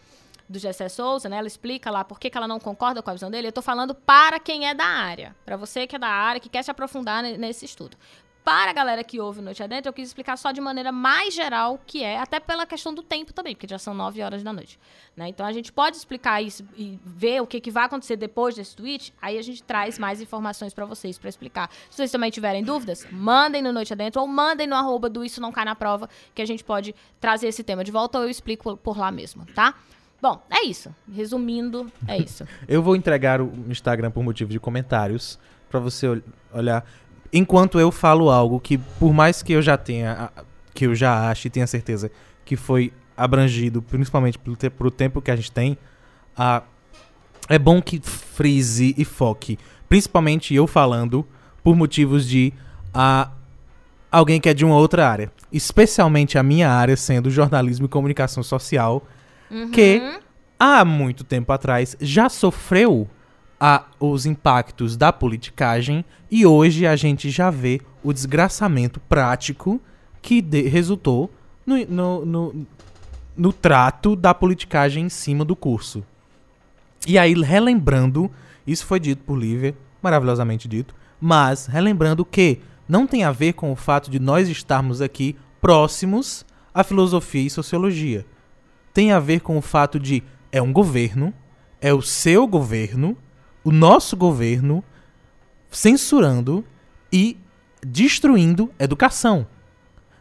do Gessé Souza, né? Ela explica lá por que, que ela não concorda com a visão dele. Eu tô falando para quem é da área. para você que é da área, que quer se aprofundar nesse estudo para a galera que ouve Noite Adentro, eu quis explicar só de maneira mais geral o que é, até pela questão do tempo também, porque já são 9 horas da noite. Né? Então a gente pode explicar isso e ver o que, que vai acontecer depois desse tweet, aí a gente traz mais informações para vocês para explicar. Se vocês também tiverem dúvidas, mandem no Noite Adentro ou mandem no arroba do Isso Não Cai na Prova, que a gente pode trazer esse tema de volta ou eu explico por lá mesmo, tá? Bom, é isso. Resumindo, é isso. eu vou entregar o Instagram por motivo de comentários, para você olhar enquanto eu falo algo que, por mais que eu já tenha, que eu já ache e tenha certeza que foi abrangido, principalmente pelo, te pro tempo que a gente tem, a, é bom que frise e foque. Principalmente eu falando por motivos de a, alguém que é de uma outra área. Especialmente a minha área, sendo jornalismo e comunicação social, uhum. que há muito tempo atrás já sofreu a, os impactos da politicagem e hoje a gente já vê o desgraçamento prático que de, resultou no, no, no, no trato da politicagem em cima do curso. E aí, relembrando, isso foi dito por Lívia, maravilhosamente dito, mas relembrando que não tem a ver com o fato de nós estarmos aqui próximos à filosofia e sociologia. Tem a ver com o fato de é um governo, é o seu governo, o nosso governo censurando e destruindo educação.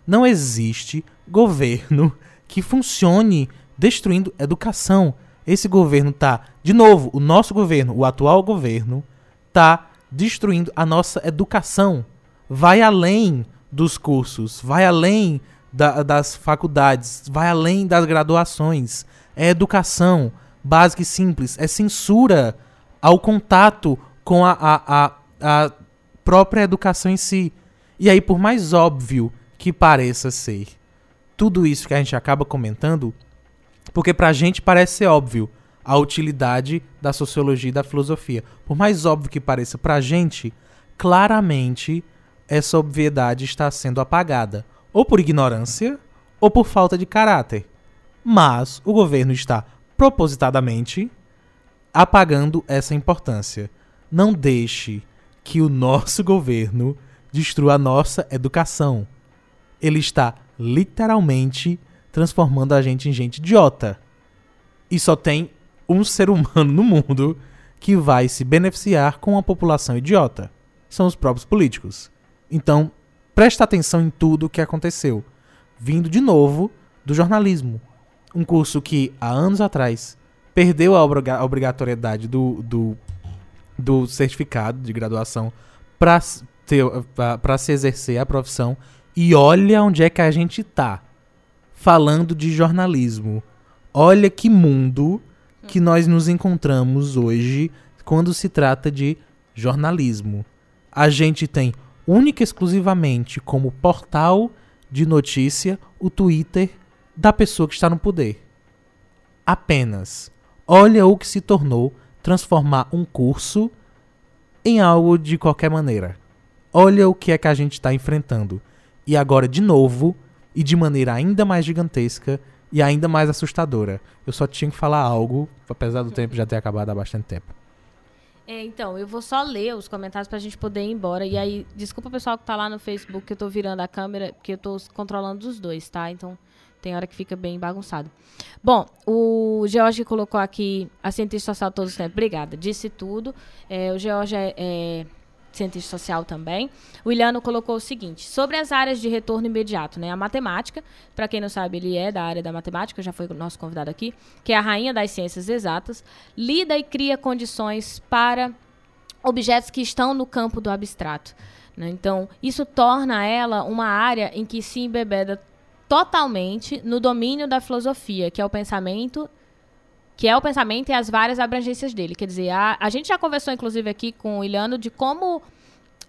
Não existe governo que funcione destruindo educação. Esse governo tá, de novo, o nosso governo, o atual governo, tá destruindo a nossa educação. Vai além dos cursos, vai além da, das faculdades, vai além das graduações. É educação básica e simples, é censura ao contato com a, a, a, a própria educação em si. E aí, por mais óbvio que pareça ser tudo isso que a gente acaba comentando, porque pra gente parece ser óbvio a utilidade da sociologia e da filosofia. Por mais óbvio que pareça pra gente, claramente essa obviedade está sendo apagada, ou por ignorância, ou por falta de caráter. Mas o governo está propositadamente apagando essa importância. Não deixe que o nosso governo destrua a nossa educação. Ele está literalmente transformando a gente em gente idiota. E só tem um ser humano no mundo que vai se beneficiar com a população idiota. São os próprios políticos. Então, presta atenção em tudo o que aconteceu. Vindo de novo do jornalismo. Um curso que, há anos atrás, perdeu a, obriga obrigatoriedade do, do, do certificado de graduação para para se exercer a profissão e olha onde é que a gente tá falando de jornalismo. Olha que mundo que nós nos encontramos hoje quando se trata de jornalismo. A gente tem única e exclusivamente como portal de notícia o Twitter da pessoa que está no poder. Apenas. Olha o que se tornou transformar um curso em algo de qualquer maneira. Olha o que é que a gente está enfrentando. E agora, de novo, e de maneira ainda mais gigantesca e ainda mais assustadora. Eu só tinha que falar algo, apesar do tempo já ter acabado há bastante tempo. É, então, eu vou só ler os comentários pra gente poder ir embora. E aí, desculpa o pessoal que tá lá no Facebook que eu tô virando a câmera, porque eu tô controlando os dois, tá? Então, tem hora que fica bem bagunçado. Bom, o George colocou aqui a cientista social todos os tempos. Obrigada, disse tudo. É, o George é, é cientista social também. O Iliano colocou o seguinte: sobre as áreas de retorno imediato, né? A matemática, para quem não sabe, ele é da área da matemática, já foi nosso convidado aqui, que é a rainha das ciências exatas, lida e cria condições para objetos que estão no campo do abstrato. Né? Então, isso torna ela uma área em que se embebeda totalmente no domínio da filosofia, que é o pensamento que é o pensamento e as várias abrangências dele. Quer dizer, a, a gente já conversou, inclusive, aqui com o Iliano de como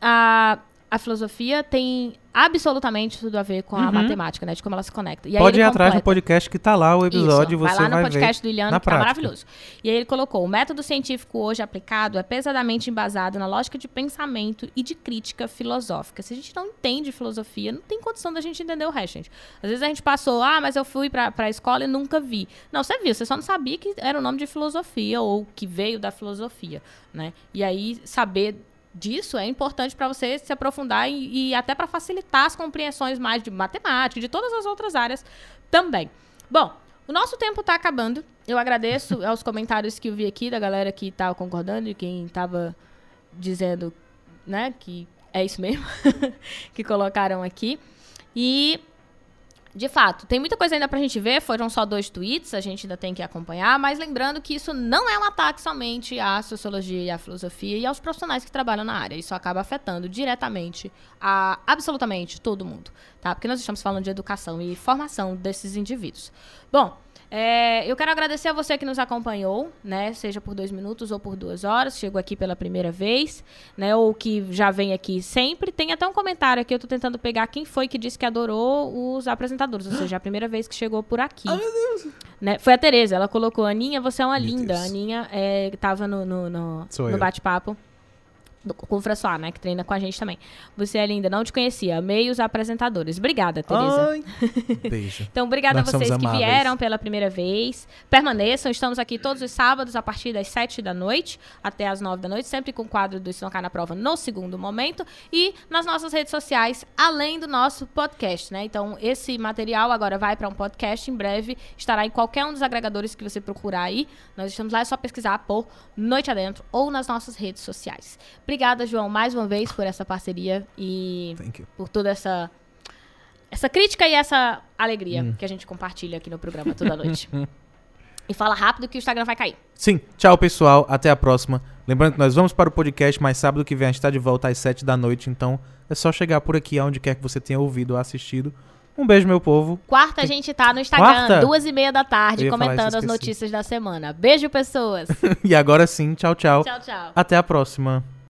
a, a filosofia tem absolutamente tudo a ver com a Uhum. matemática, né? De como ela se conecta. E Pode ir atrás no completa. podcast que tá lá o episódio Isso, e você vai lá no vai podcast ver do Iliano, que tá maravilhoso. E aí ele colocou: o método científico hoje aplicado é pesadamente embasado na lógica de pensamento e de crítica filosófica. Se a gente não entende filosofia, não tem condição da gente entender o resto, gente. Às vezes a gente passou, ah, mas eu fui pra, pra escola e nunca vi. Não, você viu, você só não sabia que era o nome de filosofia ou que veio da filosofia, né? E aí saber disso é importante para você se aprofundar e, e até para facilitar as compreensões mais de matemática, de todas as outras áreas também. Bom, o nosso tempo tá acabando. Eu agradeço aos comentários que eu vi aqui da galera que tava concordando e quem tava dizendo, né, que é isso mesmo que colocaram aqui. E de fato, tem muita coisa ainda pra gente ver, foram só dois tweets, a gente ainda tem que acompanhar, mas lembrando que isso não é um ataque somente à sociologia e à filosofia e aos profissionais que trabalham na área. Isso acaba afetando diretamente a absolutamente todo mundo, tá? Porque nós estamos falando de educação e formação desses indivíduos. Bom, é, eu quero agradecer a você que nos acompanhou, né? Seja por dois minutos ou por duas horas, chegou aqui pela primeira vez, né? Ou que já vem aqui sempre. Tem até um comentário aqui, eu tô tentando pegar quem foi que disse que adorou os apresentadores, ou seja, a primeira vez que chegou por aqui. Ah, meu Deus. Né? Foi a Tereza, ela colocou, Aninha, você é uma Meu linda. Deus. A Aninha é, tava no, no, no, no bate-papo. Do- Com o François, né? Que treina com a gente também. Você é linda, não te conhecia. Amei os apresentadores. Obrigada, Tereza. Beijo. Então, obrigada a Nós somos vocês que amáveis. vieram pela primeira vez. Permaneçam, estamos aqui todos os sábados a partir das 7 da noite até as 9 da noite, sempre com o quadro do Cai na Prova no segundo momento. E nas nossas redes sociais, além do nosso podcast, né? Então, esse material agora vai para um podcast em breve, estará em qualquer um dos agregadores que você procurar aí. Nós estamos lá, é só pesquisar por Noite Adentro ou nas nossas redes sociais. Obrigada, João, mais uma vez por essa parceria e por toda essa essa crítica e essa alegria que a gente compartilha aqui no programa toda noite. e fala rápido que o Instagram vai cair. Sim, tchau pessoal, até a próxima. Lembrando que nós vamos para o podcast, mas sábado que vem a gente está de volta às 7 da noite, então é só chegar por aqui, aonde quer que você tenha ouvido ou assistido. Um beijo, meu povo. Quarta, a gente tá no Instagram, Quarta? duas e meia da tarde, comentando isso, as notícias da semana. Beijo, pessoas. e agora sim, tchau, tchau. tchau, tchau. Até a próxima.